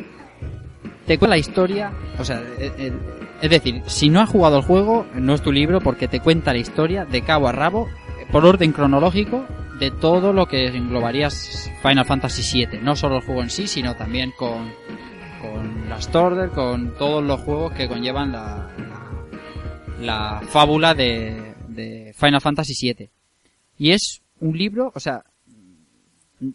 Te cuenta la historia, o sea, eh, eh, es decir, si no has jugado el juego, no es tu libro porque te cuenta la historia de cabo a rabo, por orden cronológico, de todo lo que englobarías Final Fantasy VII. No solo el juego en sí, sino también con, con Last Order, con todos los juegos que conllevan la, la, la fábula de, de Final Fantasy VII. Y es un libro, o sea,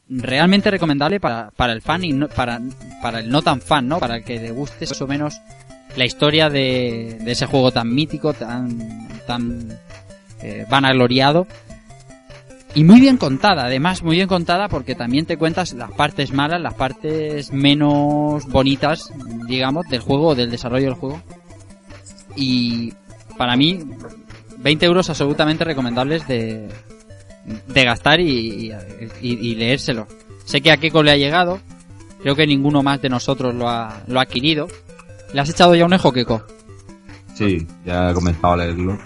realmente recomendable para, para el fan y no- para, para el no tan fan, ¿no? Para el que le guste más o menos la historia de, de ese juego tan mítico, tan, tan eh, vanagloriado. Y muy bien contada, además muy bien contada porque también te cuentas las partes malas, las partes menos bonitas, digamos, del juego del desarrollo del juego. Y para mí, 20 euros absolutamente recomendables de, de gastar y, y- y leérselo. Sé que a Keiko le ha llegado, creo que ninguno más de nosotros lo ha, lo ha adquirido. ¿Le has echado ya un ojo, Keiko? Sí, ya he comenzado a leerlo.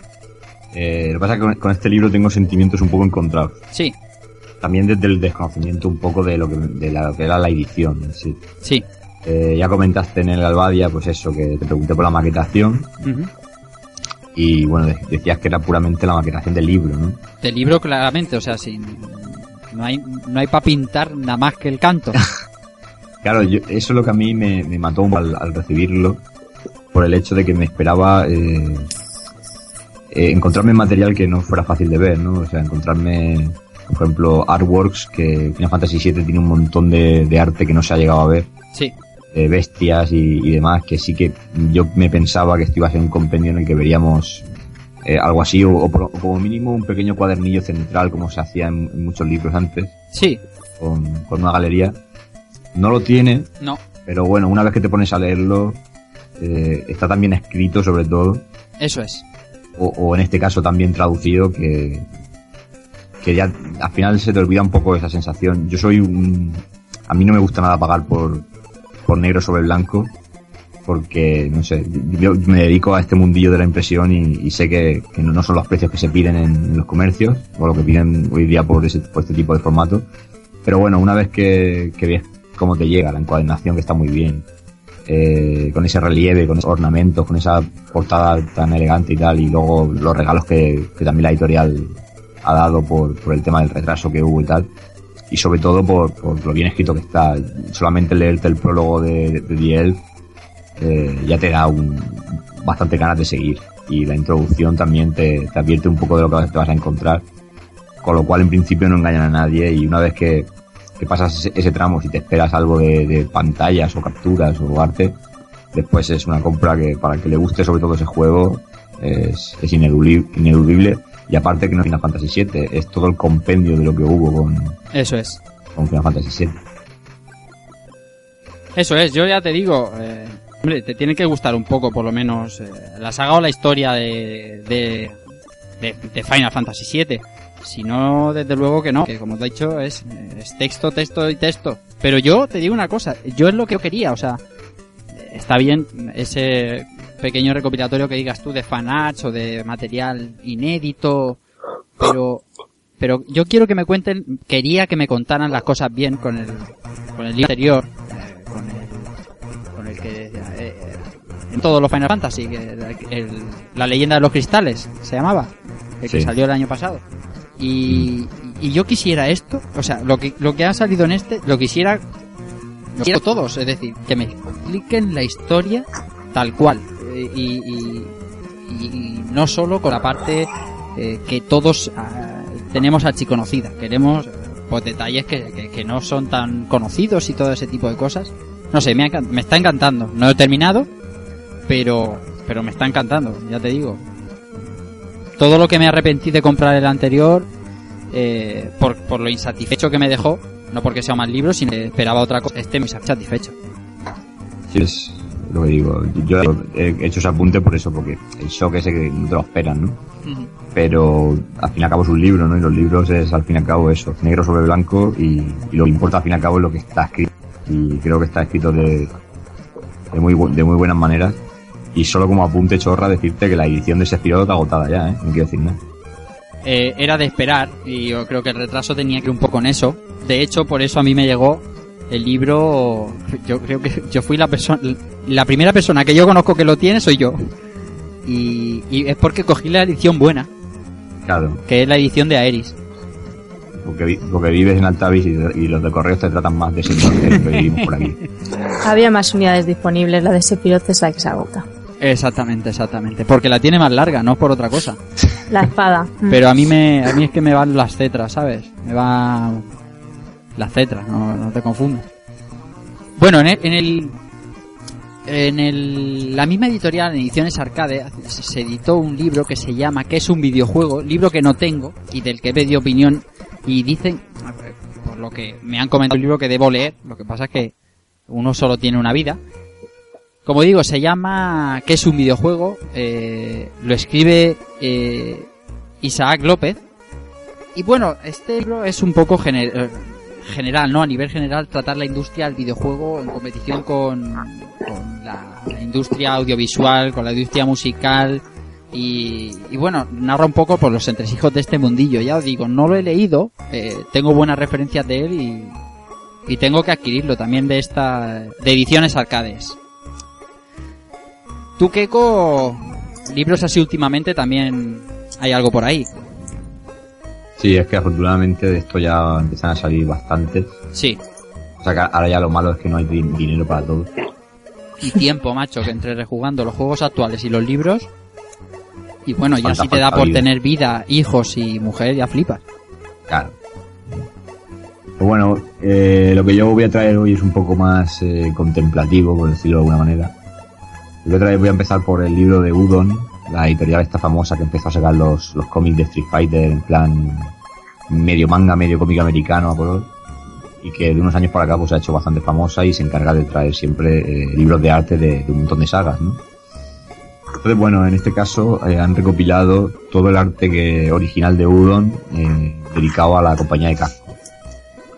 Eh, lo que pasa es que con, este libro tengo sentimientos un poco encontrados. Sí, También desde el desconocimiento un poco de lo que, de la, que era la edición sí. sí. Eh, ya comentaste en el Albadia, pues eso, que te pregunté por la maquetación y bueno, de- decías que era puramente la maquetación del libro, ¿no? Del libro claramente, o sea, sin, no hay, no hay para pintar nada más que el canto. Claro, yo- eso es lo que a mí me, me mató al, al recibirlo, por el hecho de que me esperaba eh, eh, encontrarme material que no fuera fácil de ver, ¿no? O sea, encontrarme Por ejemplo, Artworks, que Final Fantasy VII tiene un montón de, de arte que no se ha llegado a ver. Sí. De bestias y, y demás, que sí que yo me pensaba que esto iba a ser un compendio en el que veríamos eh, algo así, o, o por- o como mínimo un pequeño cuadernillo central, como se hacía en, en muchos libros antes, Sí. con, con una galería. No lo tiene, No. pero bueno, una vez que te pones a leerlo, eh, está tan bien escrito sobre todo, Eso es. o, o en este caso también traducido, que, que ya al final se te olvida un poco esa sensación. Yo soy un... A mí no me gusta nada pagar por, por negro sobre blanco, porque, no sé, yo me dedico a este mundillo de la impresión y, y sé que, que no son los precios que se piden en, en los comercios, o lo que piden hoy día por, ese, por este tipo de formato. Pero bueno, una vez que, que cómo te llega la encuadernación, que está muy bien, eh, con ese relieve, con esos ornamentos, con esa portada tan elegante y tal, y luego los regalos que, también la editorial ha dado por, el tema del retraso que hubo y tal, y sobre todo por, por lo bien escrito que está. Solamente leerte el prólogo de, de The Elf eh, ya te da un, bastante ganas de seguir, y la introducción también te, te advierte un poco de lo que te vas a encontrar, con lo cual en principio no engañan a nadie, y una vez que, que pasas ese, ese tramo, si te esperas algo de, de pantallas o capturas o arte, después es una compra que para el que le guste sobre todo ese juego es, es ineludible. Y aparte que no es Final Fantasy VII, es todo el compendio de lo que hubo con, Eso es. con Final Fantasy VII. Eso es, yo ya te digo, eh, hombre, te tiene que gustar un poco, por lo menos, eh, la saga o la historia de, de, de, de Final Fantasy VII. Si no, desde luego que no, que como te he dicho, es, es texto, texto y texto. Pero yo te digo una cosa, yo es lo que yo quería, o sea, está bien ese pequeño recopilatorio que digas tú de fanarts o de material inédito, pero pero yo quiero que me cuenten, quería que me contaran las cosas bien con el con el libro anterior, eh, con el con el que eh, en todos los Final Fantasy, que el- la leyenda de los cristales se llamaba, el que Sí. salió el año pasado. Y, y yo quisiera esto, o sea, lo que lo que ha salido en este, lo quisiera lo quiero todos, es decir, que me expliquen la historia tal cual eh, y, y- y- no solo con la parte eh, que todos ah, tenemos archiconocida, queremos eh, pues detalles que, que- que no son tan conocidos y todo ese tipo de cosas. No sé, me, ha me está encantando. No he terminado, pero pero me está encantando, ya te digo. Todo lo que me arrepentí de comprar el anterior eh, por, por lo insatisfecho que me dejó, no porque sea un mal libro, sino que esperaba otra cosa, esté muy satisfecho. Sí, es lo que digo. Yo he hecho ese apunte por eso, porque el shock ese que no te lo esperan, ¿no? Pero al fin y al cabo es un libro, ¿no? Y los libros es al fin y al cabo eso, negro sobre blanco y, y lo que importa al fin y al cabo es lo que está escrito. Y creo que está escrito de, de, muy, de muy buenas maneras. Y solo como apunte chorra decirte que la edición de Sephiroth está agotada ya, ¿eh? No quiero decir nada. eh, era de esperar y yo creo que el retraso tenía que ir un poco en eso. De hecho, por eso a mí me llegó el libro. Yo creo que yo fui la persona, la primera persona que yo conozco que lo tiene soy yo. Y, y es porque cogí la edición buena, Claro, que es la edición de Aeris. porque, vi- porque vives en Altavis y, y los de correos te tratan más de señor que vivimos por aquí. Había más unidades disponibles, la de Sephiroth es la que se agota. Exactamente, exactamente. Porque la tiene más larga, no por otra cosa. La espada. Pero a mí me, a mí es que me van las cetras, ¿sabes? Me van las cetras, no, no te confundas. Bueno, en el, en el, en el, la misma editorial, en Ediciones Arcade, se editó un libro que se llama ¿Qué es un videojuego? Libro que no tengo y del que he pedido opinión y dicen, por lo que me han comentado el libro que debo leer, lo que pasa es que uno solo tiene una vida. Como digo, se llama ¿Qué es un videojuego? Eh, lo escribe eh, Isaac López. Y bueno, este libro es un poco gener- eh, general, ¿no? A nivel general, tratar la industria del videojuego en competición con, la industria audiovisual, con la industria musical. Y, bueno, narra un poco por los entresijos de este mundillo. Ya os digo, no lo he leído, eh, tengo buenas referencias de él y, y tengo que adquirirlo también de esta de ediciones arcades. Tú, Keiko, libros así últimamente también hay algo por ahí. Sí, es que afortunadamente de esto ya empiezan a salir bastantes. Sí. O sea que ahora ya lo malo es que no hay di- dinero para todo. Y tiempo, macho, que entre rejugando los juegos actuales y los libros. Y bueno, ya si te da por vida. tener vida, hijos y mujer, ya flipas. Claro. Pues bueno, eh, lo que yo voy a traer hoy es un poco más eh, contemplativo, por decirlo de alguna manera. Voy a, traer, voy a empezar por el libro de Udon, la editorial esta famosa que empezó a sacar los, los cómics de Street Fighter en plan medio manga, medio cómic americano a color y que de unos años para acá pues ha hecho bastante famosa y se encarga de traer siempre eh, libros de arte de, un montón de sagas, ¿no? Entonces, bueno, en este caso eh, han recopilado todo el arte que original de Udon eh, dedicado a la compañía de Capcom.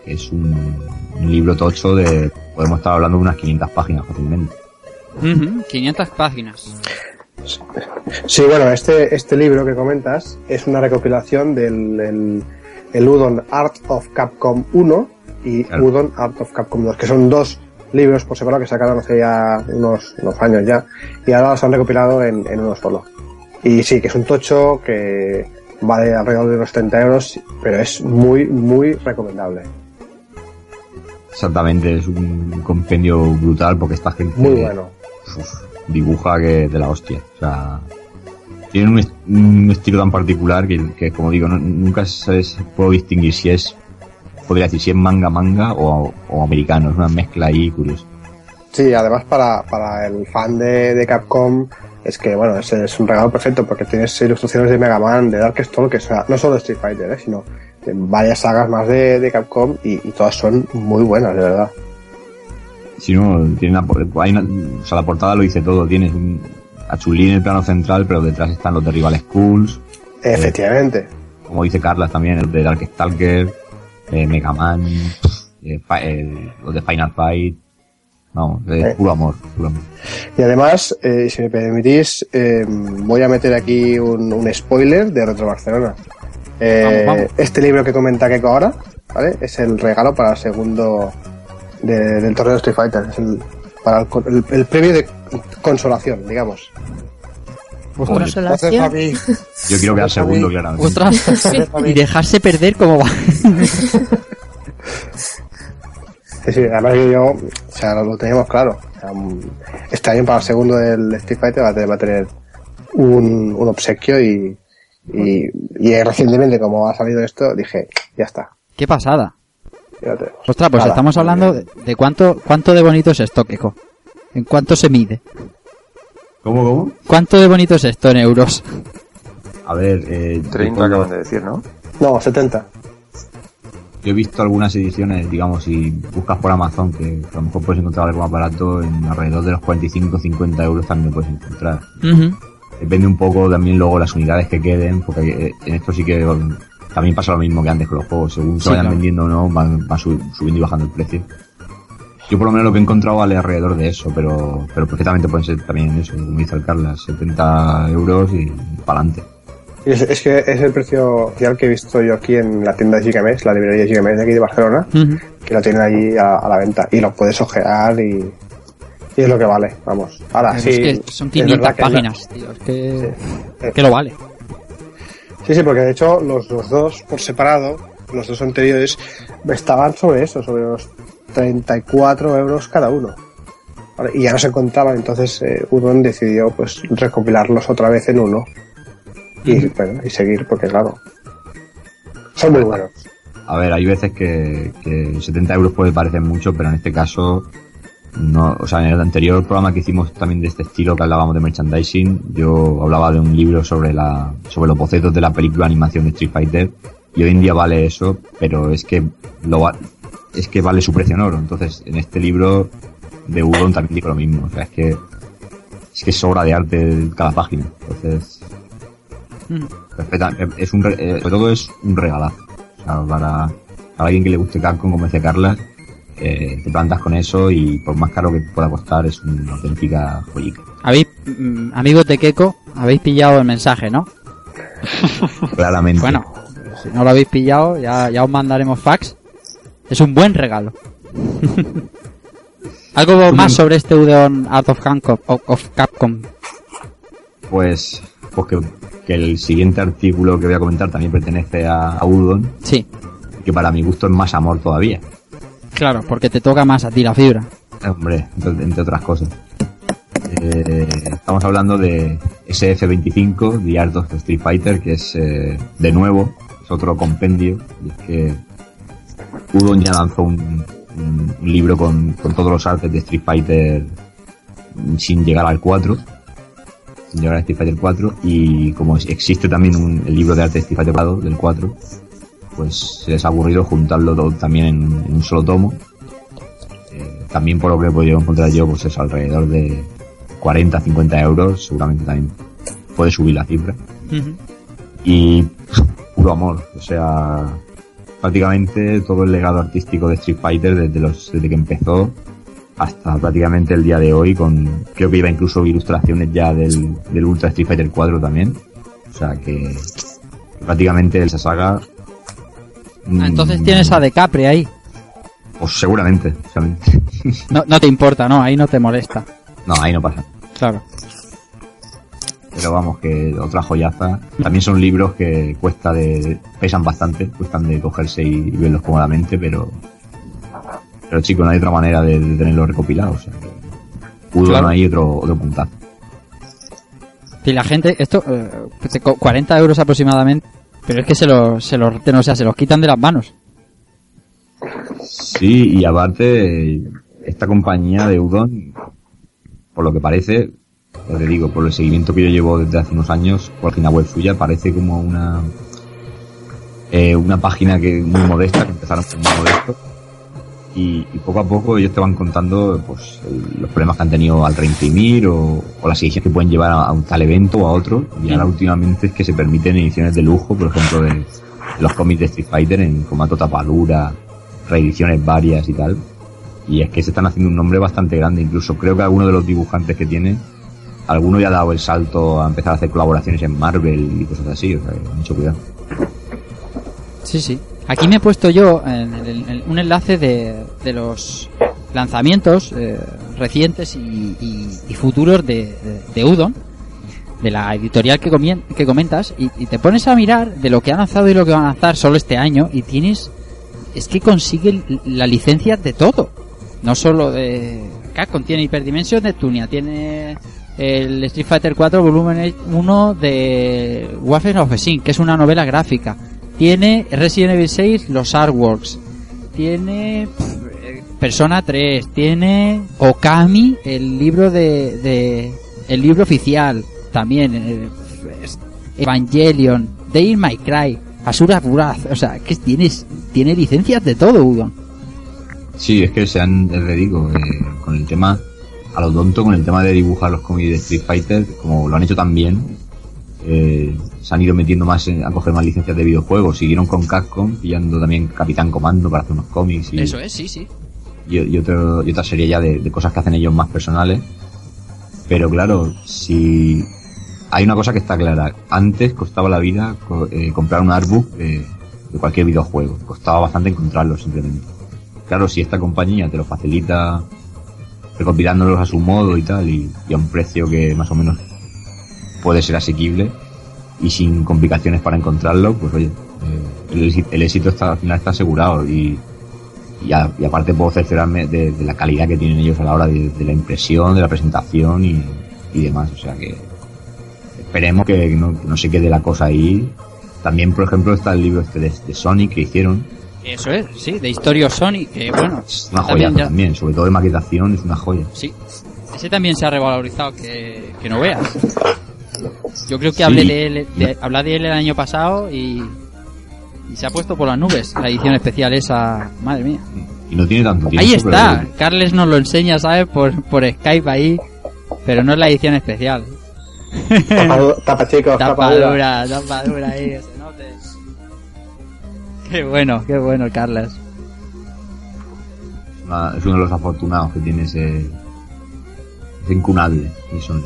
Es un libro tocho de, podemos estar hablando de unas 500 páginas fácilmente. Ujú, 500 páginas. Sí, bueno, este, este libro que comentas es una recopilación del el, el Udon Art of Capcom 1 y Claro. Udon Art of Capcom 2, que son dos libros por separado que sacaron hace ya unos, unos años ya y ahora los han recopilado en, en uno solo. Y sí, que es un tocho que vale alrededor de unos 30 euros, pero es muy, muy recomendable. Exactamente, es un compendio brutal porque esta gente Muy bueno. Dibuja que de la hostia. O sea, tienen un, un estilo tan particular que, como digo, no- nunca se, puedo distinguir si es, podría decir, si es manga manga o, americano. Es una mezcla ahí curiosa. Sí, además para, para el fan de, Capcom es que, bueno, es, es un regalo perfecto porque tienes ilustraciones de Mega Man, de Darkstalkers, que no solo de Street Fighter, ¿eh? sino de varias sagas más de, Capcom y todas son muy buenas, de verdad. Si no, tiene una, por- hay una- o sea, la portada lo dice todo. Tienes un, a en el plano central, pero detrás están los de Rival Schools, Efectivamente. como dice Carlas también, el de Darkstalker, eh, Mega Man, eh, Fi- eh, los de Final Fight. Vamos, es Eh. puro amor, puro amor. Y además, eh, si me permitís, eh, voy a meter aquí un, un spoiler de Retro Barcelona. Eh, Vamos, vamos. Este libro que comenta Keiko ahora, ¿vale? Es el regalo para el segundo de- del torneo de Street Fighter. Es el, para el, el- el premio de consolación, digamos. A mí, yo quiero quedar segundo, claramente. Ostras, y dejarse perder como va. Sí, sí, además yo, o sea, lo, lo teníamos claro. O sea, este año para el segundo del Street Fighter va a tener, va a tener un, un obsequio y, y, y recientemente como ha salido esto, dije, ya está. Qué pasada. Tenemos. Ostras, pues Nada, estamos hablando de, de cuánto, cuánto de bonito es esto, Keiko. ¿En cuánto se mide? ¿Cómo, cómo? ¿Cuánto de bonito es esto en euros? A ver, eh, 30 yo- acaban de decir, ¿no? No, 70. Yo he visto algunas ediciones, digamos, si buscas por Amazon, que a lo mejor puedes encontrar algo más barato, en alrededor de los 45-50 euros también lo puedes encontrar. Depende un poco también luego las unidades que queden, porque eh, en esto sí que también pasa lo mismo que antes con los juegos. Según se Sí, vayan claro. vendiendo o no, van, van sub- subiendo y bajando el precio. Yo por lo menos lo que he encontrado vale alrededor de eso, pero, pero perfectamente pueden ser también eso, como dice el Carlas, 70 euros y para adelante. Y Es, es que es el precio oficial que he visto yo aquí en la tienda de Gigamesh, la librería Gigamesh de aquí de Barcelona, que lo tienen allí a, a la venta y lo puedes ojear y, y es lo que vale, vamos. Ahora, Es sí. que son es 500 verdad que es la- páginas, tío. Es que, Sí. que lo vale. Sí, sí, porque de hecho los, los dos por separado, los dos anteriores, estaban sobre eso, sobre los 34 euros cada uno. Y ya no se encontraban, entonces eh, Udon decidió pues recopilarlos otra vez en uno. Y, bueno, y seguir, porque claro, son muy buenos. A ver, hay veces que, que 70 euros puede parecer mucho, pero en este caso, no, o sea, en el anterior programa que hicimos también de este estilo que hablábamos de merchandising, yo hablaba de un libro sobre la, sobre los bocetos de la película de animación de Street Fighter, y hoy en día vale eso, pero es que lo va- es que vale su precio en oro. Entonces, en este libro de Udon también digo lo mismo, o sea, es que, es que sobra de arte cada página. Entonces. Respeta- es un, eh, sobre todo es un regalazo. O sea, para, para alguien que le guste Capcom, como dice Carla, eh, te plantas con eso y por más caro que pueda costar, es una auténtica joyica. Habéis, mm, amigos de Keiko, habéis pillado el mensaje, ¿no? Claramente. Bueno, si no lo habéis pillado, ya, ya os mandaremos fax. Es un buen regalo. Algo más sobre este Udon Art of, Hancock, of, of Capcom. Pues, pues que, que el siguiente artículo que voy a comentar también pertenece a, a Udon, Sí, que para mi gusto es más amor todavía. Claro, porque te toca más a ti la fibra. Hombre, entre, otras cosas. Eh, estamos hablando de SF25, The Art of Street Fighter, que es, eh, de nuevo, es otro compendio. Y es que Udon ya lanzó un, libro con, con todos los artes de Street Fighter sin llegar al 4 sin llegar a Street Fighter 4 y como existe también un, el libro de arte de Street Fighter 4 del 4 pues se les ha aburrido juntarlo todo también en, en un solo tomo. Eh, también por lo que he podido encontrar yo pues es alrededor de 40 50 euros seguramente también puede subir la cifra. Y puro amor o sea prácticamente todo el legado artístico de Street Fighter desde los desde que empezó hasta prácticamente el día de hoy con creo que iba incluso ilustraciones ya del, del Ultra Street Fighter 4 también. O sea que prácticamente esa saga Ah, entonces mm, tienes a Decapre ahí. pues seguramente, seguramente. No, no te importa, ¿no? Ahí no te molesta. no ahí no pasa Claro. pero vamos que otra joyaza también son libros que cuesta de pesan bastante cuestan de cogerse y, y verlos cómodamente pero pero chico no hay otra manera de, de tenerlos recopilados o sea, Udon Claro. ahí otro otro puntazo Y la gente, esto, eh, pues, co- 40 euros aproximadamente, pero es que se los, se los, sea, se los quitan de las manos. Sí, y aparte, esta compañía de Udon, por lo que parece, ya digo, por el seguimiento que yo llevo desde hace unos años, por la página web suya, parece como una eh, una página que muy modesta, que empezaron muy modesto, y, y poco a poco ellos te van contando pues el- los problemas que han tenido al reimprimir o, o las ediciones que pueden llevar a, a un tal evento o a otro, y ahora últimamente es que se permiten ediciones de lujo, por ejemplo, de, de los cómics de Street Fighter en formato tapadura, reediciones varias y tal. Y es que se están haciendo un nombre bastante grande. Incluso creo que alguno de los dibujantes que tiene, alguno ya ha dado el salto a empezar a hacer colaboraciones en Marvel y cosas así. O sea, mucho cuidado. Sí, sí. Aquí me he puesto yo en el- un enlace de, de los lanzamientos eh, recientes y, y- futuros de, de, Udon, de la editorial que, comien- que comentas, y, te pones a mirar de lo que han lanzado y lo que van a lanzar solo este año, y tienes. Es que consiguen la licencia de todo. No solo de. Capcom tiene Hyperdimension de Tunia, tiene el Street Fighter 4 volumen 1 de Waffen of Sin, que es una novela gráfica. Tiene Resident Evil 6, los artworks. Tiene eh, Persona 3. Tiene Okami, el libro de, de el libro oficial. También eh, Evangelion, Devil May Cry, Asura Wrath. O sea, que tienes tiene licencias de todo, Udon. Sí, es que se han, te digo, eh, con el tema, a lo tonto, con el tema de dibujar los cómics de Street Fighter, como lo han hecho tan bien, eh, se han ido metiendo más en- a coger más licencias de videojuegos. Siguieron con Capcom, pillando también Capitán Comando para hacer unos cómics. Y, es, sí, sí. y, y otro- y otra serie ya de, de cosas que hacen ellos más personales. Pero claro, si hay una cosa que está clara, antes costaba la vida co- eh, comprar un artbook de, de cualquier videojuego, costaba bastante encontrarlo simplemente. Claro, si esta compañía te lo facilita recopilándolos a su modo y tal, y, y a un precio que más o menos puede ser asequible y sin complicaciones para encontrarlo, pues oye, eh, el, éxito- el éxito está, al final está asegurado y, y, a- y aparte puedo cerciorarme de, de la calidad que tienen ellos a la hora de, de la impresión, de la presentación y, y demás. O sea que esperemos que no, que no se quede la cosa ahí. También, por ejemplo, está el libro este de, de Sonic que hicieron. Eso es, sí, de Historia Sonic, que bueno, Es una también joya ya- también, sobre todo de maquetación, es una joya. Sí, ese también se ha revalorizado, que, que no veas. Yo creo que hablé Sí. de él, de, hablé de él el año pasado y, y se ha puesto por las nubes la edición especial esa, madre mía. Y no tiene tanto tiempo. Ahí pero- está, Carles nos lo enseña, ¿sabes? Por, por Skype ahí, pero no es la edición especial. Tapa, tapa chicos, tapa Tapa dura. dura, tapa dura ahí, que se note. Qué bueno, qué bueno, Carles. una- es uno de los afortunados que tiene ese, ese incunable de Sonic.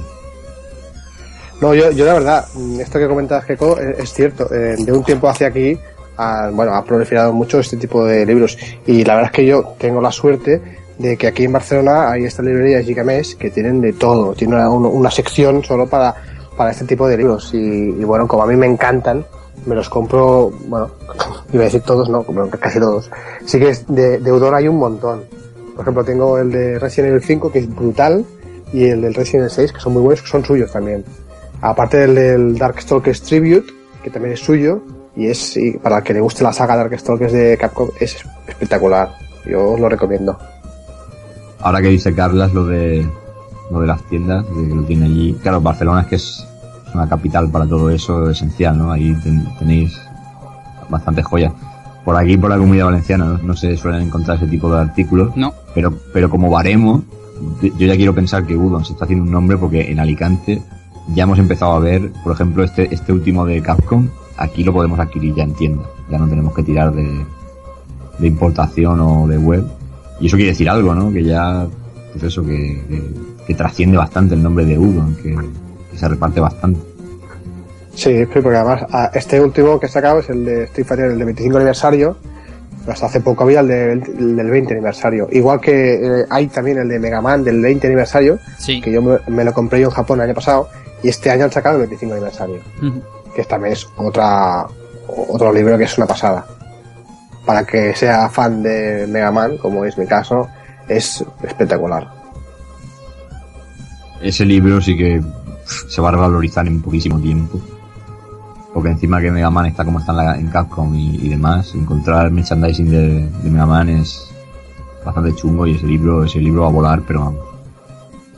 No, yo, yo la verdad, esto que comentas, Keiko, es, es cierto. Eh, de un tiempo hacia aquí, ha, bueno, ha proliferado mucho este tipo de libros. Y la verdad es que yo tengo la suerte de que aquí en Barcelona hay esta librería Gigamés que tienen de todo. Tiene una, una- sección solo para, para este tipo de libros. Y, y bueno, como a mí me encantan, me los compro, bueno, iba a decir todos, no, como casi todos. Sí que es de, de Udon hay un montón. Por ejemplo, tengo el de Resident Evil 5, que es brutal, y el del Resident Evil 6, que son muy buenos, que son suyos también. Aparte del, del Darkstalkers Tribute, que también es suyo, y es y para el que le guste la saga Darkstalkers de Capcom, es espectacular. Yo os lo recomiendo. Ahora que dice Carlas lo de lo de las tiendas, de que lo tiene allí. Claro, Barcelona es que es una capital para todo eso esencial, ¿no? Ahí ten- tenéis bastantes joyas. Por aquí, por la comunidad valenciana, ¿no? no se suelen encontrar ese tipo de artículos. No. Pero, pero como baremo, yo yo ya quiero pensar que Udon se está haciendo un nombre porque en Alicante ya hemos empezado a ver, por ejemplo, este, este último de Capcom, aquí lo podemos adquirir ya en tienda. Ya no tenemos que tirar de, de importación o de web. Y eso quiere decir algo, ¿no? Que ya, pues eso, que, que, que trasciende bastante el nombre de Udon, que, que se reparte bastante. Sí, sí, porque además a- este último que he sacado es el de Street Fighter, el de 25 aniversario. Hasta hace poco había el, de- el del 20 aniversario. Igual que eh, hay también el de Mega Man del 20 aniversario, Sí. que yo me, me lo compré yo en Japón el año pasado, y este año han sacado el 25 aniversario, Ujú. que también es otra otro libro que es una pasada. Para que sea fan de Mega Man, como es mi caso, es espectacular. Ese libro sí que se va a revalorizar en poquísimo tiempo. Porque encima que Mega Man está como está en, la- en Capcom y, y demás, encontrar merchandising de, de Mega Man es bastante chungo y ese libro, ese libro va a volar, pero vamos.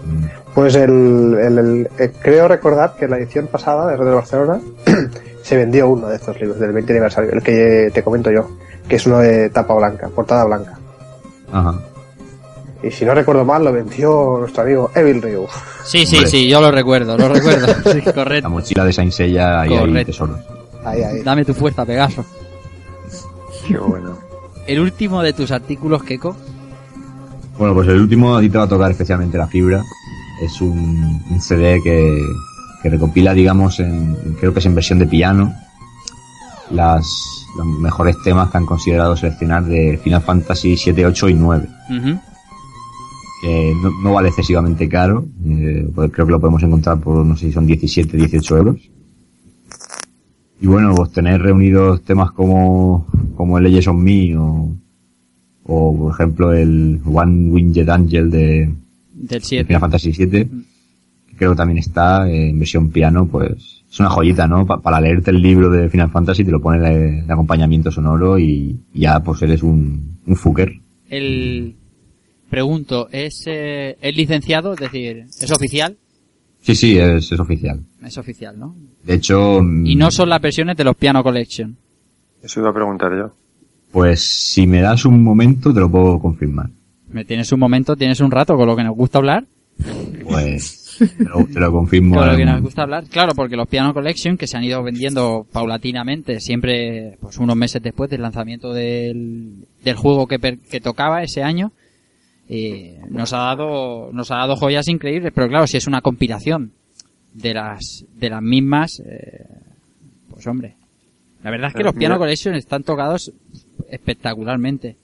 Mm, Pues el, el- el- eh, creo recordar que en la edición pasada de Red de Barcelona se vendió uno de estos libros del 20 aniversario, el que te comento yo, que es uno de tapa blanca, portada blanca. Ajá. Y si no recuerdo mal, lo vendió nuestro amigo Evil Ryu. Sí, sí, Hombre. sí, yo lo recuerdo, lo recuerdo. Sí, La correcto. mochila de Saint Seiya ahí hay tesoros. Ahí, ahí. Dame tu fuerza, Pegaso. Qué bueno. El último de tus artículos, Keiko. Bueno, pues el último a ti te va a tocar especialmente la fibra. Es un, un CD que, que recopila, digamos, en, creo que es en versión de piano, las, los mejores temas que han considerado seleccionar de Final Fantasy 7, 8 y 9. Ujú. Que no, no vale excesivamente caro, eh, creo que lo podemos encontrar por, no sé si son 17, 18 euros. Y bueno, pues tener reunidos temas como, como el Legends of Me o, o por ejemplo el One Winged Angel de, Del 7. Final Fantasy VII, que creo que también está en versión piano, pues es una joyita, ¿no? Pa- para leerte el libro de Final Fantasy te lo pone de, de acompañamiento sonoro y, y ya pues eres un, un fucker. El... Pregunto, ¿es, eh, ¿es licenciado? Es decir, ¿es oficial? Sí, sí, es, es oficial. Es oficial, ¿no? De hecho, Y no son las versiones de los Piano Collection. Eso iba a preguntar yo. pues si me das un momento te lo puedo confirmar. Me tienes un momento, tienes un rato con lo que nos gusta hablar. Pues te lo, te lo confirmo. Con lo que nos gusta hablar. Claro, porque los Piano Collection, que se han ido vendiendo paulatinamente, siempre, pues unos meses después del lanzamiento del, del juego que, per- que tocaba ese año, eh, nos ha dado, nos ha dado joyas increíbles, pero claro, si es una compilación de las, de las mismas, eh, pues hombre. La verdad es que los Piano Collection están tocados espectacularmente.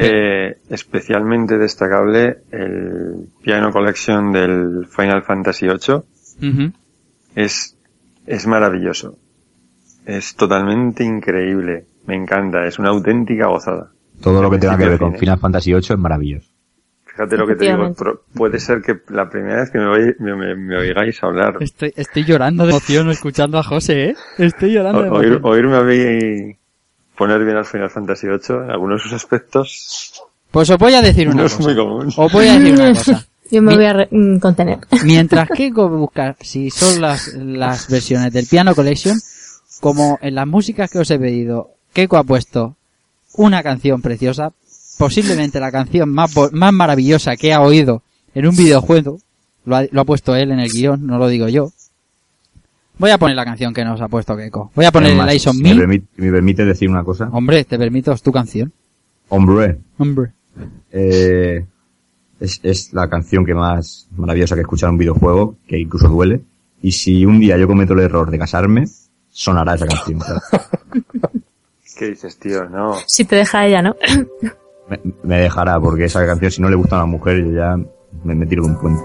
Eh, especialmente destacable el Piano Collection del Final Fantasy VIII. Es, es maravilloso. Es totalmente increíble. Me encanta. Es una auténtica gozada. Todo lo que tenga que ver con Final Fantasy VIII es maravilloso. Fíjate lo que te digo. Puede ser que la primera vez que me, oí- me, me- me oigáis hablar, Estoy, estoy llorando de emoción escuchando a José, ¿eh? Estoy llorando de oír- emoción. oírme a mí poner bien al Final Fantasy VIII, en algunos de sus aspectos, Pues os voy a decir una no es cosa. muy común. Os voy a decir una cosa. Yo me voy a re- mm, contener. Mientras que buscar si son las, las versiones del Piano Collection, como en las músicas que os he pedido, Keiko ha puesto una canción preciosa, posiblemente la canción más, más maravillosa que ha oído en un videojuego, lo ha, lo ha puesto él en el guion, no lo digo yo. Voy a poner la canción que nos ha puesto Keiko. Voy a poner el Eyes on si Me. me, permite, me permite decir una cosa. Hombre, te permito, es tu canción. Hombre, Hombre. eh, es, es la canción que más maravillosa que he escuchado en un videojuego, que incluso duele. Y si un día yo cometo el error de casarme, sonará esa canción. ¿Qué dices, tío? No. Si te deja ella, ¿no? me, me dejará, porque esa canción, si no le gusta a una mujer, yo ya me, me tiro de un puente.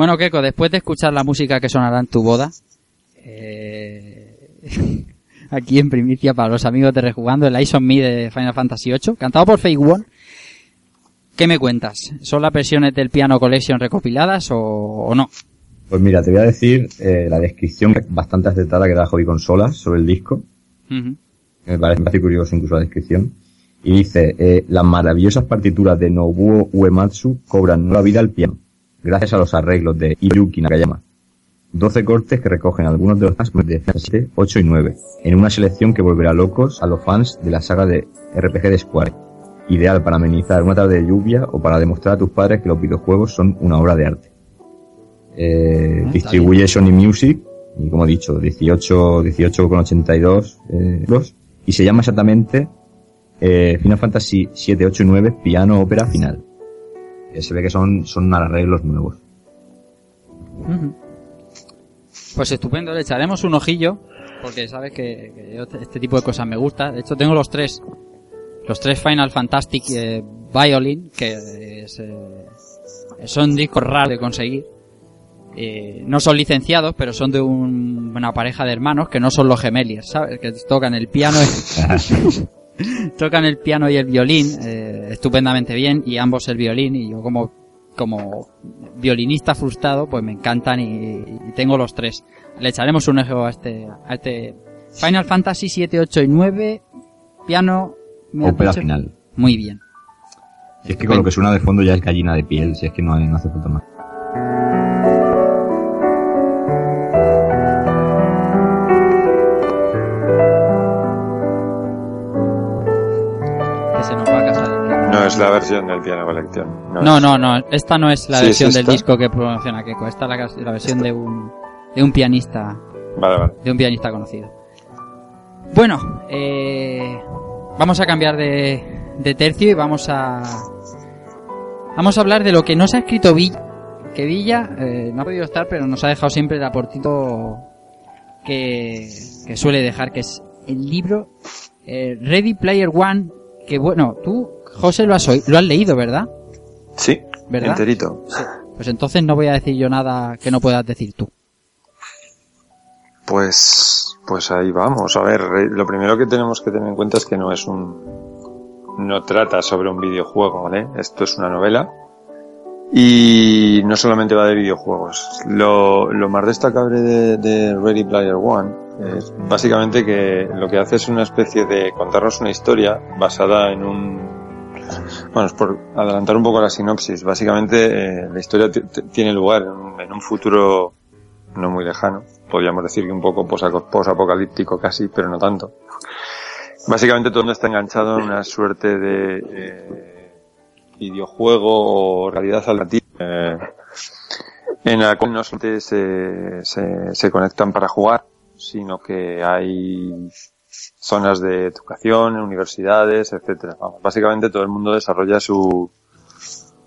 Bueno, Keiko, después de escuchar la música que sonará en tu boda, eh, aquí en primicia para los amigos de Rejugando, el Ice on Me de Final Fantasy VIII, cantado por Fake One. ¿Qué me cuentas? ¿Son las versiones del Piano Collection recopiladas o, o no? Pues mira, te voy a decir eh, la descripción bastante acertada que da Hobby Consolas sobre el disco. Me parece bastante curioso incluso la descripción. Y dice, eh, las maravillosas partituras de Nobuo Uematsu cobran nueva vida al piano, gracias a los arreglos de Iyuki Nakayama. 12 cortes que recogen algunos de los temas de 7, 8 y 9, en una selección que volverá locos a los fans de la saga de RPG de Square. Ideal para amenizar una tarde de lluvia o para demostrar a tus padres que los videojuegos son una obra de arte. Eh, está distribuye Sony Music, y como he dicho, 18, 18,82 eh, euros, y se llama exactamente eh, Final Fantasy 7, 8 y 9 Piano Ópera Final. Eh, se ve que son, son arreglos nuevos. Pues estupendo, le echaremos un ojillo, porque sabes que, que yo este tipo de cosas me gusta. De hecho, tengo los tres, los tres Final Fantastic eh, Violin, que es, eh, son discos raros de conseguir. Eh, no son licenciados, pero son de un- una pareja de hermanos que no son los gemeliers, ¿sabes? Que tocan el piano y, tocan el piano y el violín eh, estupendamente bien y ambos el violín y yo como como violinista frustrado pues me encantan y, y tengo los tres le echaremos un ojo a este a este Final Fantasy 7, 8 y 9 piano ¿me has Ópera? Final. muy bien Si es que con lo que suena de fondo ya es gallina de piel, si es que no, no hace falta más. Es la versión del Piano Collection. no es. no no esta no es la Sí, es versión del disco que promociona Keiko esta es la, la versión de un de un pianista Vale, vale. de un pianista conocido. Bueno, eh, vamos a cambiar de, de tercio y vamos a vamos a hablar de lo que nos ha escrito Villa. Que Villa eh, no ha podido estar, pero nos ha dejado siempre el aportito que, que suele dejar, que es el libro eh, Ready Player One. Que bueno, tú, José, lo has, lo has leído, ¿verdad? Sí, ¿Verdad? enterito. Pues entonces no voy a decir yo nada que no puedas decir tú. Pues, pues ahí vamos. A ver, eh, lo primero que tenemos que tener en cuenta es que no es un, no trata sobre un videojuego, ¿vale? Esto es una novela y no solamente va de videojuegos. Lo, lo más destacable de, de Ready Player One es básicamente que lo que hace es una especie de contarnos una historia basada en un, bueno, es por adelantar un poco la sinopsis. Básicamente eh, la historia tiene lugar en un, en un futuro no muy lejano, podríamos decir que un poco posapocalíptico casi, pero no tanto. Básicamente todo el mundo está enganchado en una suerte de eh, videojuego o realidad alternativa eh, en la cual no solamente se, se conectan para jugar, sino que hay zonas de educación, universidades, etcétera. Vamos, básicamente todo el mundo desarrolla su,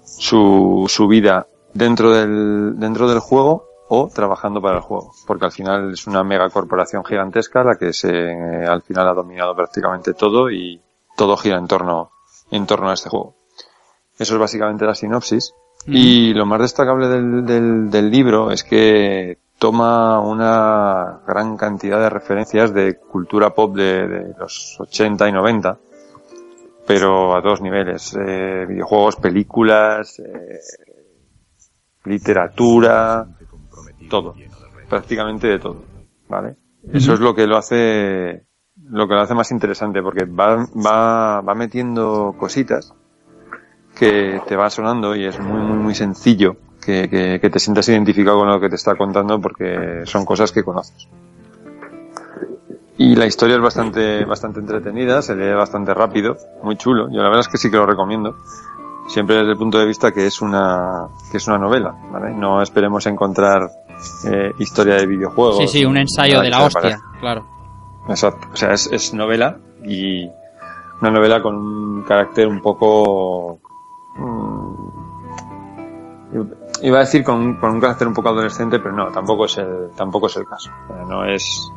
su, su vida dentro del, dentro del juego o trabajando para el juego, porque al final es una mega corporación gigantesca la que se, eh, al final ha dominado prácticamente todo y todo gira en torno, en torno a este juego. Eso es básicamente la sinopsis. Y lo más destacable del, del, del libro es que toma una gran cantidad de referencias de cultura pop de, de los 80 y 90, pero a todos niveles. Eh, videojuegos, películas, eh, literatura, todo. Prácticamente de todo. ¿Vale? Eso es lo que lo hace, lo que lo hace más interesante porque va, va, va metiendo cositas que te va sonando y es muy, muy, muy sencillo que, que, que te sientas identificado con lo que te está contando porque son cosas que conoces. Y la historia es bastante, bastante entretenida, se lee bastante rápido, muy chulo. Yo la verdad es que sí que lo recomiendo. Siempre desde el punto de vista que es una, que es una novela, ¿vale? No esperemos encontrar eh, historia de videojuegos. Sí, sí, un ensayo de la hostia, claro. Exacto. O sea, es, es novela y una novela con un carácter un poco... mm, iba a decir con, con un carácter un poco adolescente, pero no, tampoco es el, tampoco es el caso. No es,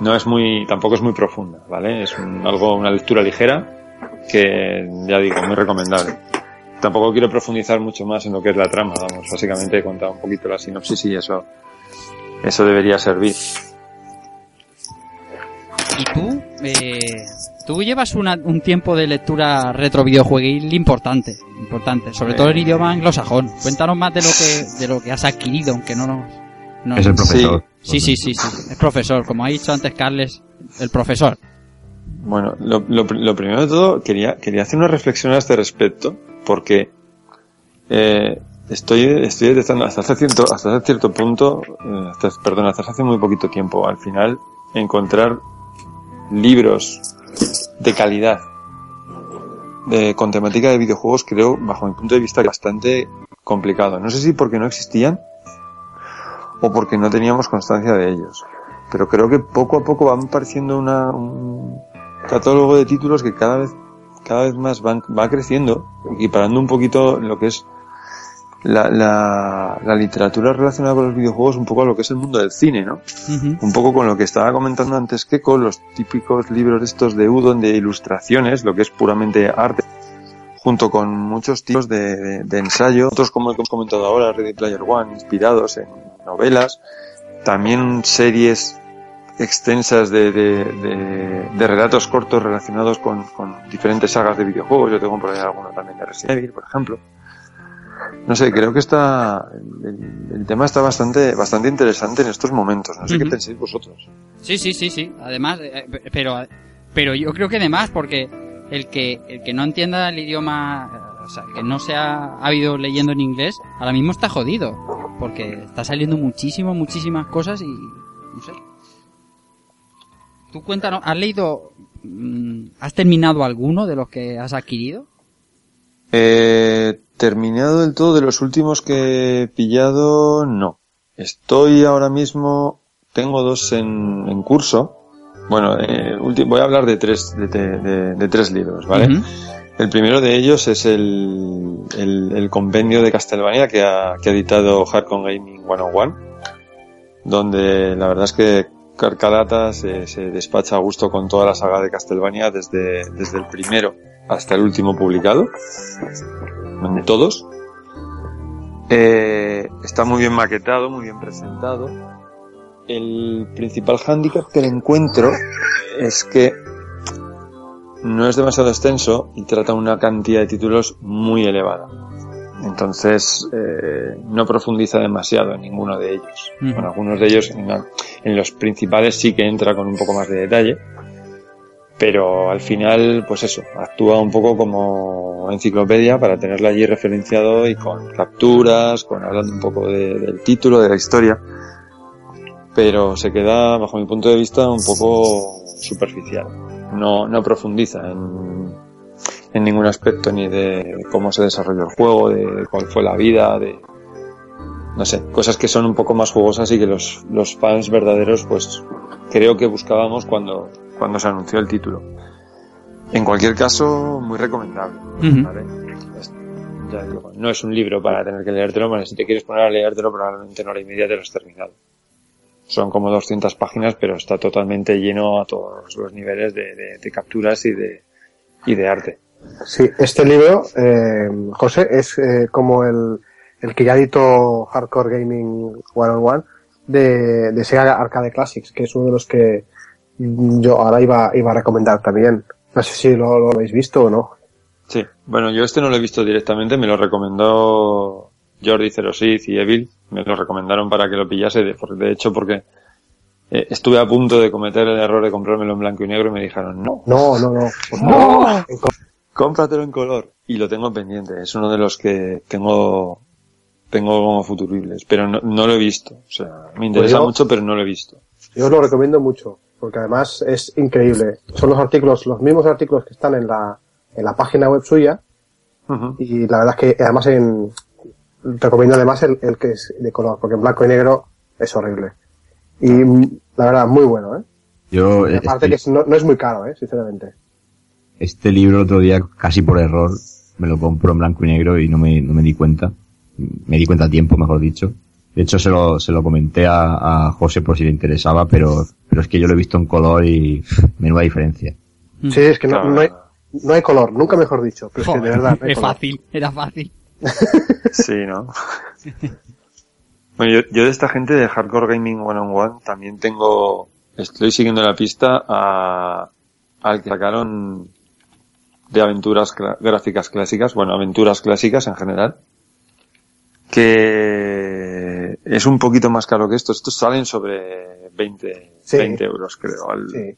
no es muy, tampoco es muy profunda, ¿vale? Es un- algo, una lectura ligera que, ya digo, muy recomendable. Tampoco quiero profundizar mucho más en lo que es la trama, vamos, básicamente he contado un poquito la sinopsis y eso, eso debería servir. eh, tú llevas una- un tiempo de lectura retro videojueguil importante, importante, sobre Eh. todo en idioma anglosajón. Cuéntanos más de lo que de lo que has adquirido, aunque no nos no- Es el profesor. Sí, sí, sí, sí, es profesor, como ha dicho antes Carles, el profesor. Bueno, lo, lo- lo primero de todo, quería, quería hacer una reflexión a este respecto, porque eh, estoy, estoy detectando hasta hace cierto, hasta hace cierto punto, eh, hasta, perdón, hasta hace muy poquito tiempo, al final, encontrar libros de calidad de, con temática de videojuegos, creo, bajo mi punto de vista, bastante complicado. No sé si porque no existían o porque no teníamos constancia de ellos. Pero creo que poco a poco van apareciendo una, un catálogo de títulos que cada vez, cada vez más van, va creciendo, equiparando un poquito lo que es la, la, la literatura relacionada con los videojuegos un poco a lo que es el mundo del cine, ¿no? Un poco con lo que estaba comentando antes que con los típicos libros estos de Udon de ilustraciones, lo que es puramente arte, junto con muchos tipos de, de- de ensayo, otros como hemos comentado ahora, Ready Player One, inspirados en novelas, también series extensas de, de, de- de relatos cortos relacionados con, con diferentes sagas de videojuegos. Yo tengo por ahí alguno también de Resident Evil, por ejemplo. No sé, creo que está el, el tema está bastante bastante interesante en estos momentos. No sé qué pensáis vosotros. Sí, sí, sí, sí. Además, eh, pero, pero yo creo que además, porque el que, el que no entienda el idioma, o sea, que no se ha habido leyendo en inglés, ahora mismo está jodido. Porque está saliendo muchísimo, muchísimas cosas y, no sé. Tú cuéntanos, ¿has leído, mm, has terminado alguno de los que has adquirido? Eh, terminado del todo de los últimos que he pillado, no. Estoy ahora mismo, tengo dos en, en curso. Bueno, eh, voy a hablar de tres, de, de- de- de tres libros, ¿vale? El primero de ellos es el, el, el compendio de Castlevania que ha, que ha editado Hardcore Gaming 101, donde la verdad es que Carcalata se, se despacha a gusto con toda la saga de Castlevania desde, desde el primero hasta el último publicado, en todos. Eh, está muy bien maquetado, muy bien presentado. El principal hándicap que le encuentro es que no es demasiado extenso y trata una cantidad de títulos muy elevada. Entonces, eh, no profundiza demasiado en ninguno de ellos. Bueno, algunos de ellos, en, la- en los principales sí que entra con un poco más de detalle, pero al final, pues eso, actúa un poco como enciclopedia para tenerla allí referenciado y con capturas, con hablando un poco de- del título, de la historia, pero se queda, bajo mi punto de vista, un poco superficial. No, no profundiza en, en ningún aspecto ni de cómo se desarrolló el juego, de cuál fue la vida, de no sé, cosas que son un poco más jugosas y que los, los fans verdaderos pues creo que buscábamos cuando, cuando se anunció el título. En cualquier caso, muy recomendable. Ujú. ¿vale? Es- ya digo, no es un libro para tener que leértelo, bueno, si te quieres poner a leértelo probablemente en hora y media te lo has terminado. Son como 200 páginas, pero está totalmente lleno a todos los niveles de, de- de capturas y de, y de arte. Sí, este libro, eh, José, es eh, como el, el que ya editó Hardcore Gaming One on One de, de Sega Arcade Classics, que es uno de los que yo ahora iba, iba a recomendar también. No sé si lo, lo habéis visto o no. Sí, bueno, yo este no lo he visto directamente, me lo recomendó Jordi Cerosith y Evil, me lo recomendaron para que lo pillase, de, de hecho porque eh, estuve a punto de cometer el error de comprármelo en blanco y negro y me dijeron, no, No, no, no. Por ¡No! favor. cómpratelo en color. Y lo tengo pendiente, es uno de los que tengo, tengo como futuribles, pero no, no lo he visto. O sea, me interesa yo- mucho, pero no lo he visto. Yo os lo recomiendo mucho, porque además es increíble. Son los artículos, los mismos artículos que están en la, en la página web suya, y la verdad es que además en, recomiendo además el, el que es de color, porque en blanco y negro es horrible. Y la verdad, muy bueno, ¿eh? Yo, Y aparte este, que es- no, no es muy caro, ¿eh? Sinceramente. este libro el otro día, casi por error, me lo compro en blanco y negro y no me, no me di cuenta. Me di cuenta a tiempo, mejor dicho. De hecho, se lo, se lo comenté a, a José por si le interesaba, pero, pero es que yo lo he visto en color y menuda diferencia. Mm. Sí, es que no, no hay, no hay color, nunca mejor dicho, pero es que de Joder, verdad. no es color. fácil, era fácil. Sí, ¿no? bueno, yo, yo de esta gente de Hardcore Gaming One on One también tengo, estoy siguiendo la pista a, al que sacaron de aventuras cla- gráficas clásicas, bueno, aventuras clásicas en general, que es un poquito más caro que estos. Estos salen sobre 20, Sí. 20 euros, creo, al, Sí.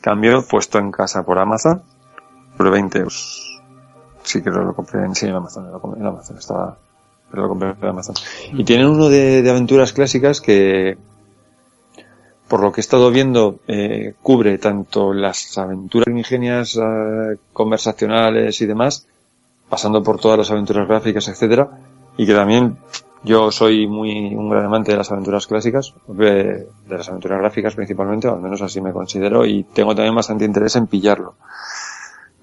cambio, puesto en casa por Amazon, por 20 euros. Sí que lo compré en, sí, en Amazon, lo en Amazon, estaba, pero lo compré en Amazon. Y tienen uno de, de aventuras clásicas que, por lo que he estado viendo, eh, cubre tanto las aventuras ingenias eh, conversacionales y demás, pasando por todas las aventuras gráficas, etcétera, y que también yo soy muy un gran amante de las aventuras clásicas, de, de las aventuras gráficas principalmente, o al menos así me considero, y tengo también bastante interés en pillarlo.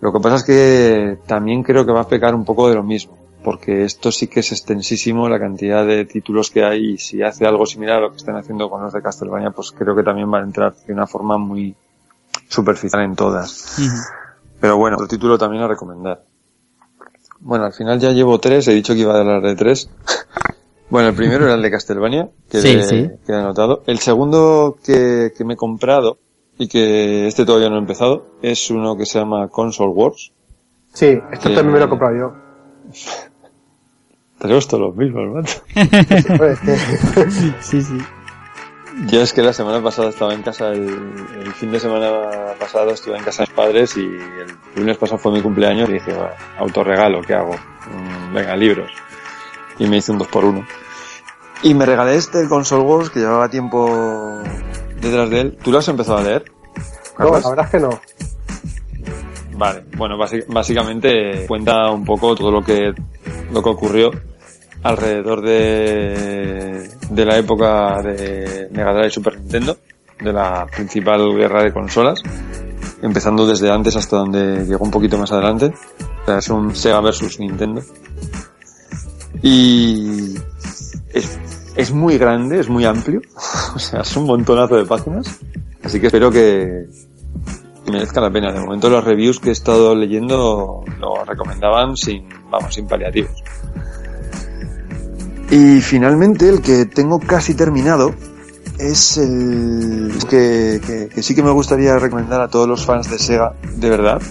Lo que pasa es que también creo que va a pecar un poco de lo mismo, porque esto sí que es extensísimo la cantidad de títulos que hay y si hace algo similar a lo que están haciendo con los de Castlevania, pues creo que también va a entrar de una forma muy superficial en todas. Pero bueno, otro título también a recomendar. Bueno, al final ya llevo tres, he dicho que iba a hablar de tres. Bueno, el primero era el de Castlevania, que, Sí, he- sí. que he anotado. El segundo que, que me he comprado, y que este todavía no he empezado, es uno que se llama Console Wars. Sí, esto Eh, también me lo he comprado yo. Tenemos todos los mismos, es que- Sí, sí. Yo es que la semana pasada estaba en casa, el, el fin de semana pasado estuve en casa de mis padres y el lunes pasado fue mi cumpleaños y dije, "Bueno, autorregalo, ¿qué hago? Mm, venga, libros. Y me hice un 2 por 1 Y me regalé este, el Console Wars, que llevaba tiempo detrás de él. ¿Tú lo has empezado a leer? No, la verdad es que no. Vale, bueno, básicamente cuenta un poco todo lo que, lo que ocurrió alrededor de, de la época de Mega Drive y Super Nintendo, de la principal guerra de consolas, empezando desde antes hasta donde llegó un poquito más adelante. O sea, es un Sega versus Nintendo. Y es, es muy grande, es muy amplio, o sea, es un montonazo de páginas. Así que espero que, merezca la pena. De momento los reviews que he estado leyendo lo recomendaban sin, vamos, sin paliativos. Y finalmente el que tengo casi terminado es el que, sí que me gustaría recomendar a todos los fans de Sega, de verdad.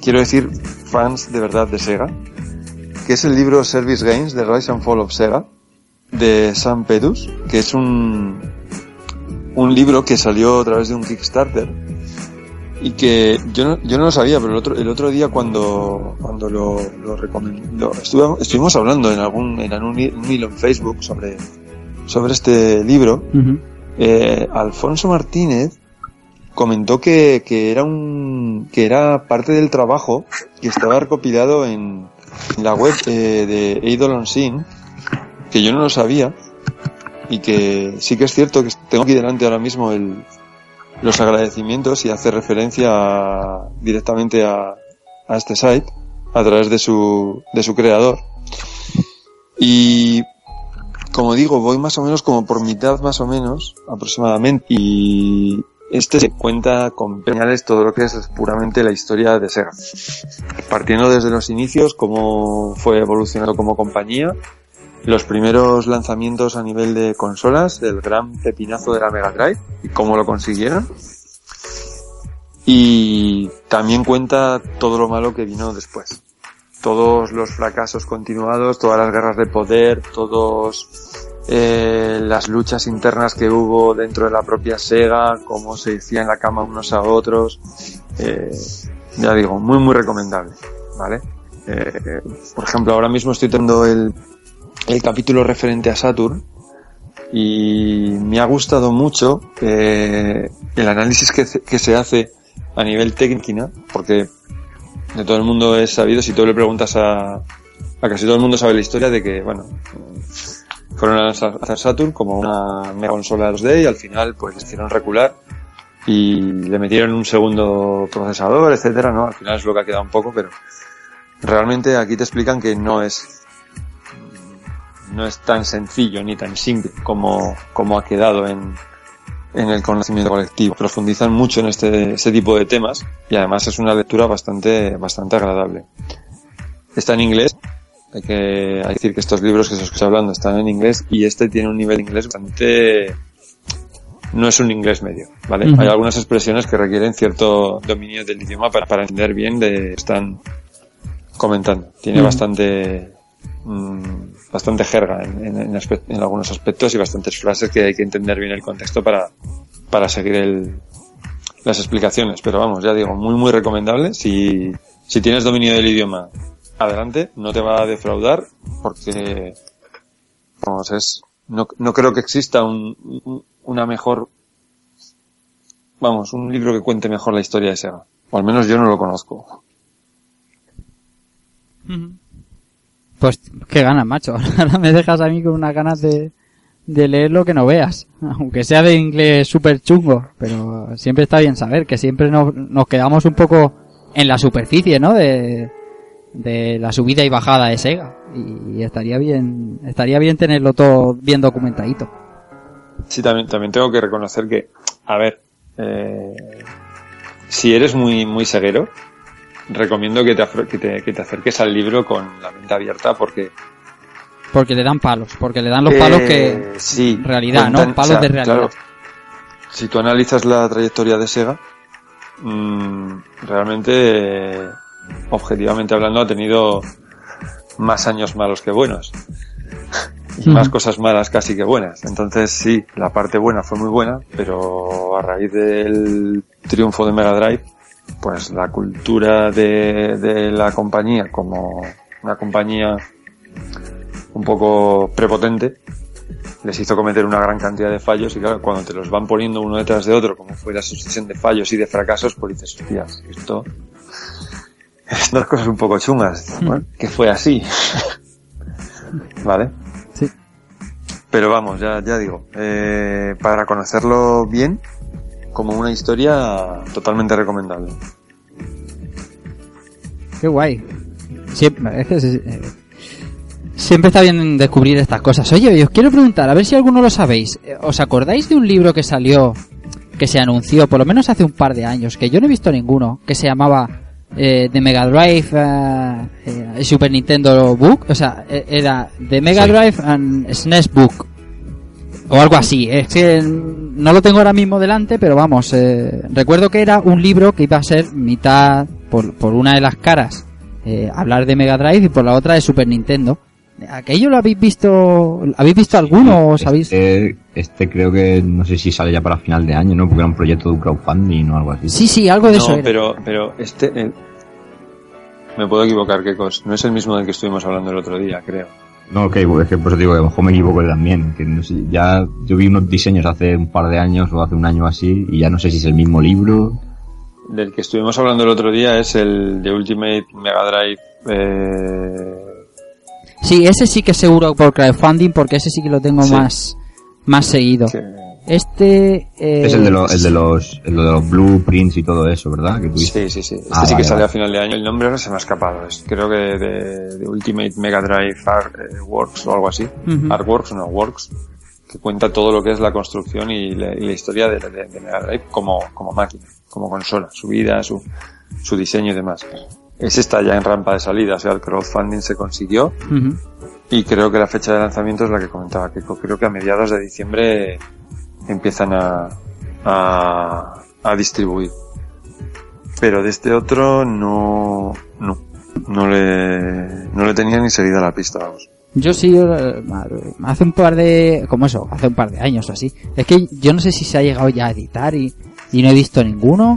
Quiero decir fans de verdad de Sega, que es el libro Service Games de Rise and Fall of Sega de Sam Pedus, que es un, un libro que salió a través de un Kickstarter y que yo no, yo no lo sabía, pero el otro, el otro día cuando, cuando lo, lo recomendó, estuvimos hablando en algún, en un hilo en Facebook sobre, sobre este libro, eh, Alfonso Martínez comentó que, que era un, que era parte del trabajo que estaba recopilado en, la web eh, de Eidol on Sin, que yo no lo sabía, y que sí que es cierto que tengo aquí delante ahora mismo el, los agradecimientos y hace referencia directamente a, a este site a través de su, de su creador. Y como digo, voy más o menos como por mitad más o menos aproximadamente y este se cuenta con señales todo lo que es puramente la historia de Sega. Partiendo desde los inicios, cómo fue evolucionando como compañía, los primeros lanzamientos a nivel de consolas, el gran pepinazo de la Mega Drive y cómo lo consiguieron. Y también cuenta todo lo malo que vino después. Todos los fracasos continuados, todas las guerras de poder, todos eh, las luchas internas que hubo dentro de la propia Sega, cómo se decían la cama unos a otros. Eh, ya digo, muy muy recomendable, ¿vale? Eh, por ejemplo, ahora mismo estoy teniendo el, el capítulo referente a Saturn y me ha gustado mucho eh, el análisis que, que se hace a nivel técnica, porque de todo el mundo es sabido, si tú le preguntas a, a casi todo el mundo sabe la historia de que, bueno, fueron a hacer Saturn como una mega consola 2D y al final pues hicieron recular y le metieron un segundo procesador, etcétera, ¿no? Al final es lo que ha quedado un poco, pero realmente aquí te explican que no es no es tan sencillo ni tan simple como, como ha quedado en, en el conocimiento colectivo. Profundizan mucho en este, este tipo de temas y además es una lectura bastante, bastante agradable. Está en inglés. Hay que, hay decir que estos libros que os estoy hablando están en inglés y este tiene un nivel de inglés bastante, no es un inglés medio, ¿vale? Hay algunas expresiones que requieren cierto dominio del idioma para, para entender bien de están comentando. Tiene bastante mm, bastante jerga en, en- en en algunos aspectos y bastantes frases que hay que entender bien el contexto para, para seguir el, las explicaciones. Pero vamos, ya digo, muy muy recomendable. Si, si tienes dominio del idioma, adelante, no te va a defraudar porque vamos, es no, no creo que exista un, un- una mejor vamos, un libro que cuente mejor la historia de Sega. O al menos yo no lo conozco. Pues qué ganas, macho. Ahora me dejas a mí con unas ganas de, de leerlo que no veas. Aunque sea de inglés súper chungo. Pero siempre está bien saber que siempre nos, nos quedamos un poco en la superficie, ¿no? De, de la subida y bajada de Sega. Y, estaría bien, estaría bien tenerlo todo bien documentadito. Sí, también, también tengo que reconocer que, a ver, eh, si eres muy, muy ceguero, recomiendo que te, que, te, que te acerques al libro con la mente abierta porque... Porque le dan palos, porque le dan los palos Eh, que... sí, realidad, ¿no? cuentan- Palos o sea, de realidad. claro, si tú analizas la trayectoria de Sega, mm, realmente, eh, objetivamente hablando, ha tenido más años malos que buenos. Y más cosas malas casi que buenas. Entonces sí, la parte buena fue muy buena, pero a raíz del triunfo de Mega Drive, pues la cultura de, de la compañía como una compañía un poco prepotente les hizo cometer una gran cantidad de fallos y claro, cuando te los van poniendo uno detrás de otro, como fue la sucesión de fallos y de fracasos, pues dices, hostias, esto es unas cosas un poco chungas, Bueno, que fue así. ¿Vale? Sí. Pero vamos, ya, ya digo, eh, para conocerlo bien, como una historia totalmente recomendable. Qué guay. Siempre, es que se- eh, siempre está bien descubrir estas cosas. Oye, os quiero preguntar, a ver si alguno lo sabéis. Eh, ¿Os acordáis de un libro que salió, que se anunció, por lo menos hace un par de años, que yo no he visto ninguno, que se llamaba eh, The Mega Drive eh, eh, Super Nintendo Book? O sea, eh, era The Mega Sí. Drive and SNES Book. O algo así. Es que no lo tengo ahora mismo delante, pero vamos, eh, recuerdo que era un libro que iba a ser mitad, por, por una de las caras, eh, hablar de Mega Drive y por la otra de Super Nintendo. ¿Aquello lo habéis visto? ¿Habéis visto alguno o sabéis? Este, este creo que no sé si sale ya para final de año, ¿no? Porque era un proyecto de un crowdfanding o algo así. Sí, sí, algo de eso No, pero, pero este, eh, me puedo equivocar, Kekos. No es el mismo del que estuvimos hablando el otro día, creo. No, ok, es que por eso digo que a lo mejor me equivoco también. Que no sé, ya yo vi unos diseños hace un par de años o hace un año así y ya no sé si es el mismo libro. Del que estuvimos hablando el otro día es el de Ultimate Mega Drive. Eh, Sí, ese sí que seguro por crowdfunding porque ese sí que lo tengo Sí. más, más seguido. Este... eh, es el de, los, el de los el de los blueprints y todo eso, ¿verdad? Que sí, sí, sí. Este Ah, sí que vale, sale vale. a final de año. El nombre ahora se me ha escapado. Es, creo que de, de Ultimate Mega Drive Art, eh, Works o algo así. Ujú. Artworks, no, Works. Que cuenta todo lo que es la construcción y la, y la historia de, de- de Mega Drive como, como máquina, como consola, su vida, su, su diseño y demás. Ese está ya en rampa de salida, o sea, el crowdfunding se consiguió y creo que la fecha de lanzamiento es la que comentaba Kiko. Creo que a mediados de diciembre empiezan a, a, a distribuir. Pero de este otro no, no, no le, no le tenía ni seguida la pista, vamos. Yo sí, eh, hace un par de... como eso, hace un par de años o así. Es que yo no sé si se ha llegado ya a editar y, y no he visto ninguno.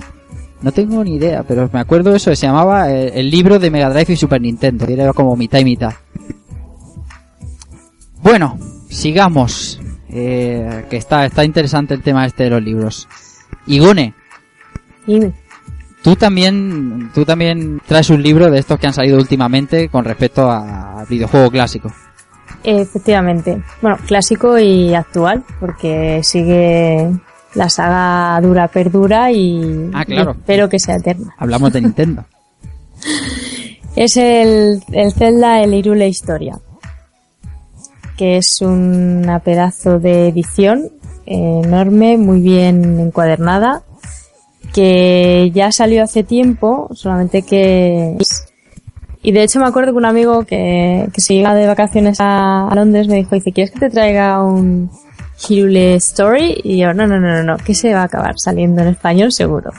No tengo ni idea, pero me acuerdo eso, se llamaba eh, el libro de Mega Drive y Super Nintendo. y Era como mitad y mitad. Bueno, sigamos. Eh, que está, está interesante el tema este de los libros. Igone, Dime. tú también, tú también traes un libro de estos que han salido últimamente con respecto a- al videojuego clásico. Efectivamente. Bueno, clásico y actual, porque sigue la saga dura perdura y, Ah, claro. y espero que sea eterna. Hablamos de Nintendo. Es el, el Zelda El Irule Historia, que es una pedazo de edición enorme, muy bien encuadernada, que ya salió hace tiempo, solamente que... Y de hecho me acuerdo que un amigo que, que se iba de vacaciones a, a Londres me dijo, dice, ¿quieres que te traiga un, Hirule Story y yo, no, no, no, no, no, que se va a acabar saliendo en español seguro.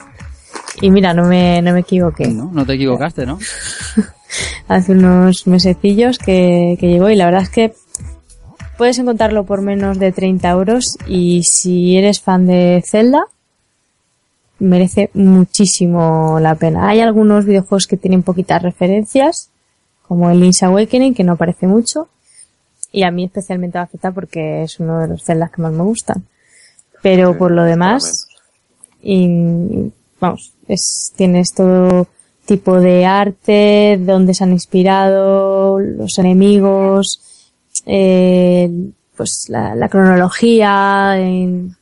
Y mira, no me, no me equivoqué. No, no te equivocaste, ¿no? Hace unos mesecillos que, que llegó y la verdad es que puedes encontrarlo por menos de 30 euros y si eres fan de Zelda, merece muchísimo la pena. Hay algunos videojuegos que tienen poquitas referencias, como el Link's Awakening, que no parece mucho, y a mí especialmente me afecta porque es uno de los Zeldas que más me gustan. Pero Sí, por lo demás, y, vamos, es, tienes todo tipo de arte, dónde se han inspirado, los enemigos, eh, pues la, la cronología, en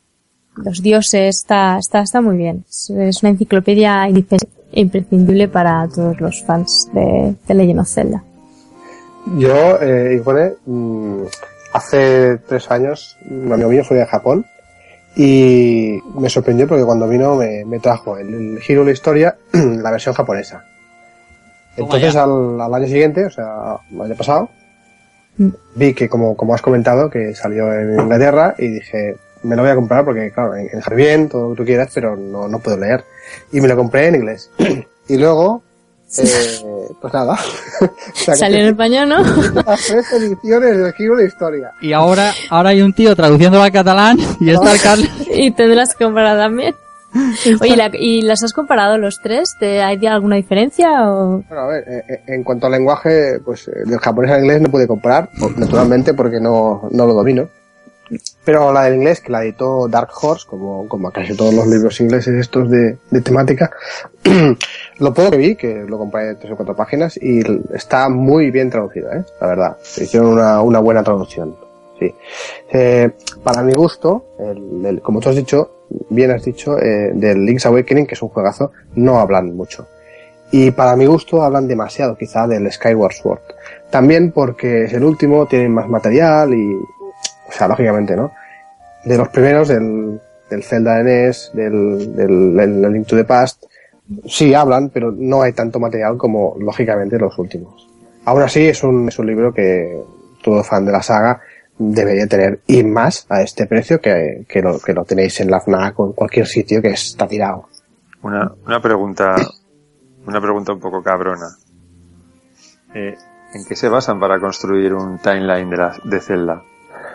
los dioses, está, está, está muy bien. Es, es una enciclopedia imprescindible para todos los fans de, de Legend of Zelda. Yo, eh, Ivone, mm, hace tres años, un amigo mío fue de Japón y me sorprendió porque cuando vino me, me trajo el, el Hero de la Historia, la versión japonesa. Entonces al, al año siguiente, o sea, el año pasado, Mm. vi que como, como has comentado, que salió en Inglaterra y dije, me lo voy a comprar porque claro, en, en bien, todo lo que tú quieras, pero no, no puedo leer. Y me lo compré en inglés. y luego, eh, pues nada. O sea, Salió en español, ¿no? las tres ediciones del Hero de Historia. Y ahora, ahora hay un tío traduciéndolo al catalán y está el Carlos. y tendrás que comprar también. Oye, ¿la- ¿y las has comparado los tres? ¿Te, ¿Hay alguna diferencia o...? Bueno, a ver, eh, eh, en cuanto al lenguaje, pues eh, del japonés al inglés no pude comparar, naturalmente, porque no, no lo domino. Pero la del inglés, que la editó Dark Horse, como, como casi todos los libros ingleses estos de, de temática, lo poco que vi, que lo compré en tres o cuatro páginas, y está muy bien traducido, ¿eh? la verdad. Hicieron una, una buena traducción. Sí. Eh, para mi gusto, el, el- como tú has dicho, bien has dicho, eh, del Link's Awakening, que es un juegazo, no hablan mucho. Y para mi gusto hablan demasiado quizá del Skyward Sword. También porque es el último, tienen más material y, sea, lógicamente, ¿no? De los primeros, del, del Zelda NES, del, del, del Link to the Past, sí hablan, pero no hay tanto material como, lógicamente, los últimos. Aún así, es un, es un libro que todo fan de la saga debería tener y más a este precio que, que, lo, que lo tenéis en la FNAC o en cualquier sitio que está tirado. Una, una pregunta, una pregunta un poco cabrona. Eh, ¿En qué se basan para construir un timeline de, la, de Zelda?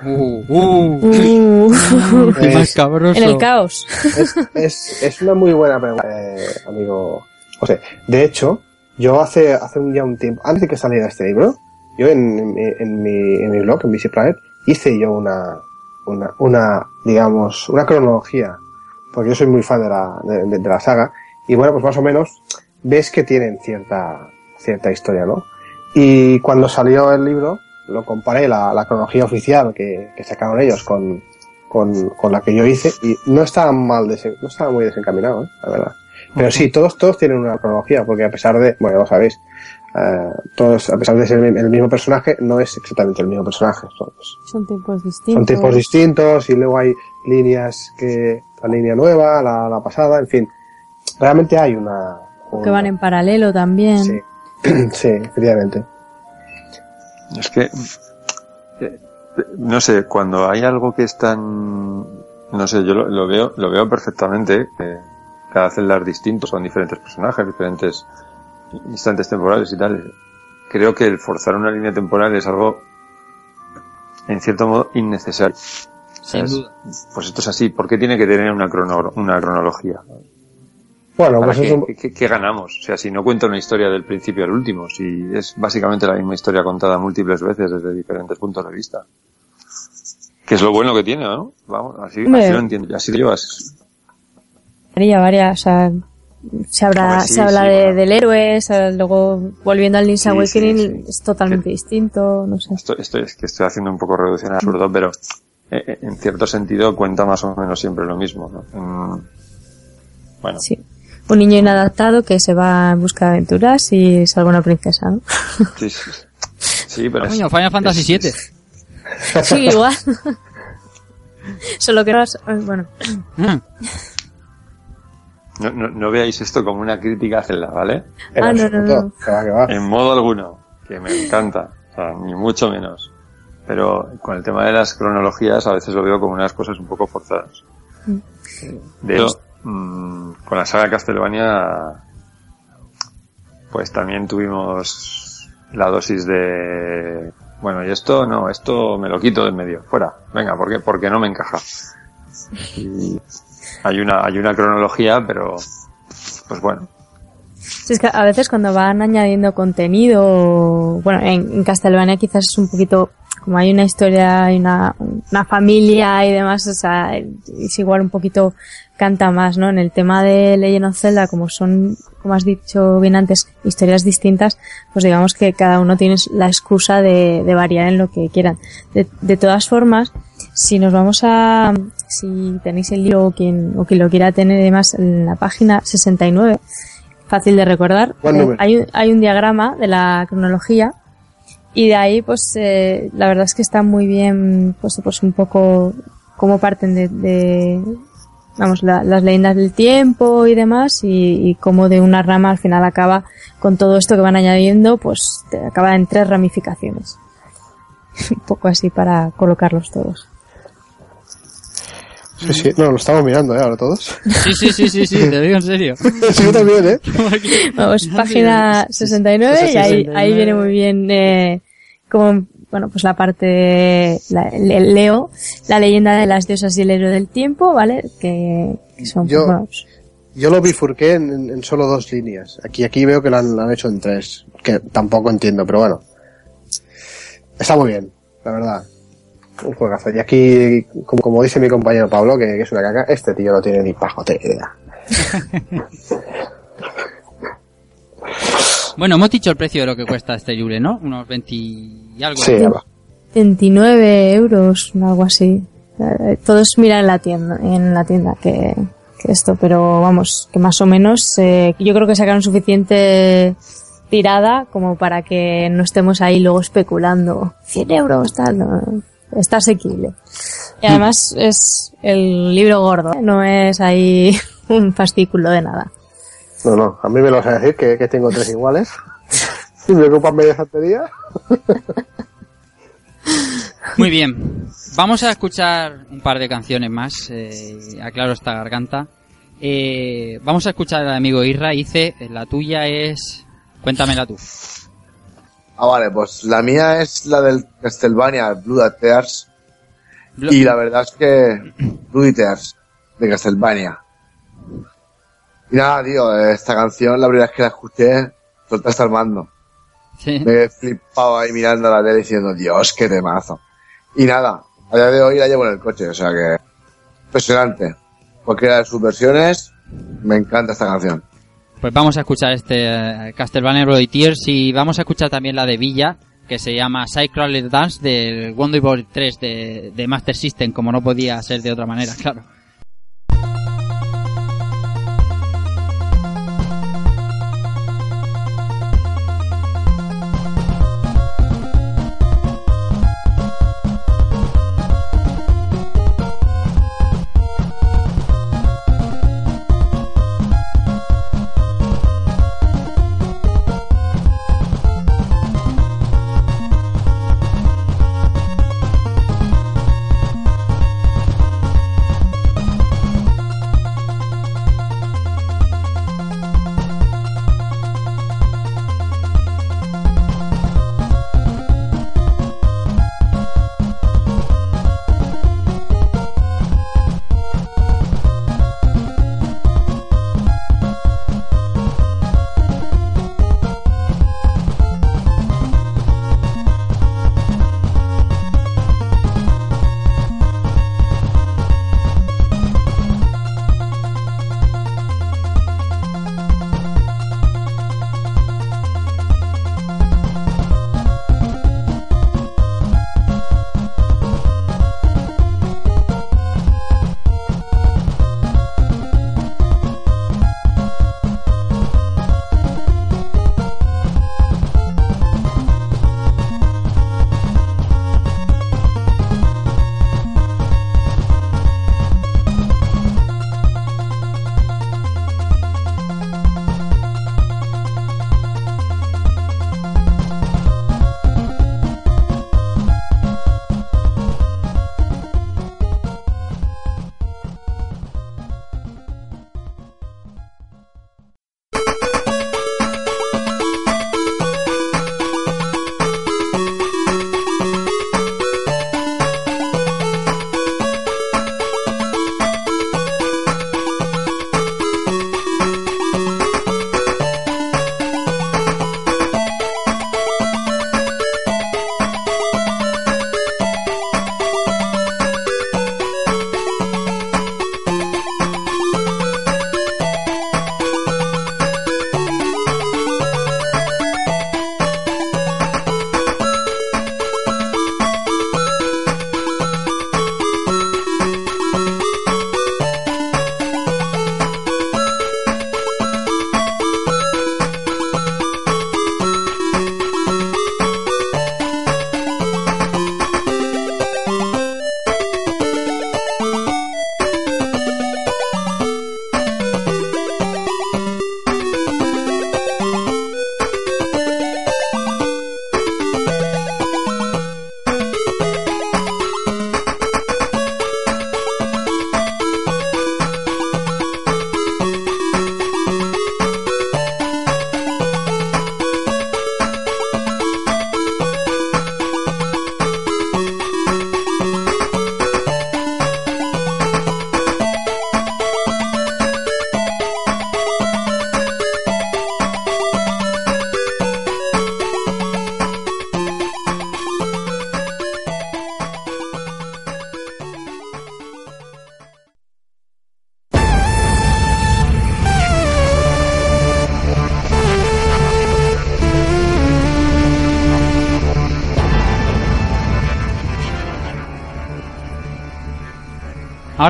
Uh, Uh, más cabroso. en el caos. es, es, es una muy buena pregunta, eh, amigo José. De hecho, yo hace, hace un, ya un tiempo, antes de que saliera este libro, yo en, en, mi- en mi, en mi blog, en Busy Planet, hice yo una, una, una, digamos, una cronología, porque yo soy muy fan de la, de, de- de la saga, y bueno, pues más o menos ves que tienen cierta, cierta historia, ¿no? Y cuando salió el libro, lo comparé la, la cronología oficial que, que sacaron ellos con, con, con la que yo hice y no estaba mal, desen- no estaba muy desencaminado, ¿eh? la verdad. Pero sí, todos, todos tienen una cronología, porque a pesar de, bueno, ya lo sabéis, eh, todos, a pesar de ser el el mismo personaje, no es exactamente el mismo personaje. Son, Son tiempos distintos. son tiempos distintos y luego hay líneas que, la línea nueva, la, la pasada, en fin. Realmente hay una, Que van en paralelo también. Sí, sí, efectivamente. Es que, eh, no sé, cuando hay algo que es tan, no sé, yo lo, lo veo, lo veo perfectamente, que cada celda es distinto, son diferentes personajes, diferentes instantes temporales y tal. Creo que el forzar una línea temporal es algo, en cierto modo, innecesario. Sin duda. Pues esto es así, ¿por qué tiene que tener una, crono- una cronología? Bueno, ¿Para pues qué, ganamos? O sea, si no cuenta una historia del principio al último, si es básicamente la misma historia contada múltiples veces desde diferentes puntos de vista. Que es lo bueno que tiene, ¿no? Vamos, así, lo entiendo, así lo llevas. Varias, varias, o sea, se habla, sí, se habla sí, de, bueno. del héroe, luego volviendo al Link's Sí, Awakening es totalmente distinto, no sé. Esto, esto es que estoy haciendo un poco reducción absurdo, pero eh, eh, en cierto sentido cuenta más o menos siempre lo mismo, ¿no? Bueno, Sí. Un niño inadaptado que se va en busca de aventuras y salva una princesa, ¿no? sí, sí. Sí, pero es- Coño, Final Fantasy es- VII. Sí, igual. Solo que no, bueno, Mm. no, no, no veáis esto como una crítica a Zelda, ¿vale? en Ah, no, no, absoluto, no. que va, que va. En modo alguno, que me encanta, o sea, ni mucho menos. pero con el tema de las cronologías a veces lo veo como unas cosas un poco forzadas. De hecho, mm, con la saga Castlevania, pues también tuvimos la dosis de, bueno, y esto no, esto me lo quito de en medio, fuera, venga, ¿por qué? Porque no me encaja. Y hay una, hay una cronología, pero, pues bueno, Sí, es que a veces cuando van añadiendo contenido, bueno, en, en Castlevania quizás es un poquito, como hay una historia, hay una, una familia y demás, o sea, es igual un poquito canta más, ¿no? En el tema de Legend of Zelda, como son, como has dicho bien antes, historias distintas, pues digamos que cada uno tiene la excusa de, de variar en lo que quieran. De, de todas formas, si nos vamos a, si tenéis el libro o quien, o quien lo quiera tener además en la página 69, fácil de recordar. ¿Cuál Eh, hay, un, hay un diagrama de la cronología y de ahí pues eh, la verdad es que está muy bien pues, pues un poco cómo parten de, de, vamos la- las leyendas del tiempo y demás y, y cómo de una rama al final acaba con todo esto que van añadiendo pues acaba en tres ramificaciones. Un poco así para colocarlos todos Sí, sí, no, lo estamos mirando, ¿eh? Ahora todos. Sí, sí, sí, sí, sí, te digo en serio. sí, yo también, ¿eh? Vamos, página 69 y ahí, ahí viene muy bien eh, como, bueno, pues la parte de, la- le- leo la leyenda de las diosas y el héroe del tiempo, ¿vale? Que, que son, Yo- bueno, pues, Yo lo bifurqué en, en- en solo dos líneas. Aquí, aquí veo que lo han, lo han hecho en tres. Que tampoco entiendo, pero bueno. Está muy bien, la verdad. Un juegazo. Y aquí, como, como dice mi compañero Pablo, que, que es una caca, este tío no tiene ni pajotera idea. Bueno, hemos dicho el precio de lo que cuesta este Yule, ¿no? Unos 20 y algo. Sí, va. 29 euros, algo así. Eh, Todos miran en la tienda, en la tienda que, que esto, pero vamos, que más o menos, eh, yo creo que sacaron suficiente tirada como para que no estemos ahí luego especulando. 100 euros, tal, no, está asequible. Y además es el libro gordo, no es ahí un fascículo de nada. No, no, a mí me lo vas a decir que, que tengo tres iguales. y me ocupan media santería. Muy bien. Vamos a escuchar un par de canciones más. Eh, aclaro esta garganta. Eh, vamos a escuchar al amigo Irra. Dice, la tuya es... Cuéntamela tú. Ah, vale, pues la mía es la del Castlevania, Blood Tears. Blo- Y la verdad es que Bloody Tears, de Castlevania. Y nada, tío, esta canción, la primera vez que la escuché, solté hasta el mando. Sí. Me he flipado ahí mirando la tele diciendo, Dios, qué temazo. Y nada, a día de hoy la llevo en el coche, o sea que impresionante. Cualquiera de sus versiones, me encanta esta canción. Pues vamos a escuchar este eh, Castlevania Tears y vamos a escuchar también la de Villa, que se llama Sidecrawler Dance del Wonder Boy 3 de, de Master System, como no podía ser de otra manera, claro.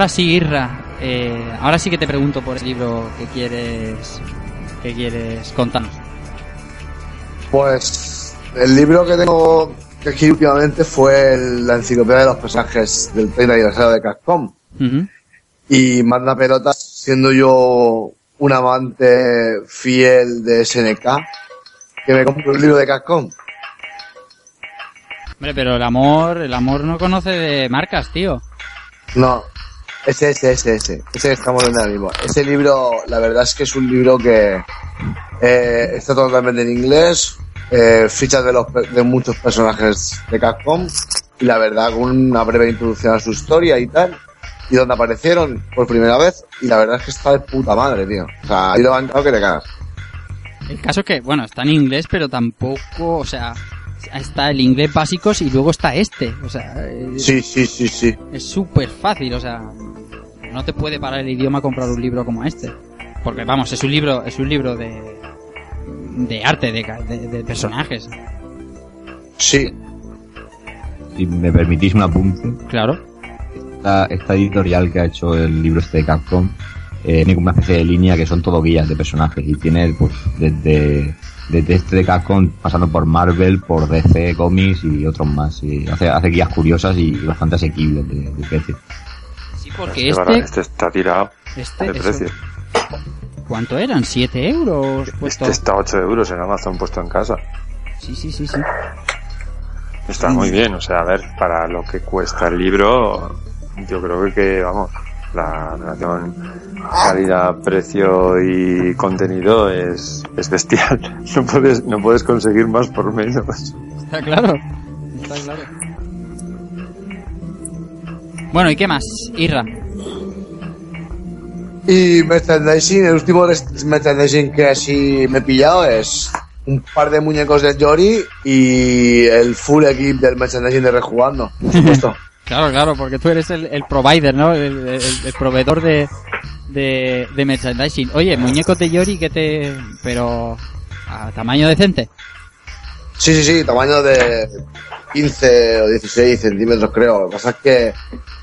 Sí, Irra. eh, ahora sí que te pregunto por el libro que quieres que quieres contarnos. Pues el libro que tengo que escribir últimamente fue el- la enciclopedia de los personajes del 30 aniversario de Capcom. Ujú. Y manda pelotas, siendo yo un amante fiel de SNK, que me compré un libro de Capcom. Hombre, pero el amor, el amor no conoce de marcas, tío. No, ese, ese, ese, ese, ese que estamos viendo ahora mismo. Ese libro, la verdad es que es un libro que eh, está totalmente en inglés, eh, fichas de, los, de muchos personajes de Capcom, y la verdad con una breve introducción a su historia y tal, y donde aparecieron por primera vez, y la verdad es que está de puta madre, tío. O sea, ahí lo han que te cagas. El caso es que, bueno, está en inglés, pero tampoco, o sea, está el inglés básicos y luego está este. O sea, es- Sí, sí, sí, sí. es súper fácil, o sea, no te puede parar el idioma comprar un libro como este. Porque, vamos, es un libro, es un libro de, de arte, de, de, de personajes. Sí. Si me permitís un apunte, Claro. esta, esta editorial que ha hecho el libro este de Capcom eh, tiene como una especie de línea que son todo guías de personajes y tiene pues desde, desde este de Capcom pasando por Marvel, por DC Comics y otros más. Y hace, hace guías curiosas y bastante asequibles de, de precio. Sí, porque Este, este, este está tirado este, de eso- precio. ¿cuánto eran? ¿7 euros? Puesto... Este está a 8 euros en Amazon puesto en casa. Sí, sí, sí, sí. Está muy bien, o sea, a ver, para lo que cuesta el libro, yo creo que, vamos, la relación calidad-precio y contenido es, es bestial. No puedes, no puedes conseguir más por menos. Está claro. Está claro. Bueno, ¿y qué más? Irra. Y merchandising, el último merchandising que así me he pillado es un par de muñecos de Jory y el full equip del merchandising de Rejugando, por supuesto. Claro, claro, porque tú eres el, el provider, ¿no? El, el- el proveedor de, de, de merchandising. Oye, muñecos de Yori que te... Pero... A tamaño decente. Sí, sí, sí, tamaño de 15 o 16 centímetros creo. Lo que pasa es que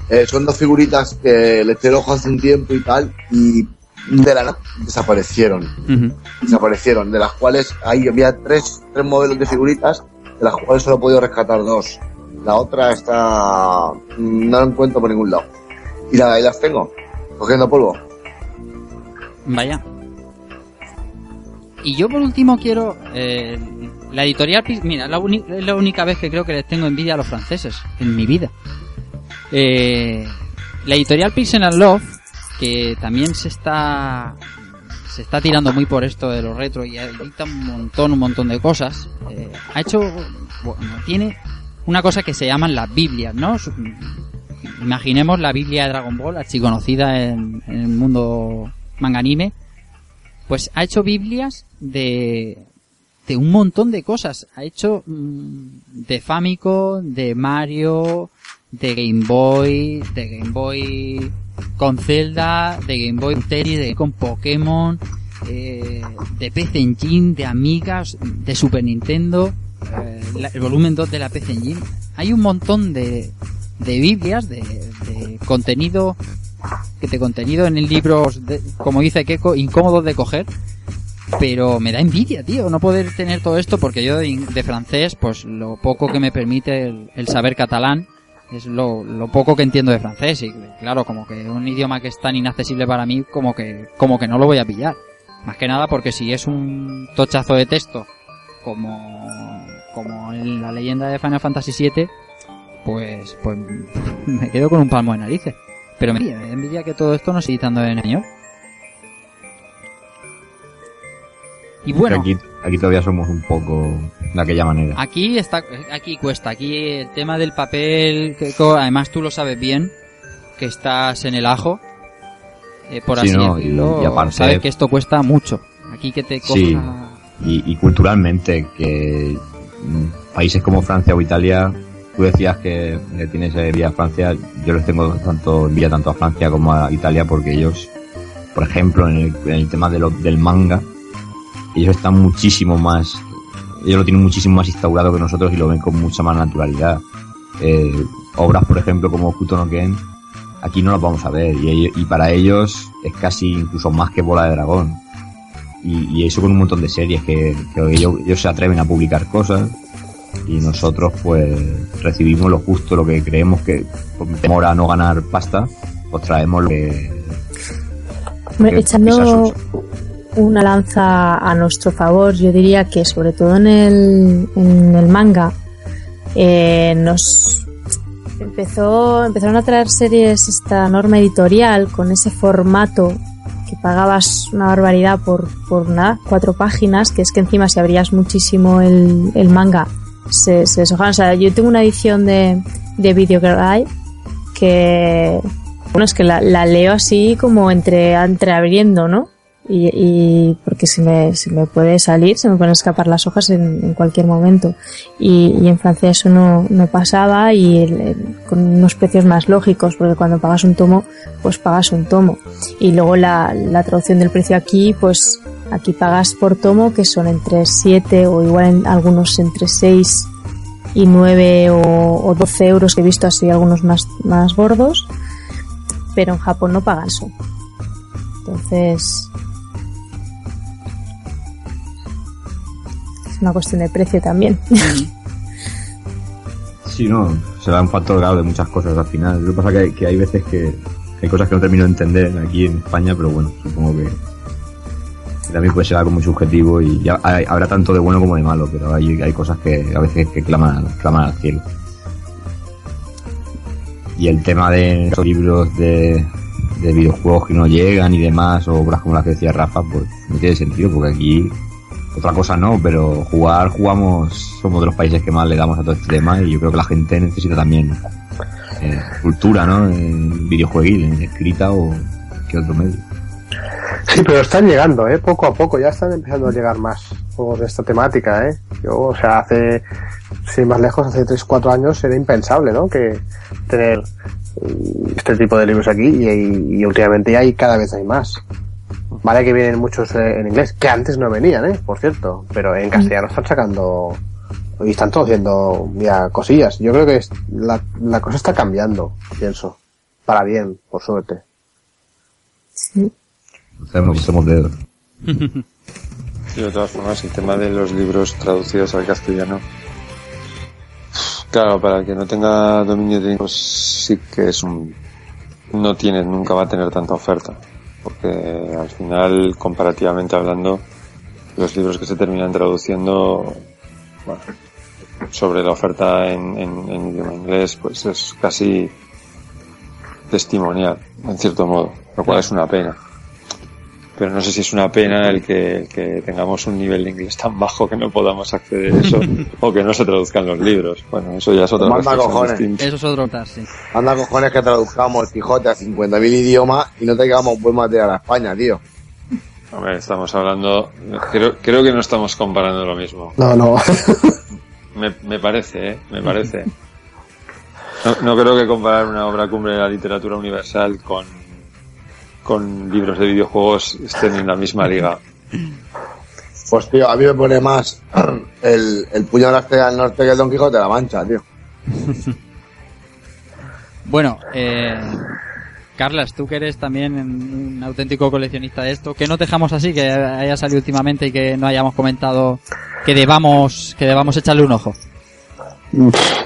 eh, son dos figuritas que le eché el ojo hace un tiempo y tal y de la nada desaparecieron. Desaparecieron, de las cuales ahí había tres, tres modelos de figuritas, de las cuales solo he podido rescatar dos. La otra está... no la encuentro por ningún lado. Y ahí las tengo, cogiendo polvo. Vaya. Y yo por último quiero... eh, la editorial... Mira, la es la única vez que creo que les tengo envidia a los franceses en mi vida. Eh, la editorial Pilsen and Love, que también se está... Se está tirando muy por esto de los retro y edita un montón, un montón de cosas. eh, ha hecho... Bueno, tiene una cosa que se llaman las Biblias, ¿no? Imaginemos la Biblia de Dragon Ball, así conocida en, el mundo manga anime. Pues ha hecho Biblias de, de un montón de cosas. Ha hecho mm, de Famicom, de Mario, de Game Boy, de Game Boy con Zelda, de Game Boy Tennis, de con Pokémon, eh, de PC Engine, de Amigas, de Super Nintendo, la- el volumen 2 de la PC Engine. Hay un montón de, de Biblias, de, de contenido que te contenido en el libro, de- como dice Keiko, incómodos de coger. Pero me da envidia, tío, no poder tener todo esto porque yo de, de francés, pues lo poco que me permite el, el saber catalán es lo, lo poco que entiendo de francés y claro, como que un idioma que es tan inaccesible para mí, como que, como que no lo voy a pillar. Más que nada porque si es un tochazo de texto como, como en la leyenda de Final Fantasy VII, pues, pues me quedo con un palmo de narices. Pero me envidia, me da envidia que todo esto no se editando en español. Y bueno, Aquí, aquí todavía somos un poco de aquella manera. aquí está, aquí cuesta, aquí el tema del papel, que además tú lo sabes bien, que estás en el ajo, eh, por Sí, así no, y- decirlo, y aparte- sabes que esto cuesta mucho. Aquí que te coja... Sí. Y, y culturalmente, que países como Francia o Italia, tú decías que le tienes envidia a Francia, yo les tengo tanto envidia tanto a Francia como a Italia porque ellos, por ejemplo, en el, tema del manga, ellos están muchísimo más, ellos lo tienen muchísimo más instaurado que nosotros y lo ven con mucha más naturalidad. Eh, obras, por ejemplo, como Kuto no Ken, aquí no las vamos a ver y para ellos es casi incluso más que bola de dragón. Y, y eso con un montón de series que, que ellos, ellos se atreven a publicar cosas y nosotros pues recibimos lo justo, lo que creemos que por temor a no ganar pasta, pues traemos lo que... Hombre, que echando una lanza a nuestro favor, yo diría que sobre todo en el, en el manga eh, nos empezó empezaron a traer series esta norma editorial con ese formato que pagabas una barbaridad por, por nada, cuatro páginas, que es que encima si abrías muchísimo el, el manga se, se deshojaban. O sea, yo tengo una edición de, de Video Girl Eye que bueno, es que la, la leo así como entre entreabriendo, ¿no? Y, y porque se me, se me puede salir, se me pueden escapar las hojas en, en cualquier momento. Y, en Francia eso no, no pasaba y el- con unos precios más lógicos, porque cuando pagas un tomo, pues pagas un tomo. Y luego la, la traducción del precio aquí, pues aquí pagas por tomo que son entre 7 o igual en algunos entre 6 y 9 o, o 12 euros que he visto así algunos más, más gordos pero en Japón no pagan eso entonces es una cuestión de precio también Sí, no, se da un factor grave de muchas cosas al final. Lo que pasa hay, que hay veces que, hay cosas que no termino de entender aquí en España, pero bueno, supongo que, también puede ser algo muy subjetivo y habrá tanto de bueno como de malo, pero hay, hay cosas que a veces que claman, claman al cielo. Y el tema de los libros de, de videojuegos que no llegan y demás, o obras como las que decía Rafa, pues no tiene sentido, porque aquí otra cosa no, pero jugar, jugamos, somos de los países que más le damos a todo este tema y yo creo que la gente necesita también eh, cultura, ¿no? En videojueguil, en escrita o que otro medio. Sí, pero están llegando, ¿eh? Poco a poco, ya están empezando a llegar más juegos de esta temática, ¿eh? Yo, o sea, hace, sin más lejos, hace 3-4 años era impensable, ¿no? Que tener este tipo de libros aquí y, y últimamente ya hay cada vez hay más. Vale que vienen muchos eh, en inglés, que antes no venían, ¿eh? Por cierto, pero en castellano están sacando y están todos haciendo ya cosillas. Yo creo que es- la, la cosa está cambiando, pienso. Para bien, por suerte. sí. Hacemos, hacemos dedos. Y de todas formas, el tema de los libros traducidos al castellano. Claro, para el que no tenga dominio técnico, pues sí que es un. No tiene, nunca va a tener tanta oferta. Porque al final, comparativamente hablando, los libros que se terminan traduciendo, bueno, sobre la oferta en, en, en idioma inglés, pues es casi testimonial, en cierto modo, lo cual es una pena pero no sé si es una pena el que, que tengamos un nivel de inglés tan bajo que no podamos acceder a eso o que no se traduzcan los libros. Bueno, eso ya es otra Manda reflexión cojones. distinta. Eso es otro sí. Anda cojones que traduzcamos el Quijote a 50.000 idiomas y no traigamos buen material a España, tío. Hombre, estamos hablando, creo, creo que no estamos comparando lo mismo. No, no. Me, me parece, ¿eh? Me parece. No, no creo que comparar una obra cumbre de la literatura universal con, con libros de videojuegos estén en la misma liga. Pues tío, a mí me pone más el, el puño de la estrella del norte que el Don Quijote de la Mancha, tío. Bueno, eh, Carlas, tú que eres también un auténtico coleccionista de esto, que no dejamos así, que haya salido últimamente y que no hayamos comentado que debamos, que debamos echarle un ojo.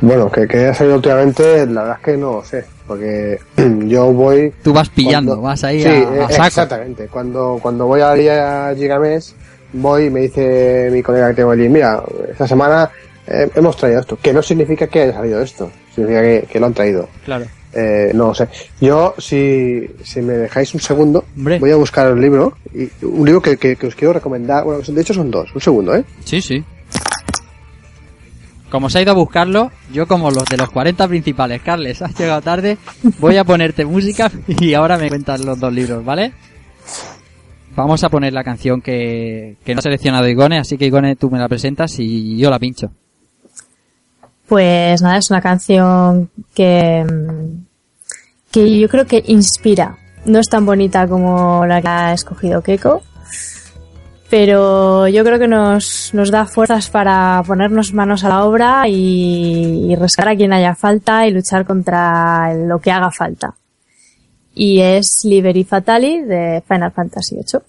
Bueno, que, que haya salido últimamente, la verdad es que no lo sé, porque yo voy... Tú vas pillando, cuando- vas ahí sí, a, eh, a saco. exactamente. Cuando, cuando voy a, a Gigamés, voy y me dice mi colega que tengo allí, mira, esta semana eh, hemos traído esto, que no significa que haya salido esto, significa que, que lo han traído. Claro. Eh, no sé. Yo, si, si me dejáis un segundo, Hombre. voy a buscar el libro, y un libro que, que, que os quiero recomendar, bueno, de hecho son dos, un segundo, ¿eh? Sí, sí. Como se ha ido a buscarlo, yo como los de los 40 principales, Carles, has llegado tarde, voy a ponerte música y ahora me cuentas los dos libros, ¿vale? Vamos a poner la canción que, que no ha seleccionado Igone, así que Igone tú me la presentas y yo la pincho. Pues nada, es una canción que, que yo creo que inspira. No es tan bonita como la que ha escogido Keiko, pero yo creo que nos, nos da fuerzas para ponernos manos a la obra y, y rescatar a quien haya falta y luchar contra lo que haga falta. y es Liberi Fatali de Final Fantasy VIII.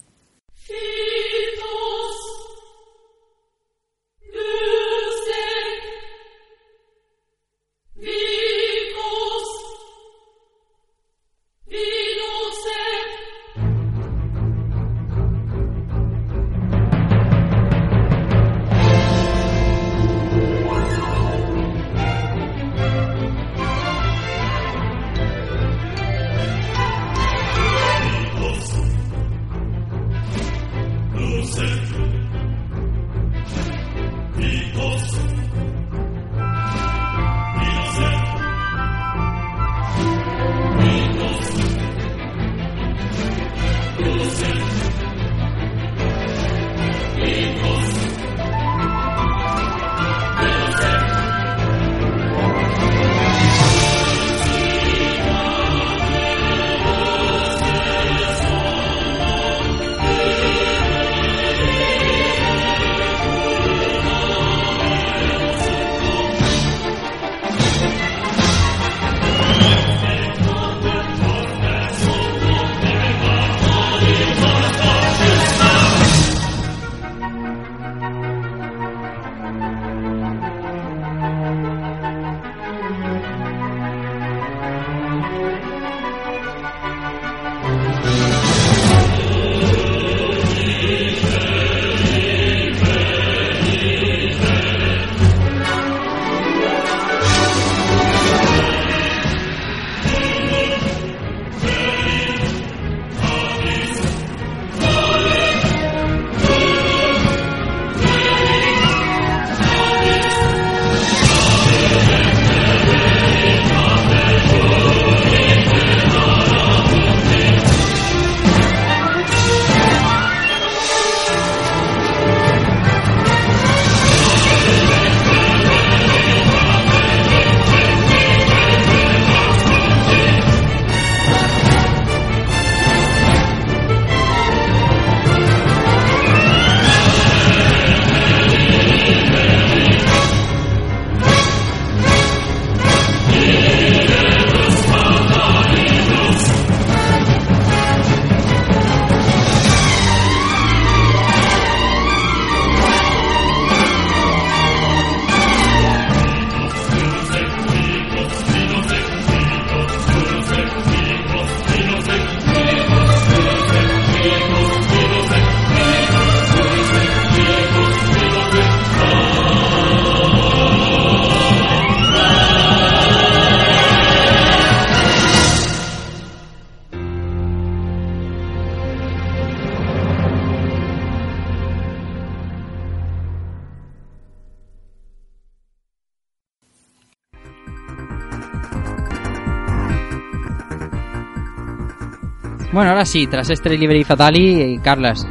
Bueno, ahora sí, tras este Liberi Fatali, Carlas,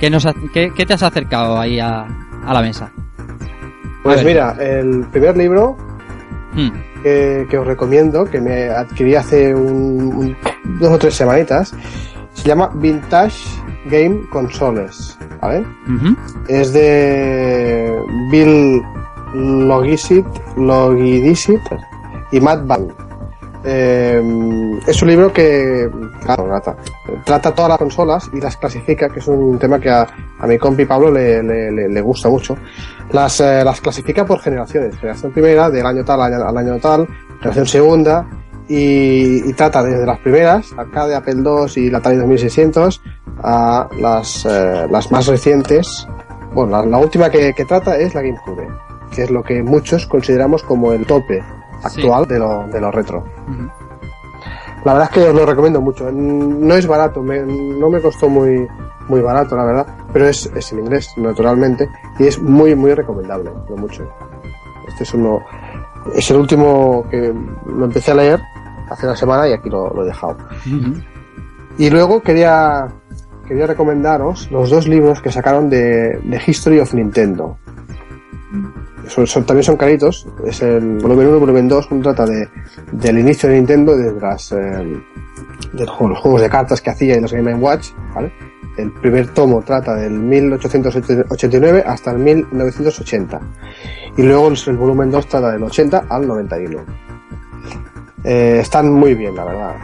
¿qué, nos ha- qué, qué te has acercado ahí a, a la mesa? Pues mira, el primer libro Hmm, que, que os recomiendo, que me adquirí hace un, un- dos o tres semanitas, se llama Vintage Game Consoles, ¿vale? Es de Bill Logisit, Logidisit y Matt Bang. Eh, es un libro que claro, trata, trata todas las consolas y las clasifica, que es un tema que a, a mi compi Pablo le, le- le- le gusta mucho. Las, eh, las clasifica por generaciones. Generación primera, del año tal al año, al año tal, generación segunda, y, y trata desde las primeras, arcade, Apple II y la Atari 2600, a las, eh, las más recientes. Bueno, la, la última que, que trata es la GameCube, que es lo que muchos consideramos como el tope actual de, lo, de lo retro. La verdad es que os lo recomiendo mucho. No es barato, me- no me costó muy, muy barato, la verdad, pero es, es en inglés, naturalmente, y es muy, muy recomendable, lo mucho. Este es uno, es el último que lo empecé a leer hace una semana y aquí lo, lo he dejado. Y luego quería, quería recomendaros los dos libros que sacaron de, de History of Nintendo. Son, son- también son caritos. Es el volumen 1 y volumen 2. Uno trata de, del inicio de Nintendo, desde las, eh, de los, juegos- de cartas que hacía y los Game Watch. ¿vale? El primer tomo trata del 1889 hasta el 1980. Y luego el, el volumen 2 trata del 80 al 91. Eh, están muy bien, la verdad.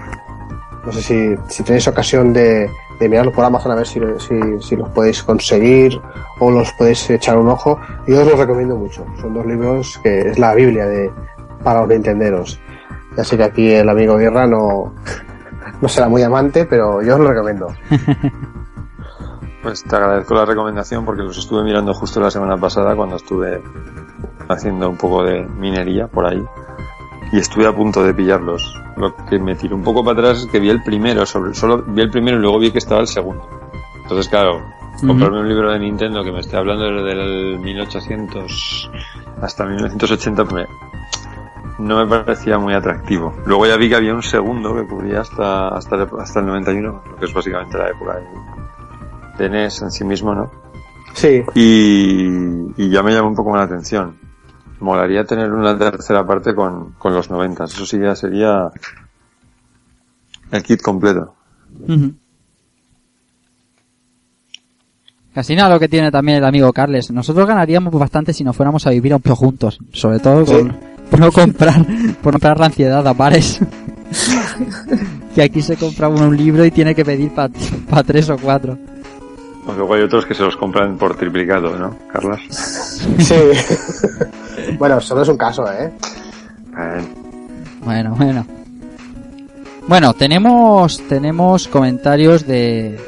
No sé si, tenéis ocasión de, de mirarlos por Amazon a ver si los podéis conseguir o los podéis echar un ojo. Yo os los recomiendo mucho. Son dos libros que es la Biblia de para los nintenderos. Ya sé que aquí el amigo Guerra no, no será muy amante, pero yo os lo recomiendo. Pues te agradezco la recomendación porque los estuve mirando justo la semana pasada cuando estuve haciendo un poco de minería por ahí y estuve a punto de pillarlos. Lo que me tiró un poco para atrás es que vi el primero, sobre, solo vi el primero y luego vi que estaba el segundo. Entonces, claro, comprarme un libro de Nintendo que me esté hablando desde el 1800 hasta 1980 me- no me parecía muy atractivo. Luego ya vi que había un segundo que cubría hasta, hasta, el, hasta el 91, lo que es básicamente la época de, de NES en sí mismo, ¿no? Sí, Y, y ya me llamó un poco la atención. Molaría tener una tercera parte con, con los 90. Eso sí ya sería el kit completo. Ujú. Casi nada lo que tiene también el amigo Carles. Nosotros ganaríamos bastante si nos fuéramos a vivir a un pio juntos. Sobre todo Sí. por, por no comprar, por no comprar la ansiedad a pares. que aquí se compra uno un libro y tiene que pedir para tres o cuatro. O Luego hay otros que se los compran por triplicado, ¿no, Carlas? sí. bueno, solo es un caso, ¿eh? Eh, Bueno, bueno. Bueno, tenemos tenemos comentarios de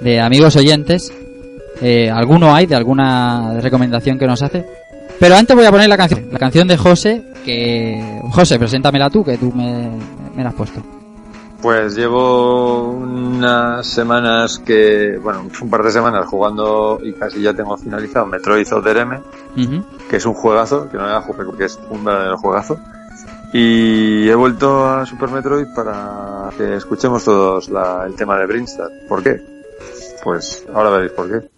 de amigos oyentes. Eh, alguno hay de alguna recomendación que nos hace. Pero antes voy a poner la canción, la canción de José, que José, preséntamela tú, que tú me, me la has puesto. Pues llevo unas semanas que, bueno, un par de semanas jugando y casi ya tengo finalizado Metroid Other M, Ujú. que es un juegazo, que no era juego porque es un verdadero juegazo. Y he vuelto a Super Metroid para que escuchemos todos la- el tema de Brinstad. ¿Por qué? Pues ahora veréis por qué.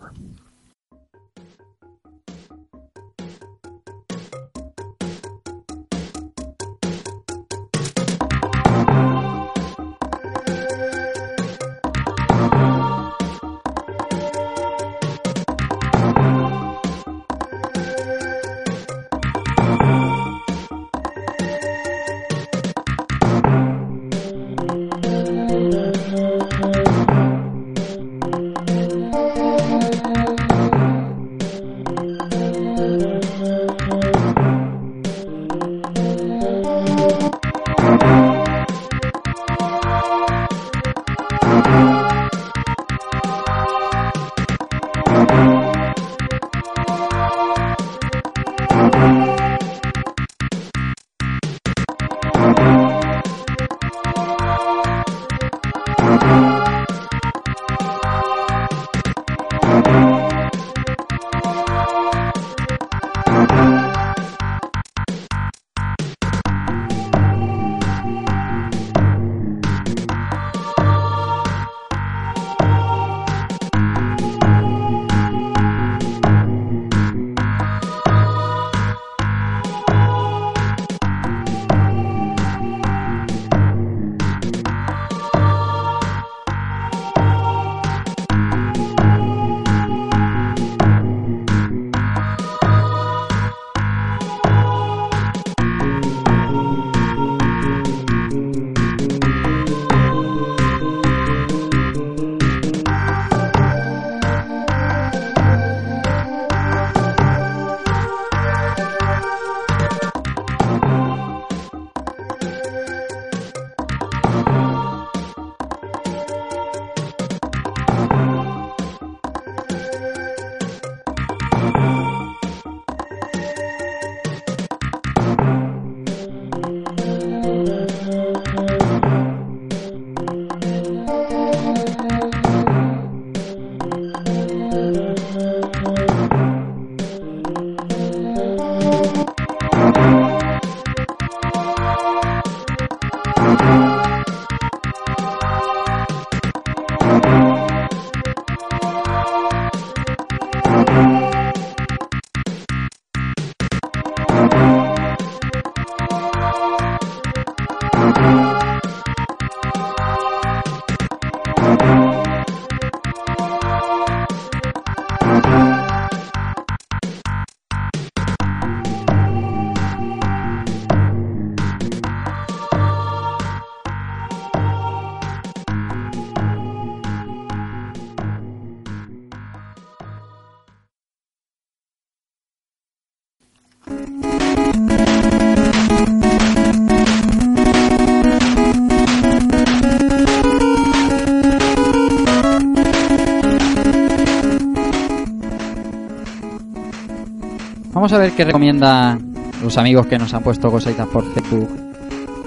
Vamos a ver qué recomiendan los amigos que nos han puesto cositas por Facebook.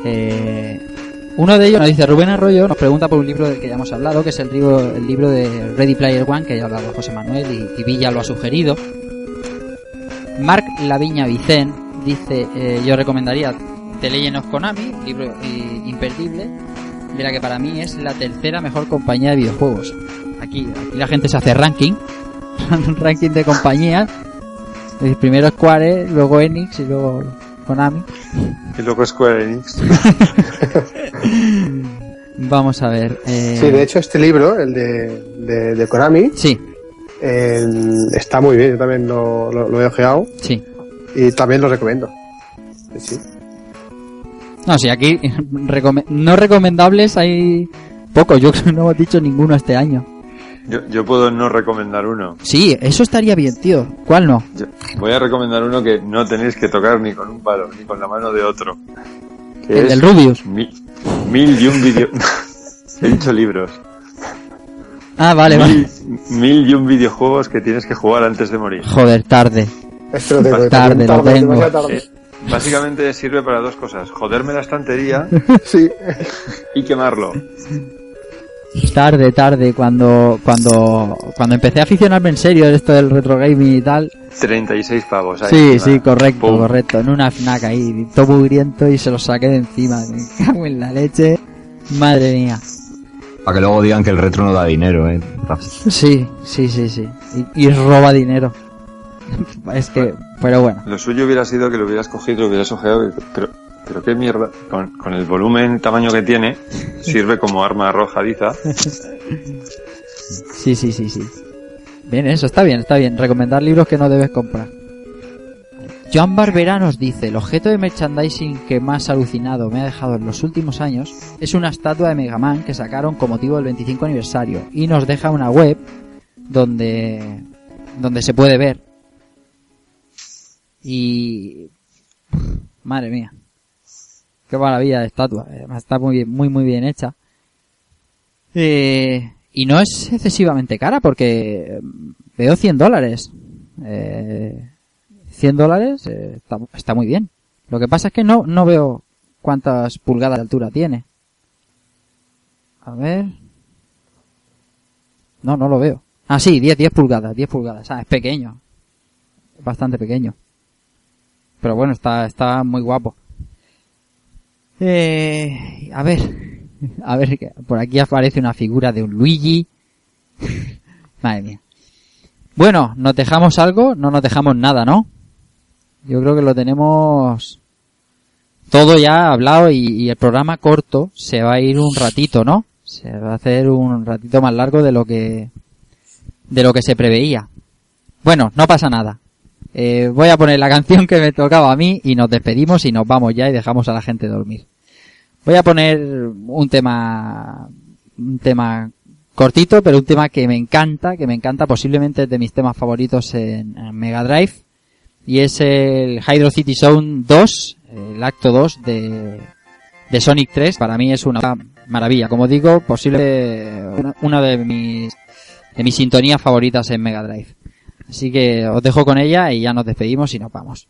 Eh, uno de ellos nos dice Rubén Arroyo, nos pregunta por un libro del que ya hemos hablado, que es el libro, el libro de Ready Player One, que ya ha hablado José Manuel y, y Villa lo ha sugerido. Marc Laviña Vicen dice, eh, yo recomendaría The Legend of Konami, libro eh, imperdible, de la que para mí es la tercera mejor compañía de videojuegos. Aquí, aquí la gente se hace ranking, un ranking de compañías. Eh, Primero Square, luego Enix y luego Konami. Y luego Square Enix. Vamos a ver. eh, Sí, de hecho este libro, el de, de, de Konami, Sí, eh, está muy bien, yo también lo, lo, lo he ojeado sí. y también lo recomiendo. Sí. No, sí, aquí recome- no recomendables hay pocos. Yo no hemos dicho ninguno este año. Yo, yo puedo no recomendar uno. Sí, eso estaría bien, tío. ¿Cuál no? Yo- voy a recomendar uno que no tenéis que tocar ni con un palo, ni con la mano de otro. Que El es del Rubius. mi- mil y un video... He dicho libros. Ah, vale, vale. mil, y un videojuegos que tienes que jugar antes de morir. Joder, tarde. Lo tengo, Tarde, también lo tarde, tengo. tarde. Eh, básicamente sirve para dos cosas. Joderme la estantería Sí, y quemarlo. Tarde, tarde. Cuando, cuando, cuando empecé a aficionarme en serio de esto del retro gaming y tal. 36 pavos. ahí Sí, sí, correcto, Pum. correcto. En una FNAC ahí, todo mugriento y se lo saqué de encima. Me cago en la leche. Madre mía. Para que luego digan que el retro no da dinero, eh. Sí, sí, sí, sí. Y, y roba dinero. es que, pero bueno. Lo suyo hubiera sido que lo hubieras cogido, lo hubieras ojeado, y- pero, pero qué mierda. Con, el volumen tamaño que tiene, sirve como arma arrojadiza. Sí, sí, sí, sí. Bien, eso está bien, está bien. Recomendar libros que no debes comprar. Joan Barbera nos dice, el objeto de merchandising que más alucinado me ha dejado en los últimos años es una estatua de Mega Man que sacaron con motivo del 25 aniversario y nos deja una web donde donde se puede ver. Y madre mía. Qué maravilla de estatua, está muy bien, muy muy bien hecha. Eh, y no es excesivamente cara porque mm, veo 100 dólares. Eh, 100 dólares eh, está, muy bien. Lo que pasa es que no, no veo cuántas pulgadas de altura tiene. A ver. No, no lo veo. Ah, sí, 10, 10 pulgadas, 10 pulgadas. Ah, es pequeño. Bastante pequeño. Pero bueno, está, está muy guapo. Eh, a ver. A ver, por aquí aparece una figura de un Luigi. Madre mía. Bueno, ¿nos dejamos algo? No nos dejamos nada, ¿no? Yo creo que lo tenemos todo ya hablado y, y el programa corto se va a ir un ratito, ¿no? Se va a hacer un ratito más largo de lo que de lo que se preveía. Bueno, no pasa nada. Eh, voy a poner la canción que me tocaba a mí y nos despedimos y nos vamos ya y dejamos a la gente dormir. Voy a poner un tema, un tema cortito, pero un tema que me encanta, que me encanta, posiblemente de mis temas favoritos en, Mega Drive, y es el Hydro City Zone 2, el acto 2 de, de Sonic 3. Para mí es una maravilla. Como digo, posible una, una de mis, de mis sintonías favoritas en Mega Drive. Así que os dejo con ella y ya nos despedimos y nos vamos.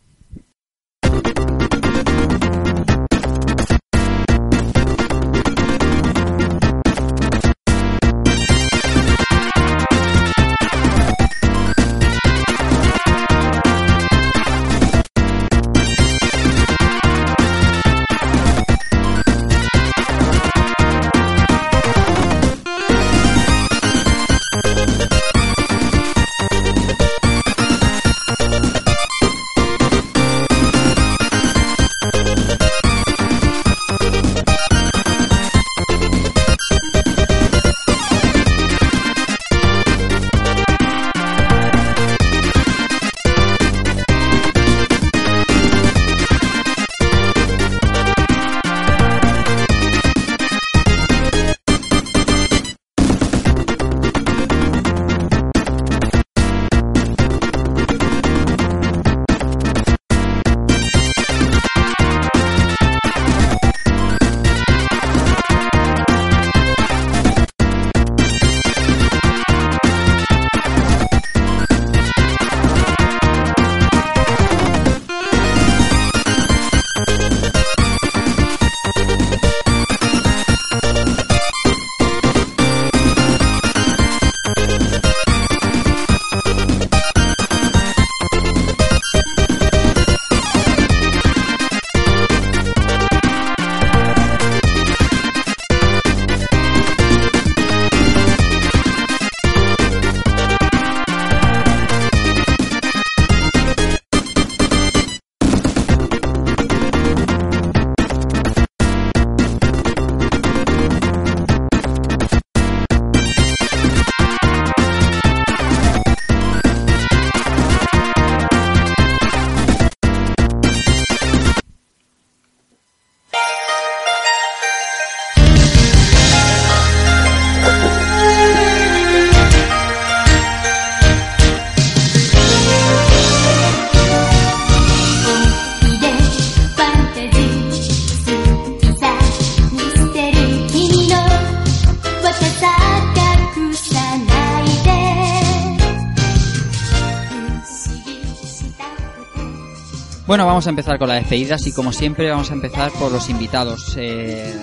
Bueno, vamos a empezar con las despedidas y como siempre vamos a empezar por los invitados. Eh,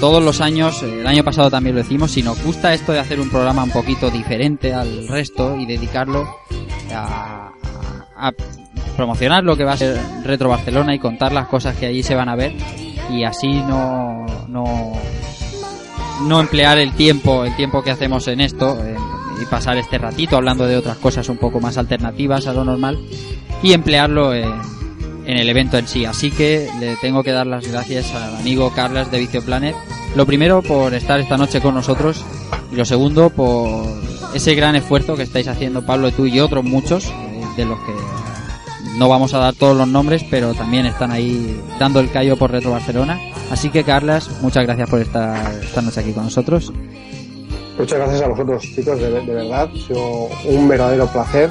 todos los años, eh, el año pasado también lo decimos, si nos gusta esto de hacer un programa un poquito diferente al resto y dedicarlo a, a promocionar lo que va a ser Retro Barcelona y contar las cosas que allí se van a ver y así no, no, no emplear el tiempo, el tiempo que hacemos en esto eh, y pasar este ratito hablando de otras cosas un poco más alternativas a lo normal y emplearlo en, en el evento en sí. Así que le tengo que dar las gracias al amigo Carlas de Vicio Planet. Lo primero por estar esta noche con nosotros y lo segundo por ese gran esfuerzo que estáis haciendo Pablo, tú y otros muchos, eh, de los que no vamos a dar todos los nombres, pero también están ahí dando el callo por Retro Barcelona. Así que Carlas, muchas gracias por estar esta noche aquí con nosotros. Muchas gracias a vosotros, chicos, de, de verdad. Ha sido un verdadero placer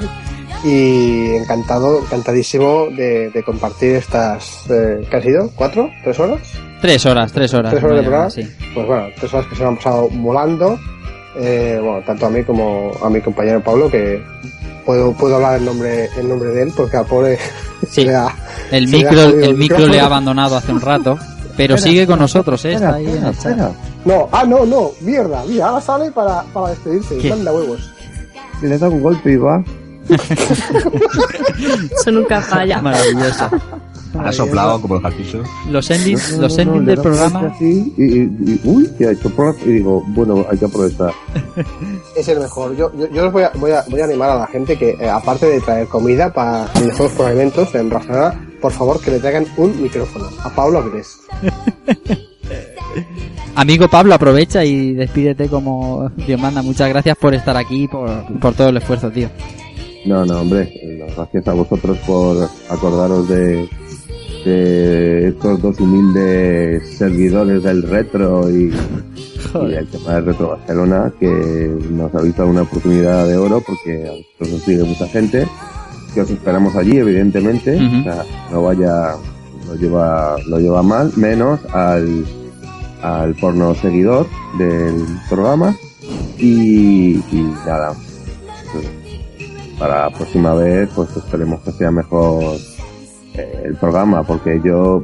y encantado, encantadísimo de, de compartir estas. Eh, ¿Qué ha sido? ¿Cuatro? ¿Tres horas? Tres horas, tres horas. ¿Tres horas de programa? sí. Pues bueno, tres horas que se me han pasado volando. Eh, bueno, tanto a mí como a mi compañero Pablo, que puedo, puedo hablar en nombre, en nombre de él, porque al pobre Sí. le ha- El se le ha micro, el micro le ha abandonado hace un rato, pero Espera, sigue con nosotros, ¿eh? Espera, Está ahí espera, el. No, ah, no, no, mierda, mira, ahora sale para, para despedirse, ¿Qué? manda huevos. Y le da un golpe y va. Eso nunca falla. Maravilloso. Ha soplado como el cartucho. Los endings, No, no, los no, endings del programa. así y, y- y- uy, que ha hecho y digo, bueno, hay que aprovechar. Es el mejor. Yo, yo, yo os voy a, voy, a, voy a animar a la gente que, eh, aparte de traer comida para videojuegos por eventos en Barcelona, por favor que le traigan un micrófono a Pablo Avilés. Amigo Pablo, aprovecha y despídete como Dios manda. Muchas gracias por estar aquí y por, por todo el esfuerzo, tío. No, no, hombre, eh, gracias a vosotros por acordaros de, de estos dos humildes servidores del retro y, y el tema del Retro Barcelona, que nos habéis dado una oportunidad de oro porque a vosotros os sigue mucha gente, que os esperamos allí, evidentemente, o sea, no vaya, lo lleva, lo lleva mal, menos al, al porno seguidor del programa. Y, y nada, para la próxima vez pues esperemos que sea mejor eh, el programa porque yo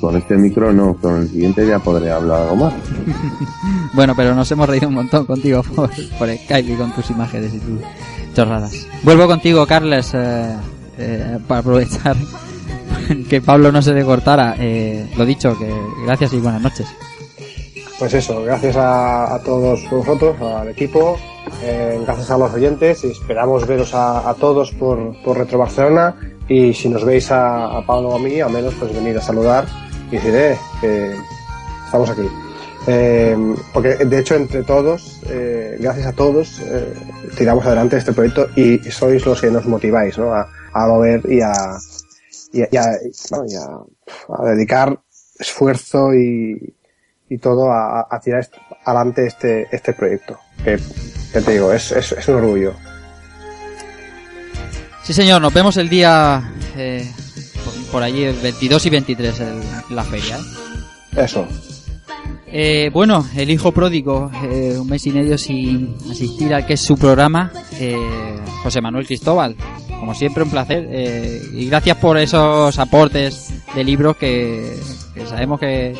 con este micro no, con el siguiente ya podré hablar algo más. Bueno, pero nos hemos reído un montón contigo por, por Skype con tus imágenes y tus chorradas. Vuelvo contigo, Carles, eh, eh, para aprovechar que Pablo no se le cortara. Eh, lo dicho, que gracias y buenas noches. Pues eso, gracias a, todos vosotros, al equipo, eh, gracias a los oyentes y esperamos veros a, todos por, por Retro Barcelona y si nos veis a, Pablo o a mí, al menos pues venid a saludar y decir, eh, que estamos aquí. Eh, porque de hecho entre todos, eh, gracias a todos, eh, tiramos adelante este proyecto y sois los que nos motiváis ¿no? a, a mover y a, y y bueno, y a dedicar esfuerzo y, y todo a, a tirar est- adelante este, este proyecto. Que, ya te digo, es, es, es un orgullo. Sí, señor, nos vemos el día eh, por, por allí, el 22 y 23 en en la feria. ¿eh? Eso. Eh, bueno, el hijo pródigo, eh, un mes y medio sin asistir al que es su programa, eh, José Manuel Cristóbal. Como siempre, un placer. y gracias por esos aportes de libros que, que sabemos que,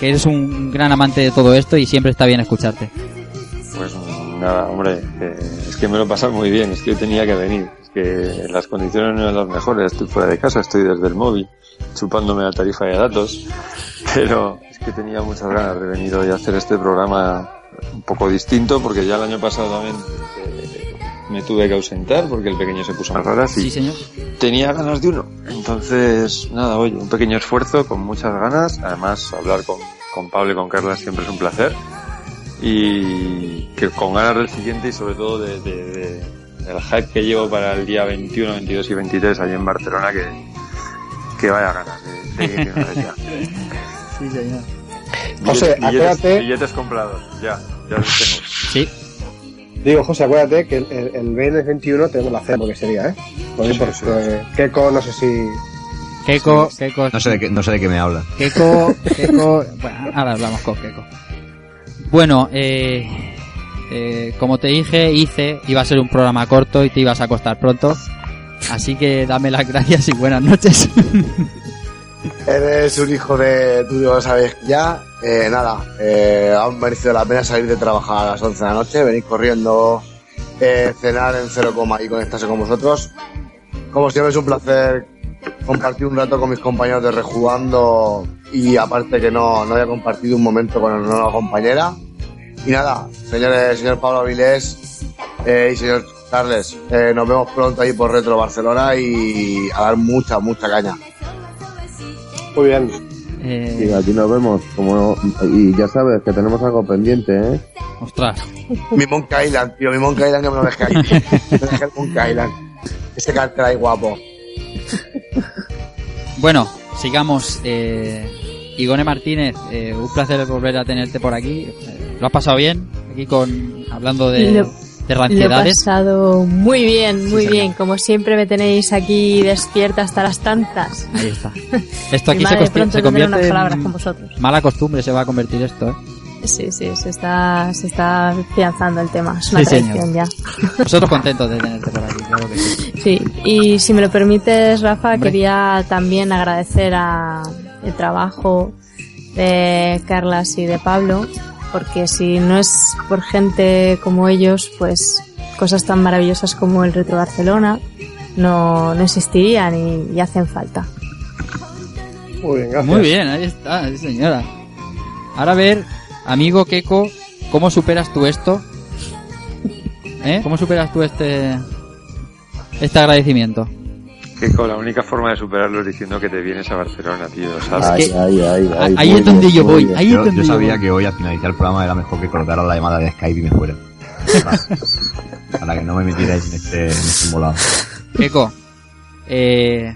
que eres un gran amante de todo esto y siempre está bien escucharte. Pues nada, hombre, es que me lo he pasado muy bien, es que tenía que venir, es que las condiciones no eran las mejores, estoy fuera de casa, estoy desde el móvil, chupándome la tarifa de datos, pero es que tenía muchas ganas de venir hoy a hacer este programa un poco distinto, porque ya el año pasado también eh, me tuve que ausentar porque el pequeño se puso más raras y Sí, señor. tenía ganas de uno. Entonces, nada, oye, un pequeño esfuerzo con muchas ganas. Además, hablar con, con Pablo y con Carla siempre es un placer. Y que con ganas del siguiente y sobre todo de, de- de- del hype que llevo para el día 21, 22 y 23 allí en Barcelona, que, que vaya ganas de, de vez ya. Sí, señor. José, billetes, acuérdate- billetes comprados, ya, ya los tengo. Sí. Digo, José, acuérdate que el, el, el viernes 21 tenemos la cena, porque sería, ¿eh? Porque, Sí, por- sí, eh, Keiko, no sé si... Keiko, Keiko, No sé de qué, no sé de qué me habla. Keiko, Keiko, bueno, ahora hablamos con Keiko. Bueno, eh, eh, como te dije, hice, iba a ser un programa corto y te ibas a acostar pronto. Así que dame las gracias y buenas noches. Eres un hijo de. Tú lo sabes ya. Eh, nada, eh, ha merecido la pena salir de trabajar a las 11 de la noche, venir corriendo, eh, cenar en cero coma y conectarse con vosotros. Como siempre, es un placer compartir un rato con mis compañeros de rejugando y aparte que no, no había compartido un momento con una nueva compañera. Y nada, señores, señor Pablo Avilés eh, y señor Carles, eh, nos vemos pronto ahí por Retro Barcelona y a dar mucha, mucha caña. Muy bien. Eh, Y aquí nos vemos. Como, y ya sabes que tenemos algo pendiente, ¿eh? ostras. Mi Monkey Island, tío, mi Monkey Island que me lo dejé ahí. me dejé el Monkey Island. Ese cartel ahí guapo. Bueno, sigamos. Eh, Igone Martínez, eh, un placer volver a tenerte por aquí. Eh, ¿Lo has pasado bien? Aquí con hablando de, Lo- de Lo he ranciedades. pasado muy bien, muy bien. Como siempre me tenéis aquí despierta hasta las tantas. Ahí está. Esto aquí se, madre se unas convierte palabras en con vosotros. mala costumbre, se va a convertir esto. ¿eh? Sí, sí, se está, se está afianzando el tema. Es una Sí, señor. tradición ya. Nosotros contentos de tenerte por aquí, claro que sí. Sí, y si me lo permites, Rafa, Hombre. quería también agradecer a el trabajo de Carlas y de Pablo, porque si no es por gente como ellos, pues cosas tan maravillosas como el Retro Barcelona no, no existirían y, y hacen falta. Muy bien, gracias. Muy bien, ahí está, sí, señora. Ahora a ver, amigo Keko, ¿cómo superas tú esto? ¿Eh? ¿Cómo superas tú este este agradecimiento? Que con la única forma de superarlo es diciendo que te vienes a Barcelona, tío, ¿sabes? Ay, que- ay, ay, ay, ahí es donde bien, yo voy, ahí es Yo, donde yo sabía voy. que hoy al finalizar el programa era mejor que cortaran la llamada de Skype y me fuera. Para que no me metierais en este, en este molado. Keko, eh,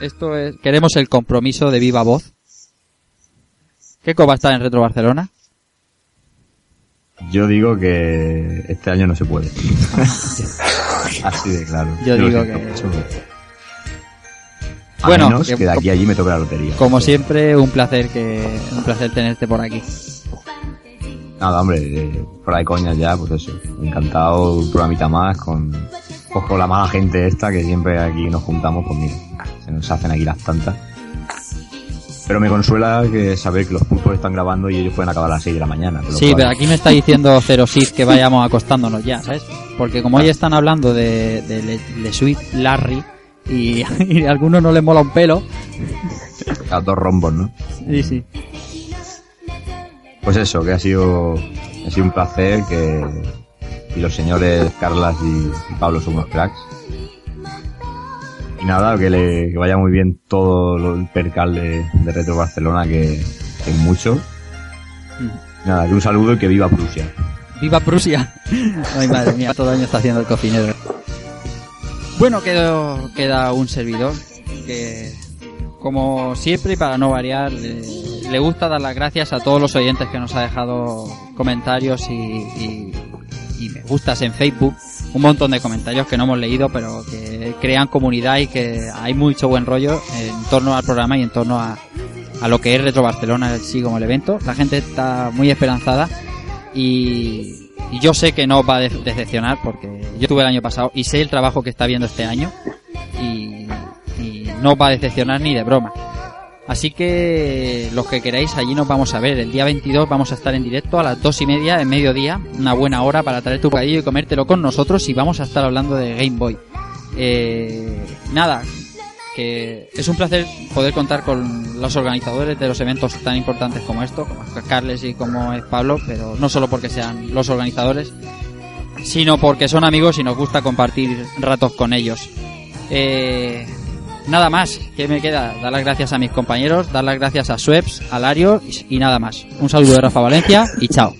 esto es, queremos el compromiso de viva voz. Keko va a estar en Retro Barcelona. Yo digo que este año no se puede. Así de claro. Yo digo que- mucho. A Bueno, menos que- que de aquí a allí me toque la lotería. Como siempre, un placer que un placer tenerte por aquí. Nada, hombre, eh, fuera de coñas ya, pues eso. Encantado, un programita más con, pues con la mala gente esta que siempre aquí nos juntamos, pues mira, se nos hacen aquí las tantas. Pero me consuela que saber que los pulpos están grabando y ellos pueden acabar a las 6 de la mañana. Sí, cual- pero aquí me está diciendo Zero Six que vayamos acostándonos ya, ¿sabes? Porque como hoy están hablando de, de Le, Le Sweet Larry y, y a algunos no les mola un pelo. Los dos rombos, ¿no? Sí, sí. Pues eso, que ha sido, ha sido un placer que y los señores Carlas y, y Pablo son unos cracks. Y nada, que le que vaya muy bien todo lo- el percal de, de Retro Barcelona, que, es mucho. Nada, que un saludo y que viva Prusia. ¡Viva Prusia! Ay, madre mía, todo el año está haciendo el cocinero. Bueno, quedó, queda un servidor que, como siempre, y para no variar, le, le gusta dar las gracias a todos los oyentes que nos ha dejado comentarios y, y- y me gustas en Facebook. Un montón de comentarios que no hemos leído, pero que crean comunidad y que hay mucho buen rollo en torno al programa y en torno a, a lo que es Retro Barcelona, sí, como el evento. La gente está muy esperanzada y, y yo sé que no va a de- decepcionar porque yo tuve el año pasado y sé el trabajo que está viendo este año y, no va a decepcionar ni de broma. Así que los que queráis allí nos vamos a ver. El día 22 vamos a estar en directo a las dos y media en mediodía, una buena hora para traer tu bocadillo y comértelo con nosotros y vamos a estar hablando de Game Boy. Eh, nada, que es un placer poder contar con los organizadores de los eventos tan importantes como esto, como es Carles y como es Pablo, pero no solo porque sean los organizadores, sino porque son amigos y nos gusta compartir ratos con ellos. Eh, nada más, que me queda? Dar las gracias a mis compañeros, dar las gracias a Sweps, a Lario y nada más. Un saludo de Rafa Valencia y chao.